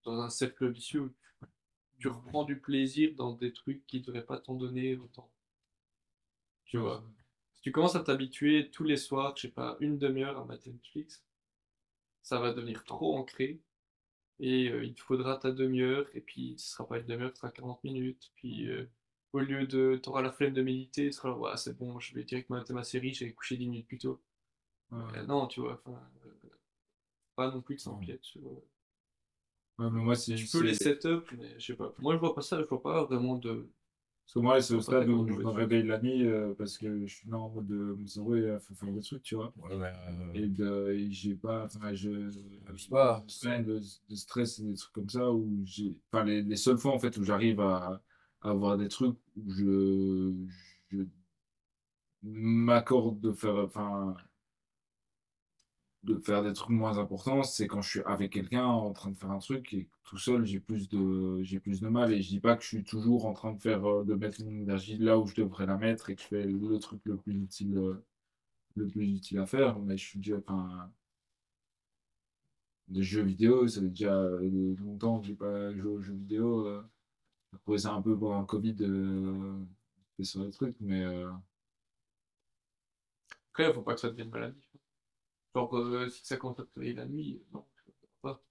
dans un cercle vicieux où tu, reprends du plaisir dans des trucs qui ne devraient pas t'en donner autant. Tu vois. Si tu commences à t'habituer tous les soirs, je sais pas, une demi-heure à mater Netflix, ça va devenir trop ancré. Et euh, il te faudra ta demi-heure, et puis ce sera pas une demi-heure, ce sera 40 minutes. Puis euh, au lieu de. Tu auras la flemme de méditer, tu seras là, c'est bon, je vais directement mater ma série, j'ai couché 10 minutes plus tôt. Euh, non, tu vois, pas non plus de s'empiète sur. Ouais, mais moi, c'est. Tu peux les setups, mais je sais pas. Moi, je vois pas ça, je vois pas vraiment de. Parce que moi, c'est au stade où je me réveille la nuit euh, parce que je suis là en mode de me dire, ouais, il faut faire des trucs, tu vois. Ouais, euh, Et, de, j'ai pas, enfin, je. je pas. De, de, stress et des trucs comme ça où j'ai. Enfin, les, les seules fois, en fait, où j'arrive à, à, avoir des trucs où je. je m'accorde de faire. Enfin de faire des trucs moins importants, c'est quand je suis avec quelqu'un en train de faire un truc et tout seul, j'ai plus de, j'ai plus de mal. Et je dis pas que je suis toujours en train de faire, euh, de mettre mon énergie là où je devrais la mettre et que je fais le truc le plus utile, euh, le plus utile à faire. Mais je suis déjà, enfin, des jeux vidéo, ça fait déjà euh, longtemps que j'ai pas joué aux jeux vidéo. J'ai ça un peu pour un Covid, euh, sur les trucs, mais. Après, faut pas que ça devienne maladie. Genre, euh, si ça commence à travailler la nuit, non, je pas.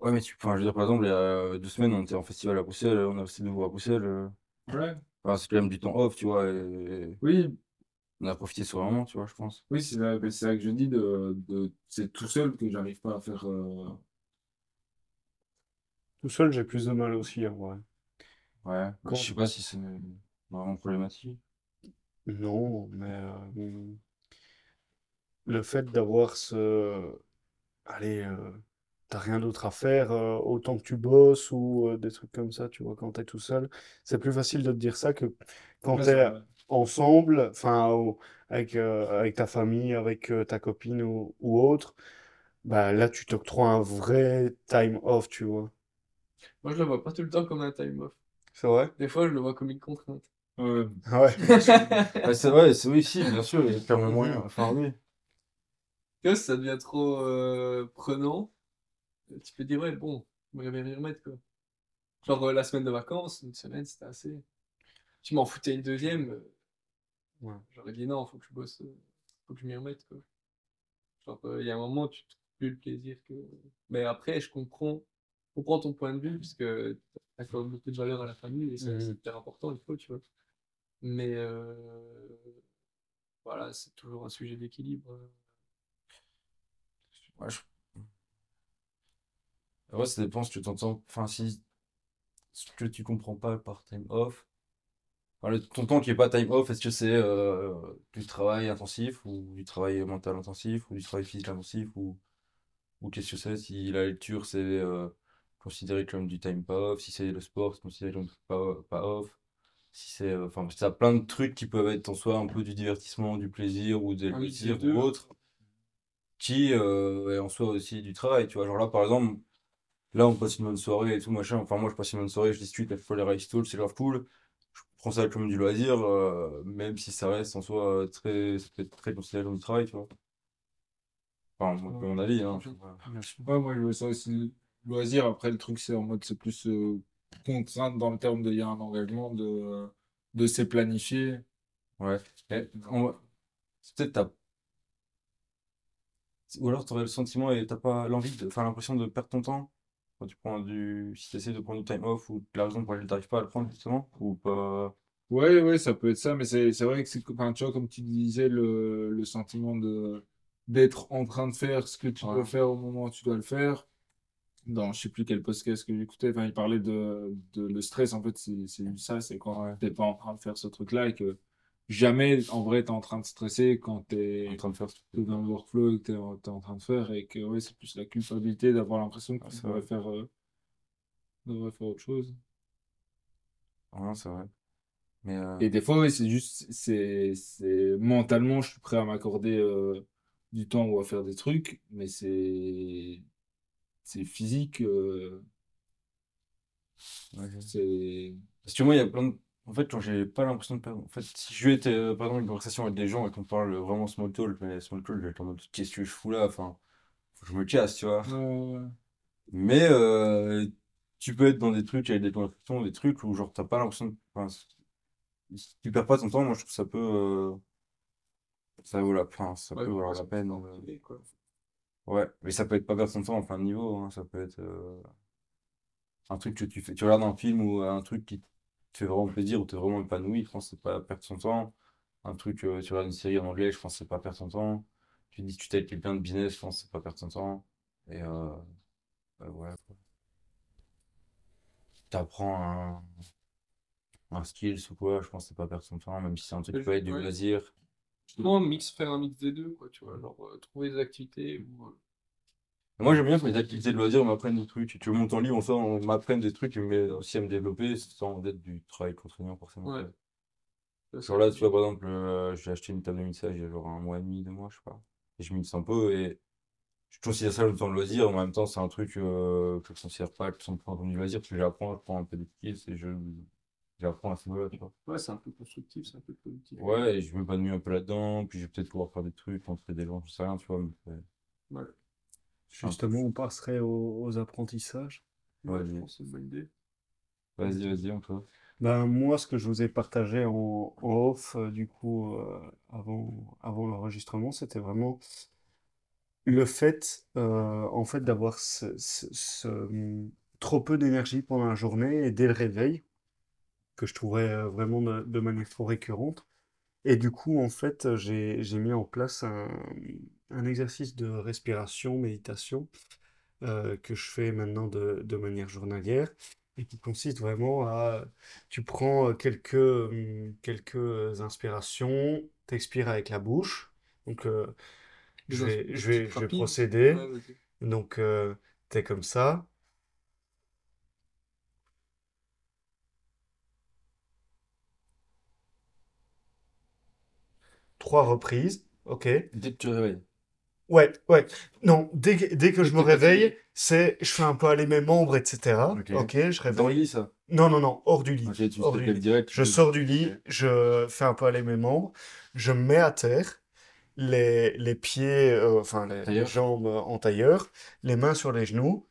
Ouais, mais tu, enfin, je veux dire, par exemple, il y a deux semaines, on était en festival à Bruxelles, on a resté de nouveau à Bruxelles. Euh. Ouais. Enfin, c'est quand même du temps off, tu vois. Et... Oui. On a profité sur un moment, tu vois, je pense. Oui, c'est là, que je dis, de, de... c'est tout seul que j'arrive pas à faire. Euh. Tout seul, j'ai plus de mal aussi, en vrai. Ouais, je sais pas si c'est vraiment problématique. Non, mais le fait d'avoir ce... Allez, euh, t'as rien d'autre à faire, euh, autant que tu bosses ou euh, des trucs comme ça, tu vois, quand t'es tout seul, c'est plus facile de te dire ça que quand t'es ensemble, enfin, avec, avec ta famille, avec ta copine ou, ou autre, bah là, tu t'octroies un vrai time off, tu vois. Moi, je le vois pas tout le temps comme un time off. C'est vrai? Des fois, je le vois comme une contrainte. Ouais. Ouais. c'est vrai, c'est oui, si, bien sûr, il y a clairement moyen. Enfin, oui que ça devient trop euh, prenant, tu peux dire, ouais, bon, on va bien remettre, quoi. Genre, euh, la semaine de vacances, une semaine, c'était assez. Tu m'en foutais une deuxième, euh, ouais. j'aurais dit non, faut que je bosse, faut que je m'y remette, quoi. Genre, il y a un moment, tu trouves plus le plaisir que. Mais après, je comprends, je comprends ton point de vue, parce que t'as quand même beaucoup de valeur à la famille, et c'est mmh. hyper important, il faut, tu vois. Mais voilà, c'est toujours un sujet d'équilibre. Ouais, Ouais, ça dépend si tu t'entends. Enfin, si ce que tu comprends pas par time off. Enfin, ton temps qui est pas time off, est-ce que c'est euh, du travail intensif ou du travail mental intensif ou du travail physique intensif ou, ou qu'est-ce que c'est? Si la lecture c'est euh, considéré comme du time pas off, si c'est le sport c'est considéré comme pas, pas off, si c'est euh, enfin ça plein de trucs qui peuvent être en soi un peu du divertissement, du plaisir ou des ah plaisirs ou autre qui euh, est en soi aussi du travail, tu vois. Genre là, par exemple, là, on passe une bonne soirée et tout, machin. Enfin, moi, je passe une bonne soirée, je discute, il faut les Rice c'est grave cool. Je prends ça comme du loisir, euh, même si ça reste en soi très, être très considéré comme du travail, tu vois. Enfin, moi, mon avis, hein. Ouais, moi, je veux ça aussi loisir. Après, le truc, c'est en mode, c'est plus euh, contrainte dans le terme de, il y a un engagement de, de c'est planifié. Ouais. C'est peut-être ta ou alors tu aurais le sentiment et t'as pas l'envie, de... enfin l'impression de perdre ton temps quand tu prends du. Si tu essaies de prendre du time off ou la raison pour laquelle tu n'arrives pas à le prendre justement ou pas? Ouais, ouais, ça peut être ça, mais c'est vrai que c'est enfin, tu vois, comme tu disais, le, le sentiment de d'être en train de faire ce que tu dois faire au moment où tu dois le faire. Dans je sais plus quel podcast que j'écoutais, enfin, il parlait de, de le stress, en fait, c'est ça, c'est quand tu n'es pas en train de faire ce truc-là et que jamais, en vrai, tu es en train de stresser quand tu es en train de faire dans le workflow que tu es, en train de faire et que ouais, c'est plus la culpabilité d'avoir l'impression que tu devrais faire, euh, faire autre chose. Ouais, c'est vrai. Mais euh, Et des fois, oui, c'est juste, c'est, mentalement, je suis prêt à m'accorder euh, du temps ou à faire des trucs, mais c'est, c'est physique. c'est, Parce que moi, il y a plein de. En fait, quand j'ai pas l'impression de perdre. En fait, si je vais être, euh, par exemple, une conversation avec des gens et qu'on parle vraiment small talk, mais small talk, je vais être en mode qu'est-ce que je fous là? Enfin, faut que je me casse, tu vois. Euh, Mais euh, tu peux être dans des trucs avec des conversations, des trucs où genre t'as pas l'impression de. Enfin, si tu perds pas ton temps, moi je trouve que ça peut. euh, Ça vaut la, enfin, ça ouais, peut valoir la peine. euh. quoi. Ouais, mais ça peut être pas perdre son temps en plein de niveau, hein. Ça peut être euh, un truc que tu fais. Tu regardes un film ou un truc qui te fait vraiment plaisir ou t'es vraiment épanoui, je pense que c'est pas perdre son temps. Un truc, euh, tu regardes une série en anglais, je pense que c'est pas perdre son temps. Tu discutes avec quelqu'un de business, je pense que c'est pas perdre son temps. Et euh, euh, ouais, quoi. T'apprends un, un skills ou quoi, je pense que c'est pas perdre son temps, même si c'est un truc qui peut être du ouais. loisir. Non, mix, faire un mix des deux, quoi, tu vois, genre euh, trouver des activités où, euh, Moi, j'aime bien que mes activités de loisirs m'apprennent des trucs. Tu veux, mon temps libre, enfin, on m'apprenne des trucs m'aide aussi à me développer sans être du travail contraignant, forcément. Ouais. Genre là, tu vois, par exemple, euh, j'ai acheté une table de mixage il y a genre un mois et demi, deux mois, je sais pas. Et je mixe un peu et je considère ça le temps de loisir. En même temps, c'est un truc euh, que je considère pas que 100% comme du loisir parce que j'apprends, je prends un peu des skills et je, j'apprends à ce niveau-là, tu vois. Ouais, c'est un peu constructif, c'est un peu productif. Ouais, et je m'épanouis un peu là-dedans, puis je vais peut-être pouvoir faire des trucs, rencontrer des gens, je sais rien, tu vois. mais Ouais, Justement, on passerait aux, aux apprentissages. Ouais, je pense que c'est une bonne idée. Vas-y, vas-y, encore. Ben, moi, ce que je vous ai partagé en, en off, euh, du coup, euh, avant, avant l'enregistrement, c'était vraiment le fait, euh, en fait, d'avoir ce, ce- ce, hum, trop peu d'énergie pendant la journée et dès le réveil, que je trouvais euh, vraiment de, de manière trop récurrente. Et du coup, en fait, j'ai, j'ai mis en place un, un exercice de respiration, méditation, euh, que je fais maintenant de, de manière journalière et qui consiste vraiment à, tu prends quelques, hum, quelques inspirations, t'expires avec la bouche. Donc, euh, je vais, je vais, je vais procéder. Donc, euh, t'es comme ça. Trois reprises. OK. Dès que tu réveilles. Ouais, ouais. Non, dès que, dès que je me réveille, c'est, je fais un peu aller mes membres, etc. Ok. Je Dans le réveille. lit, ça? Non, non, non, hors du lit. Ok, tu Hors du lit. direct. tu Je sors du lit, je fais un peu aller mes membres, je me mets à terre, les, les pieds, euh, enfin les, jambes en tailleur, les mains sur les genoux,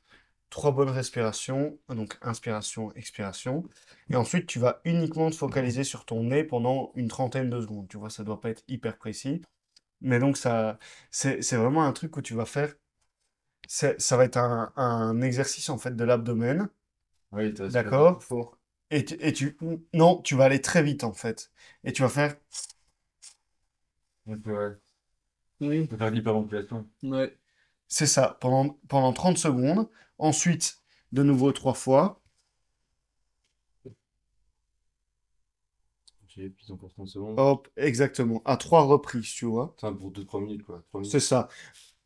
trois bonnes respirations, donc inspiration, expiration, et ensuite tu vas uniquement te focaliser sur ton nez pendant une trentaine de secondes. Tu vois, ça doit pas être hyper précis, mais donc ça, c'est, c'est vraiment un truc que tu vas faire. C'est, ça va être un, un exercice en fait de l'abdomen. Oui, t'as D'accord. fort. Et tu, et tu, non, tu vas aller très vite en fait. Et tu vas faire, Ouais. Oui. Tu peux faire de l'hyperventilation. Ouais. C'est ça, pendant, pendant 30 secondes. Ensuite, de nouveau trois fois. J'ai encore 30 secondes. Hop, exactement. À trois reprises, tu vois. Enfin, pour 2-3 minutes, quoi. 3 minutes. C'est ça.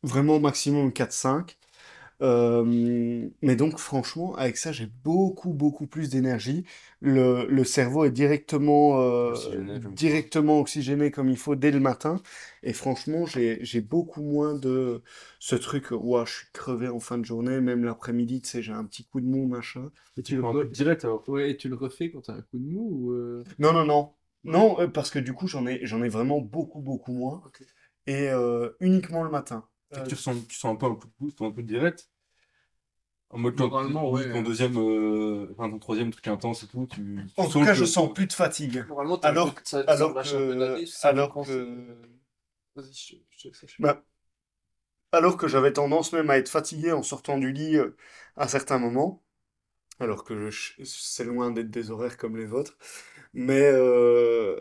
Vraiment maximum 4-5. Euh, mais donc, franchement, avec ça, j'ai beaucoup, beaucoup plus d'énergie. Le, le cerveau est directement, euh, Oxygéné, directement oxygéné comme il faut dès le matin. Et franchement, j'ai, j'ai beaucoup moins de ce truc, ouah, je suis crevé en fin de journée, même l'après-midi, tu sais, j'ai un petit coup de mou, machin. Et tu le prends un re- peu direct, alors. Ouais, et tu le refais quand t'as un coup de mou ou euh, Non, non, non. Non, parce que du coup, j'en ai, j'en ai vraiment beaucoup, beaucoup moins. Et euh, uniquement le matin. Euh, tu ressens, tu sens un peu un coup de boost, un peu direct. En mode, quand Normalement, tu ouais. ton deuxième, euh, enfin, ton troisième truc intense et tout, tu, tu En tout sens cas, que- je sens plus de fatigue. Normalement, t'as Alors, ça, ça alors un peu que, ça alors que, euh, Vas-y, je, je te laisse achever. bah, alors que j'avais tendance même à être fatigué en sortant du lit euh, à certains moments, alors que je- c'est loin d'être des horaires comme les vôtres, mais, euh,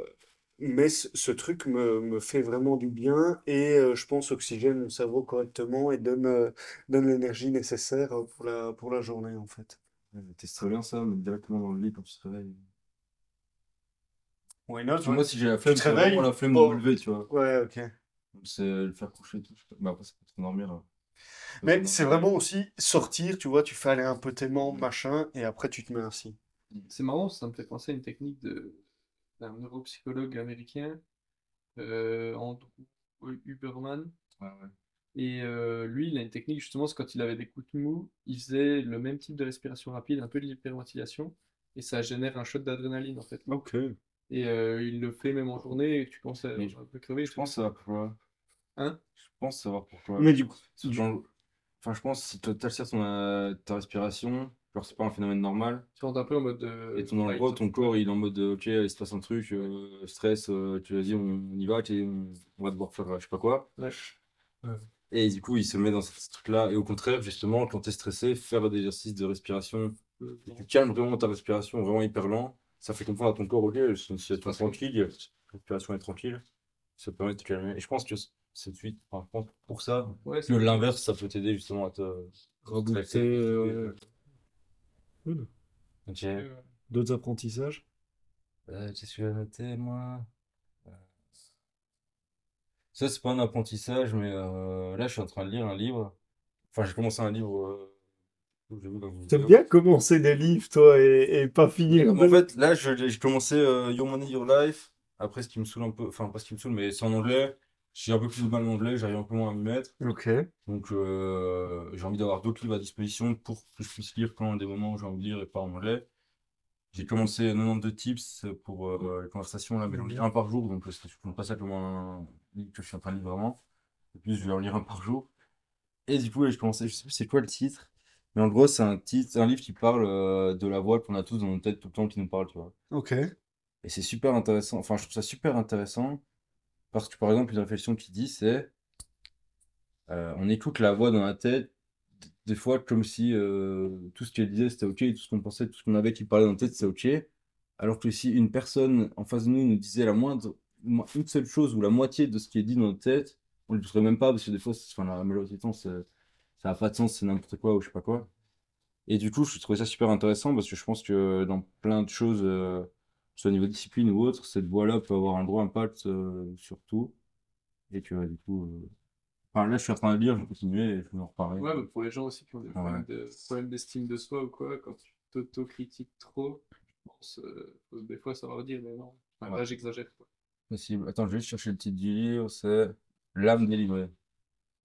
mais ce, ce truc me, me fait vraiment du bien et euh, je pense oxygène mon cerveau correctement et donne, euh, donne l'énergie nécessaire euh, pour la, pour la journée en fait. Ouais, Teste très bien ça, mettre directement dans le lit quand tu te réveilles. Why not? Parce que Moi, si j'ai la flemme, te c'est réveilles, vraiment la flemme de me lever, tu vois. Ouais, ok. C'est le faire coucher et tout. je sais pas. Mais après, ça peut s'endormir. hein. Ça peut Mais c'est vraiment aussi sortir, tu vois, tu fais aller un peu tes membres, machin, et après tu te mets ainsi. C'est marrant, ça me fait penser à une technique de d'un neuropsychologue américain, euh, Andrew Huberman. Ouais, ouais. Et euh, lui, il a une technique, justement, c'est quand il avait des coups de mou, il faisait le même type de respiration rapide, un peu de l'hyperventilation. et ça génère un shot d'adrénaline en fait. Ok. Et euh, il le fait même en journée et tu commences à Mais un peu crever. Je pense savoir pourquoi. Hein? Je pense savoir pourquoi. Mais du coup, genre- Enfin, je pense si tu altères ton, euh, ta respiration, genre c'est pas un phénomène normal. Tu rentres un peu en mode. euh, Et ton, en gros, ton corps, il est en mode, euh, ok, il se passe un truc, euh, stress, euh, tu vas dire, on, on y va, on, on va devoir faire je sais pas quoi. Ouais. Et du coup, il se met dans ce truc-là. Et au contraire, justement, quand tu es stressé, faire des exercices de respiration, et tu calmes vraiment ta respiration, vraiment hyper lent, ça fait comprendre à ton corps, ok, situation tranquille, la respiration est tranquille, ça permet de te calmer. Et je pense que c'est de suite, je pense pour ça, Ouais, que l'inverse, ça peut t'aider justement à te rebooter. Cool. Euh, D'autres apprentissages? Euh, Qu'est-ce que noter, moi? Euh, Ça, c'est pas un apprentissage, mais euh, là, je suis en train de lire un livre. Enfin, j'ai commencé un livre. euh, T'aimes bien commencer des livres, toi, et, et pas finir. En fait, là, je- j'ai commencé Your Money, Your Life. Après, ce qui me saoule un peu, enfin, pas ce qui me saoule, mais c'est en anglais. J'ai un peu plus de mal en anglais, j'arrive un peu moins à m'y mettre. Ok. Donc, euh, j'ai envie d'avoir d'autres livres à disposition pour que je puisse lire quand des moments où j'ai envie de lire et pas en anglais. J'ai commencé 92 tips pour euh, les conversations, là, mais j'en lis un par jour, donc je ne compte pas ça comme un livre que je suis en train de lire vraiment. Et puis, je vais en lire un par jour. Et du coup, j'ai commencé, je sais plus c'est quoi le titre, mais en gros, c'est un titre, un livre qui parle euh, de la voix qu'on a tous dans notre tête tout le temps qui nous parle, tu vois. Ok. Et c'est super intéressant. Enfin, je trouve ça super intéressant parce que, par exemple, une réflexion qu'il dit, c'est euh, on écoute la voix dans la tête, des fois, comme si euh, tout ce qu'elle disait, c'était OK, tout ce qu'on pensait, tout ce qu'on avait qui parlait dans la tête, c'est OK. Alors que si une personne en face de nous nous disait la moindre, mo- une seule chose ou la moitié de ce qui est dit dans notre tête, on ne le trouverait même pas parce que des fois, enfin, la majorité du temps, ça n'a pas de sens, c'est n'importe quoi ou je sais pas quoi. Et du coup, je trouvais ça super intéressant parce que je pense que dans plein de choses, euh, soit au niveau discipline ou autre, cette voie-là peut avoir un gros impact euh, sur tout. Et que du coup, euh, enfin, là, je suis en train de lire, je vais continuer et je vais en reparler. Ouais, mais pour les gens aussi qui ont des Ouais. problèmes de- problèmes d'estime de soi ou quoi, quand tu t'autocritiques trop, je pense, euh, des fois savoir dire, mais non, Enfin, Ouais. là j'exagère. quoi. Possible. Attends, je vais juste chercher le titre du livre, c'est L'âme délivrée.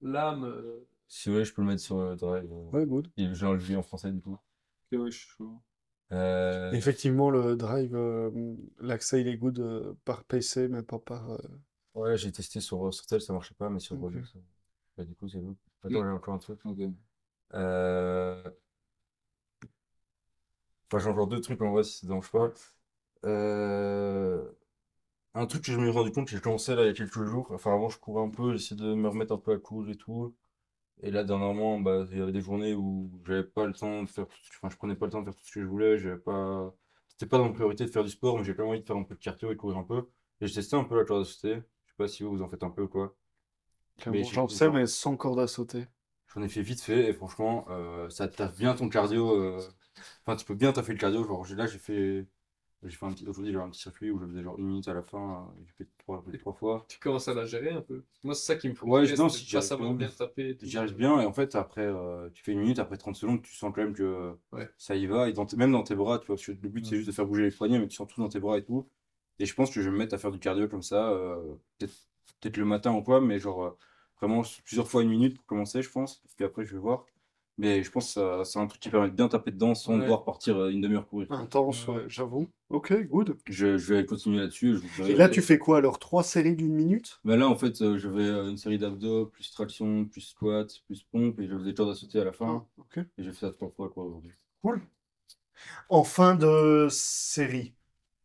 L'âme, euh, Si vous voulez, je peux le mettre sur le drive. Ouais, good. et Je l'ai en français du coup. Ok, ouais, je suis chaud. Euh, Effectivement, le drive, euh, l'accès, il est good euh, par PC, mais pas par. euh, Ouais, j'ai testé sur, sur tel, ça marchait pas, mais sur Ok. Roger, ça. Bah, du coup, c'est bon. Attends, Mm. j'ai encore un truc. Euh... Enfin, j'ai encore deux trucs, on voit si ça te dérange pas. Euh... Un truc que je me suis rendu compte, que j'ai commencé là il y a quelques jours. Enfin, avant, je courais un peu, j'essayais de me remettre un peu à courir et tout. Et là, dernièrement, bah, il y avait des journées où j'avais pas le temps de faire. Enfin, je prenais pas le temps de faire tout ce que je voulais. J'avais pas... C'était pas dans ma priorité de faire du sport, mais j'ai même envie de faire un peu de cardio et de courir un peu. Et j'ai testé un peu la corde à sauter. Je sais pas si vous, vous en faites un peu ou quoi. Mais J'en sais, mais sans corde à sauter. J'en ai fait vite fait et franchement, euh, ça taffe bien ton cardio. euh. Enfin, tu peux bien taffer le cardio. Genre, là, j'ai fait. J'ai fait un petit. Aujourd'hui, j'ai un petit circuit où je faisais genre une minute à la fin. euh, et J'ai fait trois, fait trois fois. tu commences à la gérer un peu. Moi, c'est ça qui me faut. Ouais, non, si j'y pas savoir bien. taper. J'y arrive bien et en fait, après, euh, tu fais une minute, après 30 secondes, tu sens quand même que Ouais. ça y va. Et dans même dans tes bras, tu vois, parce que le but, c'est juste de faire bouger les poignets, mais tu sens tout dans tes bras et tout. Et je pense que je vais me mettre à faire du cardio comme ça, euh, peut-être peut-être le matin ou quoi, mais genre euh, vraiment plusieurs fois une minute pour commencer, je pense. Puis après, je vais voir. Mais je pense que ça- c'est un truc qui permet de bien taper dedans sans Ouais. devoir partir euh, une demi-heure courir. Intense, ouais, j'avoue. Ok, good. Je, je vais continuer là-dessus. je Et là, tu fais quoi alors? Trois séries d'une minute? Bah là, en fait, euh, je vais euh, une série d'abdos, plus traction, plus squat, plus pompe, et je fais des cordes à sauter à la fin. Ah, ok. Et j'ai fait ça trois fois quoi aujourd'hui. Cool. En fin de série?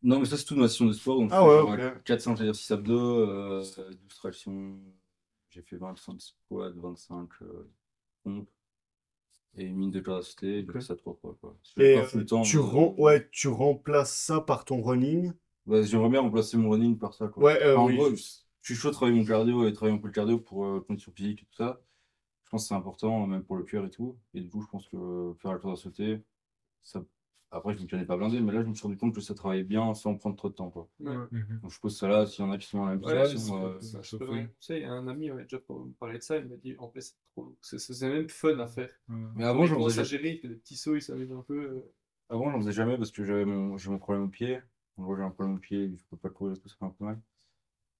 Non, mais ça, c'est toute ma session de sport. Donc, Ah ouais, ok. 400 exercices abdos, euh, 12 tractions. J'ai fait 25 squats, 25 euh, pompes. Et une minute de corde à sauter. J'ai Ok. fait ça trois fois. Quoi. Et pas euh, full temps, tu, euh, rem- ouais, tu remplaces ça par ton running? ouais, J'aimerais bien remplacer mon running par ça. Quoi. Ouais, euh, Enfin, en gros, je je suis chaud de travailler mon cardio et travailler un peu le cardio pour euh, condition physique et tout ça. Je pense que c'est important, même pour le cœur et tout. Et du coup, je pense que faire la corde à sauter, ça... après, je me connais pas blindé, mais là, je me suis rendu compte que ça travaillait bien sans prendre trop de temps. Quoi. Ouais. Donc, je pose ça là, s'il y en a qui sont dans la même Ouais, situation. euh, Ça Je. Tu sais, il y a un ami, on a déjà parlé de ça, il m'a dit en fait, c'est trop. C'est même fun à faire. Mais avant, j'en faisais... gérer, il fait des petits sauts, il s'amuse un peu. euh. avant, j'en faisais jamais parce que j'avais mon... j'ai mon problème au pied. En gros, j'ai un problème au pied, je peux pas courir et tout, ça fait un peu mal.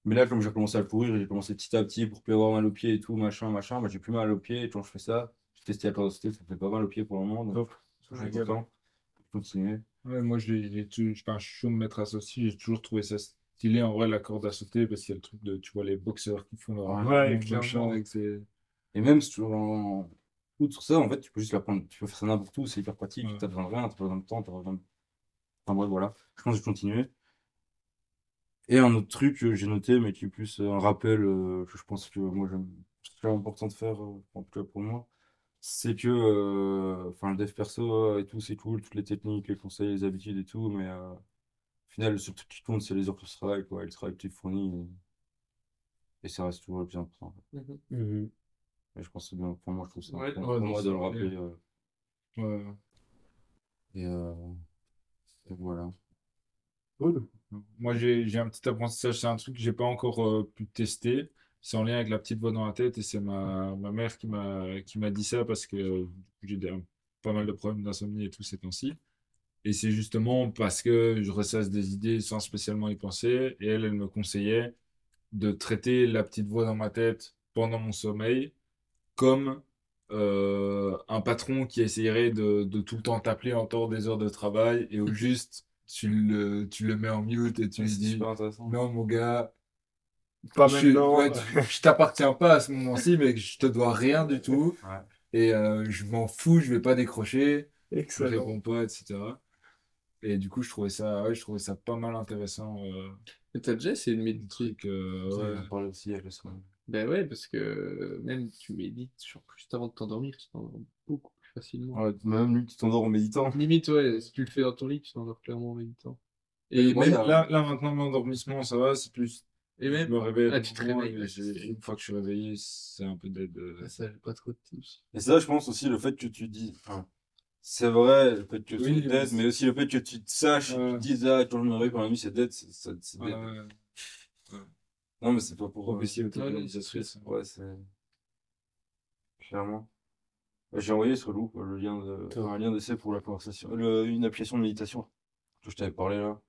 Mais là, comme j'ai commencé à courir, j'ai commencé petit à petit pour plus avoir mal au pied et tout, machin, machin. Moi, j'ai plus mal au pied et quand je fais ça, j'ai testé la sauter, ça fait pas mal au pied pour le moment. Donc, Top. je suis content. Je continue. Ouais, moi, toujours- enfin, je suis chaud de me mettre associé. J'ai toujours trouvé ça stylé, en vrai, la corde à sauter, parce qu'il y a le truc de, tu vois, les boxeurs qui font leur Ouais, leur clairement. machin avec ses- Et même si tu en outre ça, en fait, tu peux juste l'apprendre. Tu peux faire ça n'importe où, c'est hyper pratique. Ouais. T'as besoin de rien, t'as pas besoin de temps, pas besoin de... Enfin bref, voilà. Je pense que je vais continuer. Et un autre truc que j'ai noté, mais qui est plus un rappel, euh, que je pense que moi, j'aime, c'est important de faire, euh, en tout cas pour moi, c'est que, euh, enfin, le dev perso et tout, c'est cool, toutes les techniques, les conseils, les habitudes et tout, mais euh, au final, le seul truc qui compte, c'est les heures que tu travailles, quoi, et le travail que tu fournis, et, et ça reste toujours le plus important. en fait. Mhm. Et je pense que c'est bien, pour moi, je trouve ça Ouais, important ouais, pour non, moi de le rappeler. euh, Ouais. et, euh, et voilà. Cool. Moi, j'ai j'ai un petit apprentissage, c'est un truc que j'ai pas encore euh, pu tester. C'est en lien avec la petite voix dans la tête et c'est ma, ma mère qui m'a qui m'a dit ça parce que j'ai pas mal de problèmes d'insomnie et tout ces temps-ci. Et c'est justement parce que je ressasse des idées sans spécialement y penser et elle, elle me conseillait de traiter la petite voix dans ma tête pendant mon sommeil comme euh, un patron qui essayerait de, de tout le temps t'appeler en dehors des heures de travail et au juste tu le, tu le mets en mute et tu lui dis non mon gars Pas je, maintenant. ouais, tu- je t'appartiens pas à ce moment-ci mais je te dois rien du tout Ouais. et euh, je m'en fous je vais pas décrocher je Excellent. réponds pas etc et du coup je trouvais ça ouais, je trouvais ça pas mal intéressant euh, Mais t'as déjà essayé de méditer? euh, Ouais, aussi avec le sommeil. Ben ouais, parce que même tu médites, genre juste avant de t'endormir, tu t'endors beaucoup plus facilement. Ouais, même lui, tu t'endors en méditant. Limite, ouais, si tu le fais dans ton lit, tu t'endors clairement en méditant. Et Et même même, là, là maintenant l'endormissement ça va c'est plus et je même, me réveille ah, tu te réveilles, ouais, une fois que je suis réveillé c'est un peu dead euh. ah, ça, j'ai pas trop de tips. Et ça, je pense aussi le fait que tu dis. enfin, c'est vrai, le fait que tu Oui, dead, mais aussi le fait que tu te saches, Ouais. tu te dises, ah, quand je me réveille pendant la nuit, c'est dead, c'est dead. Ouais, ouais. Non, mais c'est pas pour. Prophétie Ouais, auto-réalisatrice. Ouais, c'est. Clairement. J'ai envoyé sur Loop le lien de, un lien d'essai pour la conversation, le- une application de méditation que je t'avais parlé là.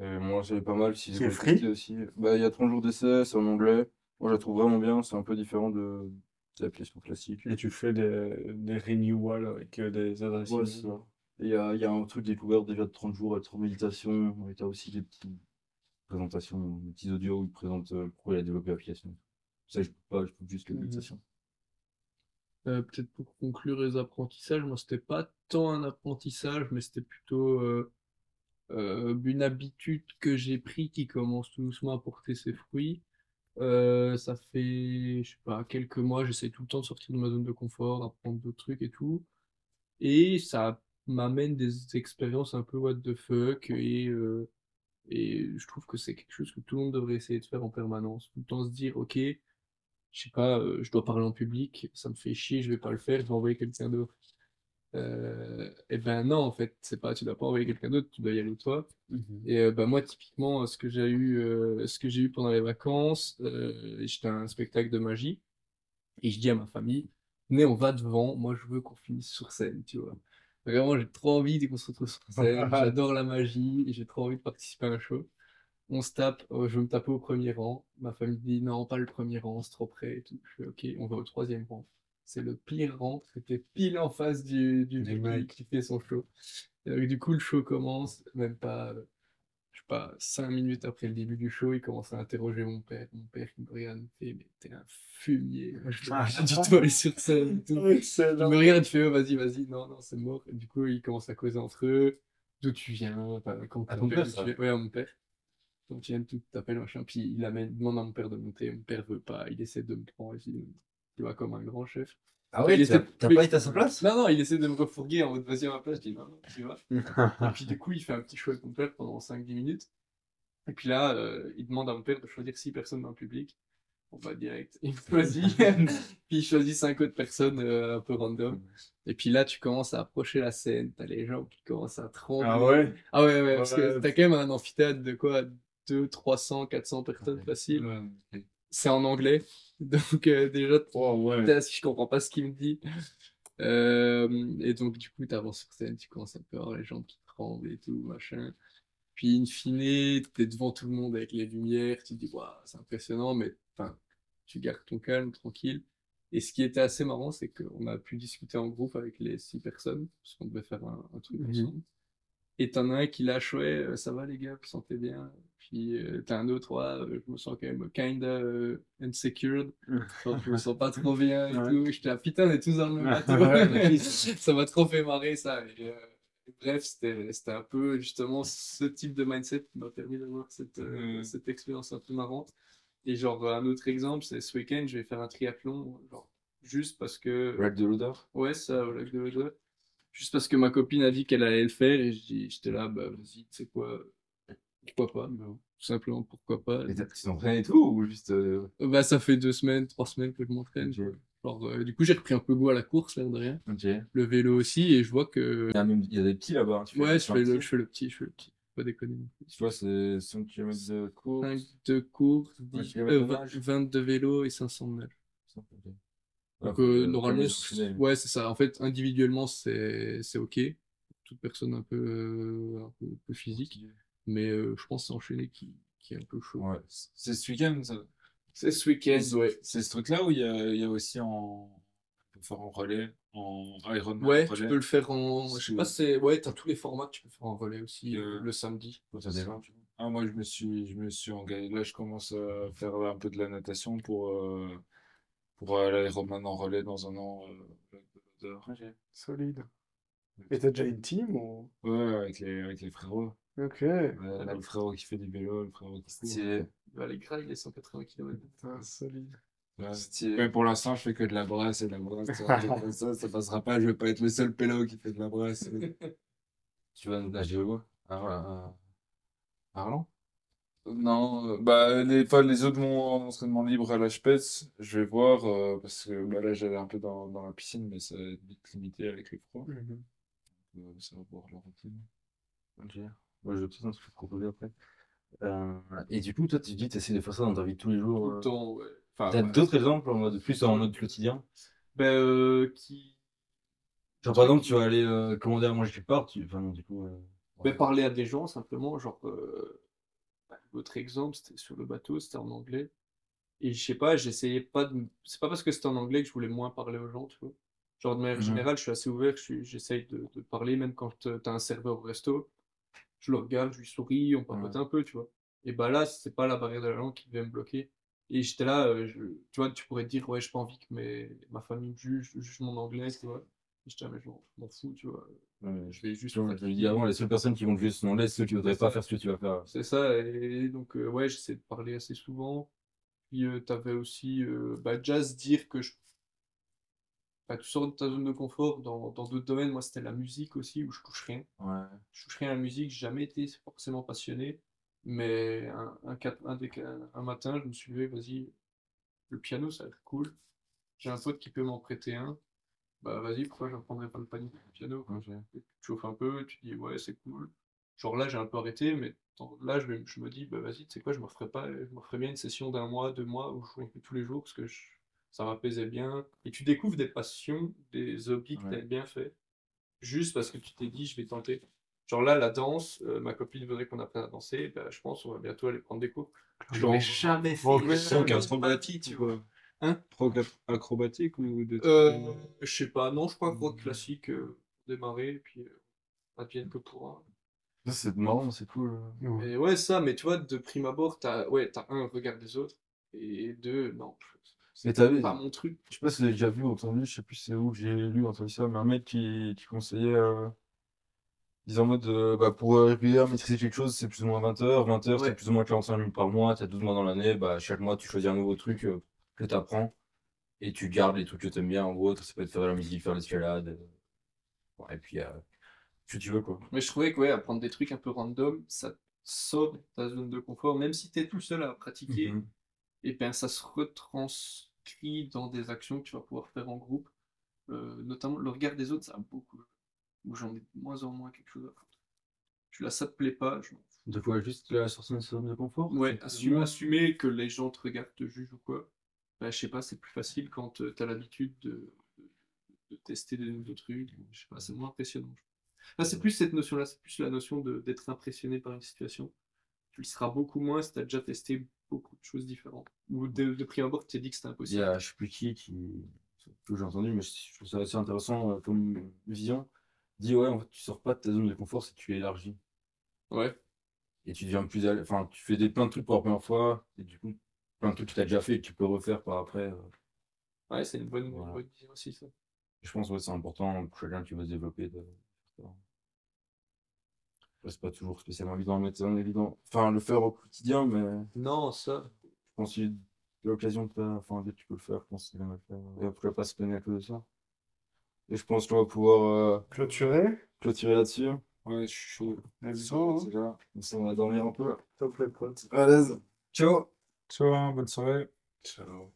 Et moi, j'avais pas mal. Si voulez free aussi. Bah, il y a 30 jours d'essai, c'est en anglais. Moi, je la trouve vraiment bien. C'est un peu différent de, de l'application classique. Et tu fais des, des renewals avec euh, des adresses Ouais, c'est ça. Il y a, il y a un truc découvert déjà de 30 jours, être en méditation. Et t'as aussi des petites présentations, des petits audios où ils présentent euh, pourquoi il a développé l'application. Ça, je peux pas, je peux juste la Mhm. méditation. Euh, peut-être pour conclure les apprentissages, moi c'était pas tant un apprentissage, mais c'était plutôt euh, une habitude que j'ai pris qui commence tout doucement à porter ses fruits. Euh, ça fait, je sais pas, quelques mois, j'essaie tout le temps de sortir de ma zone de confort, d'apprendre d'autres trucs et tout. Et ça m'amène des expériences un peu what the fuck et, euh, et je trouve que c'est quelque chose que tout le monde devrait essayer de faire en permanence. Tout le temps se dire, ok, je sais pas, euh, je dois parler en public, ça me fait chier, je vais pas le faire, je vais envoyer quelqu'un d'autre. Euh, et ben non, en fait, c'est pas, tu dois pas envoyer quelqu'un d'autre, tu dois y aller toi. Mhm. Et euh, bah, moi, typiquement, ce que j'ai eu, euh, ce que j'ai eu pendant les vacances, euh, j'étais à un spectacle de magie, et je dis à ma famille, venez, on va devant, moi je veux qu'on finisse sur scène, tu vois. Vraiment, j'ai trop envie qu'on se retrouve sur scène, j'adore la magie, et j'ai trop envie de participer à un show. On se tape, euh, je veux me taper au premier rang, ma famille dit non, pas le premier rang, c'est trop près et tout. Je fais ok, on va au troisième rang. C'est le pire rang, c'était pile en face du, du Du mec mec. qui fait son show. Et donc, du coup, le show commence, même pas, euh, je sais pas, cinq minutes après le début du show, il commence à interroger mon père. Mon père, il me regarde, il me fait, mais t'es un fumier. Moi, je Ah. pas du tout aller sur scène tout. Il me regarde, il fait, oh, vas-y, vas-y, non, non, c'est mort. Et du coup, ils commencent à causer entre eux. D'où tu viens? Enfin, quand À tu ton père, tu. Ouais, à mon père. Donc, tu viens, tout t'appelles, machin. Puis il amène, demande à mon père de monter. Mon père veut pas. Il essaie de me prendre. Tu vois, comme un grand chef. Ah ouais, ouais, t'as- pas été à sa place? Non, non, il essaie de me refourguer en mode, vas-y à ma place. Je dis, non, non, tu vas. Et puis, du coup, il fait un petit mon père pendant 5-10 minutes. Et puis là, euh, il demande à mon père de choisir 6 personnes dans le public. On va direct. Il choisit. puis il choisit 5 autres personnes euh, un peu random. Et puis là, tu commences à approcher la scène. T'as les gens qui commencent à trembler. Ah ouais? Ah ouais, ouais, parce que Ouais. t'as quand même un amphithéâtre de quoi? 2, 300, 400 personnes facile. Ouais. C'est en anglais. Donc euh, déjà, Oh ouais. Putain, si je comprends pas ce qu'il me dit. Euh, et donc, du coup, t'avances sur scène, tu commences à peur, les gens qui tremblent et tout, machin. Puis, in fine, t'es devant tout le monde avec les lumières, tu te dis, waouh, c'est impressionnant, mais tu gardes ton calme, tranquille. Et ce qui était assez marrant, c'est qu'on a pu discuter en groupe avec les six personnes, parce qu'on devait faire un, un truc Mhm. ensemble. Et t'en as un qui lâche, ouais, euh, ça va les gars, vous sentez bien. Puis euh, t'as un autre, ouais, euh, je me sens quand même kinda euh, insecure. Genre, je me sens pas trop bien et Ouais. tout. J'étais là, putain, on est tous dans le bateau. Ça m'a trop fait marrer ça. Et, euh, bref, c'était c'était un peu justement ce type de mindset qui m'a permis d'avoir cette, Mhm. cette expérience un peu marrante. Et genre, un autre exemple, c'est ce week-end, je vais faire un triathlon, genre, juste parce que. Lac de l'odeur. Ouais, ça, au lac de l'Odeur. Juste parce que ma copine a dit qu'elle allait le faire et j'étais là, bah vas-y, tu sais quoi, pourquoi pas, bah, tout simplement pourquoi pas. Et t'as pris ton train et tout ou juste. euh, Euh, Bah ça fait deux semaines, trois semaines que je m'entraîne. Ok. Genre, euh, du coup j'ai repris un peu goût à la course, l'air de rien. Le vélo aussi et je vois que... y a, même, il y a des petits là-bas. hein, tu Ouais, tu je fais le, petit. je fais le petit, je fais le petit. Pas déconner non plus. Tu vois, c'est 5 km de course. 5 de course, Ouais, 10, kilomètres euh, de 20, nage. 20 de vélo et 500 de nage. Donc euh, normalement, ouais, c'est ça. En fait, individuellement, c'est c'est ok. Toute personne un peu, euh, un peu, un peu physique. Mais euh, je pense que c'est enchaîné qui, qui est un peu chaud. Ouais. C'est ce week-end, ça? C'est ce week-end, ouais. C'est ce truc-là où il y a, il y a aussi en. On peut faire en relais, en Ironman Ouais, relais? tu peux le faire en. Je sais pas, c'est. Ouais, t'as tous les formats que tu peux faire en relais aussi Euh, le samedi. Faut ça des gens, tu vois. Ah, moi, je me suis, je me suis engagé. Là, je commence à faire un peu de la natation pour, euh, pour aller l'Ironman en relais dans un an. euh, de l'Odeur. Solide. Et t'as déjà une team ou... Ouais, avec les, avec les frérots. Ok. Ouais, là, le frérot qui fait du vélo, le frérot qui. Stylé. Il va aller grailler les 180 km. Putain, solide. Ouais. Stylé. Ouais, pour l'instant, je fais que de la brasse et de la brasse. ça, ça passera pas. Je vais pas être le seul pélo qui fait de la brasse. Tu vas nager où à Arlan? Non, euh, bah, les, pas les autres mon entraînement libre à la Spetz, je vais voir, euh, parce que bah, là, j'allais un peu dans, dans la piscine, mais ça va être vite limité avec les froid. Mhm. Euh, ça va voir la routine. Ok. Moi, je vais peut-être un truc proposer après. Euh, et du coup, toi, tu dis, tu essaies de faire ça dans ta vie de tous les jours. Tout euh. le temps, ouais. Enfin, T'as ouais. d'autres exemples en mode plus en mode quotidien? Ben, euh, qui. Genre, par exemple, tu vas aller euh, commander à manger quelque part, tu... enfin, non, du coup. euh, Ben, parler à des gens simplement, genre. euh, L'autre exemple, c'était sur le bateau, c'était en anglais. Et je sais pas, j'essayais pas de. C'est pas parce que c'était en anglais que je voulais moins parler aux gens, tu vois. Genre, de manière Mhm. générale, je suis assez ouvert, je j'essaye de, de parler, même quand t'as un serveur au resto. Je le regarde, je lui souris, on papote un peu, tu vois. Et bah là, c'est pas la barrière de la langue qui devait me bloquer. Et j'étais là, euh, je- tu vois, tu pourrais te dire, ouais, j'ai pas envie que mes... ma famille me juge, juge mon anglais, tu vois. J'étais là, mais je m'en je fous, tu vois. ouais, Je vais juste je le dis avant, les seules personnes qui vont juger anglais, c'est ceux qui voudraient pas faire ce que tu vas faire. C'est ça, et donc, euh, ouais, j'essaie de parler assez souvent. Puis, euh, t'avais aussi, euh, bah, déjà se dire que je... bah, tu sors de ta zone de confort dans dans d'autres domaines. Moi, c'était la musique aussi, où je touche rien. Ouais. Je touche rien à la musique, j'ai jamais été forcément passionné. Mais un, un, matin, je me suis levé, vas-y, le piano, ça a l'air cool. J'ai un pote qui peut m'en prêter un. Bah, vas-y, pourquoi j'en prendrais pas le panier du piano, quoi. Tu chauffes un peu, tu dis, ouais, c'est cool. Genre là, j'ai un peu arrêté, mais là, je, vais- je me dis, bah vas-y, tu sais quoi, je me ferais pas, je me ferais bien une session d'un mois, deux mois, où je jouais tous les jours, parce que je- ça m'apaisait bien. Et tu découvres des passions, des hobbies que Ouais. t'aimes bien fait, juste parce que tu t'es dit, je vais tenter. Genre là, la danse, euh, ma copine voudrait qu'on apprenne à danser, bah, je pense on va bientôt aller prendre des cours. Je jamais fait. Bon, tu vois. Hein Proc acrobatique ou de Euh, je sais pas, non, je crois que rock classique, euh, démarrer, et puis euh, advienne que pourra. C'est marrant, c'est cool. Et ouais, ça, mais tu vois, de prime abord, t'as ouais, t'as un, regard des autres, et deux, non, c'est pas mon truc. je sais pas si t'as déjà vu ou entendu, je sais plus c'est où que j'ai lu, entendu ça, mais un mec qui, qui conseillait, euh, disant en mode, euh, bah, pour régulier, maîtriser quelque chose, c'est plus ou moins 20 heures, 20 heures, Ouais. c'est plus ou moins 45 minutes par mois, t'as 12 mois dans l'année, bah, chaque mois, tu choisis un nouveau truc euh, que t'apprends, et tu gardes les trucs que t'aimes bien, ou autre, ça peut être faire de la musique, faire de l'escalade, euh, ouais, et puis, euh, ce que tu veux, quoi. Mais je trouvais que ouais, apprendre des trucs un peu random, ça sort de ta zone de confort, même si t'es tout seul à pratiquer, Mhm. et bien ça se retranscrit dans des actions que tu vas pouvoir faire en groupe. Euh, notamment le regard des autres, ça a beaucoup. Où j'en ai de moins en moins quelque chose à foutre. Je là, ça te plaît pas, je. De quoi, juste la sortie de zone de confort? Ouais, assumer, assumer que les gens te regardent, te jugent ou quoi. Bah, je sais pas, c'est plus facile quand tu t'as l'habitude de, de- de tester des nouveaux trucs. Je sais pas, c'est moins impressionnant. Là, c'est plus cette notion-là, c'est plus la notion d'être impressionné par une situation. Tu le seras beaucoup moins si t'as déjà testé beaucoup de choses différentes. Ou de, de prix abord, tu t'es dit que c'était Il y impossible. a, je sais plus qui, qui que j'ai entendu, mais je trouve ça assez intéressant euh, comme vision. dis ouais, en fait, tu sors pas de ta zone de confort si tu élargis. Ouais. Et tu deviens plus à. Enfin, tu fais des, plein de trucs pour la première fois, et du coup, plein de trucs que tu as déjà fait et que tu peux refaire par après. euh. Ouais, c'est une bonne, Voilà. bonne vision aussi, ça. Je pense que c'est important pour quelqu'un qui veut se développer de C'est pas toujours spécialement évident à mettre en évident. Enfin, le faire au quotidien, mais Non, ça. je pense a l'occasion de faire. Enfin, dès que tu peux le faire, je pense que c'est bien le faire. Et après, pas se plaindre à cause de ça. Et je pense qu'on va pouvoir euh, Clôturer clôturer là-dessus. Ouais, je suis chaud. Let's go, hein. On va dormir un peu. Top les potes. À l'aise. Ciao! Ciao, hein, bonne soirée. Ciao.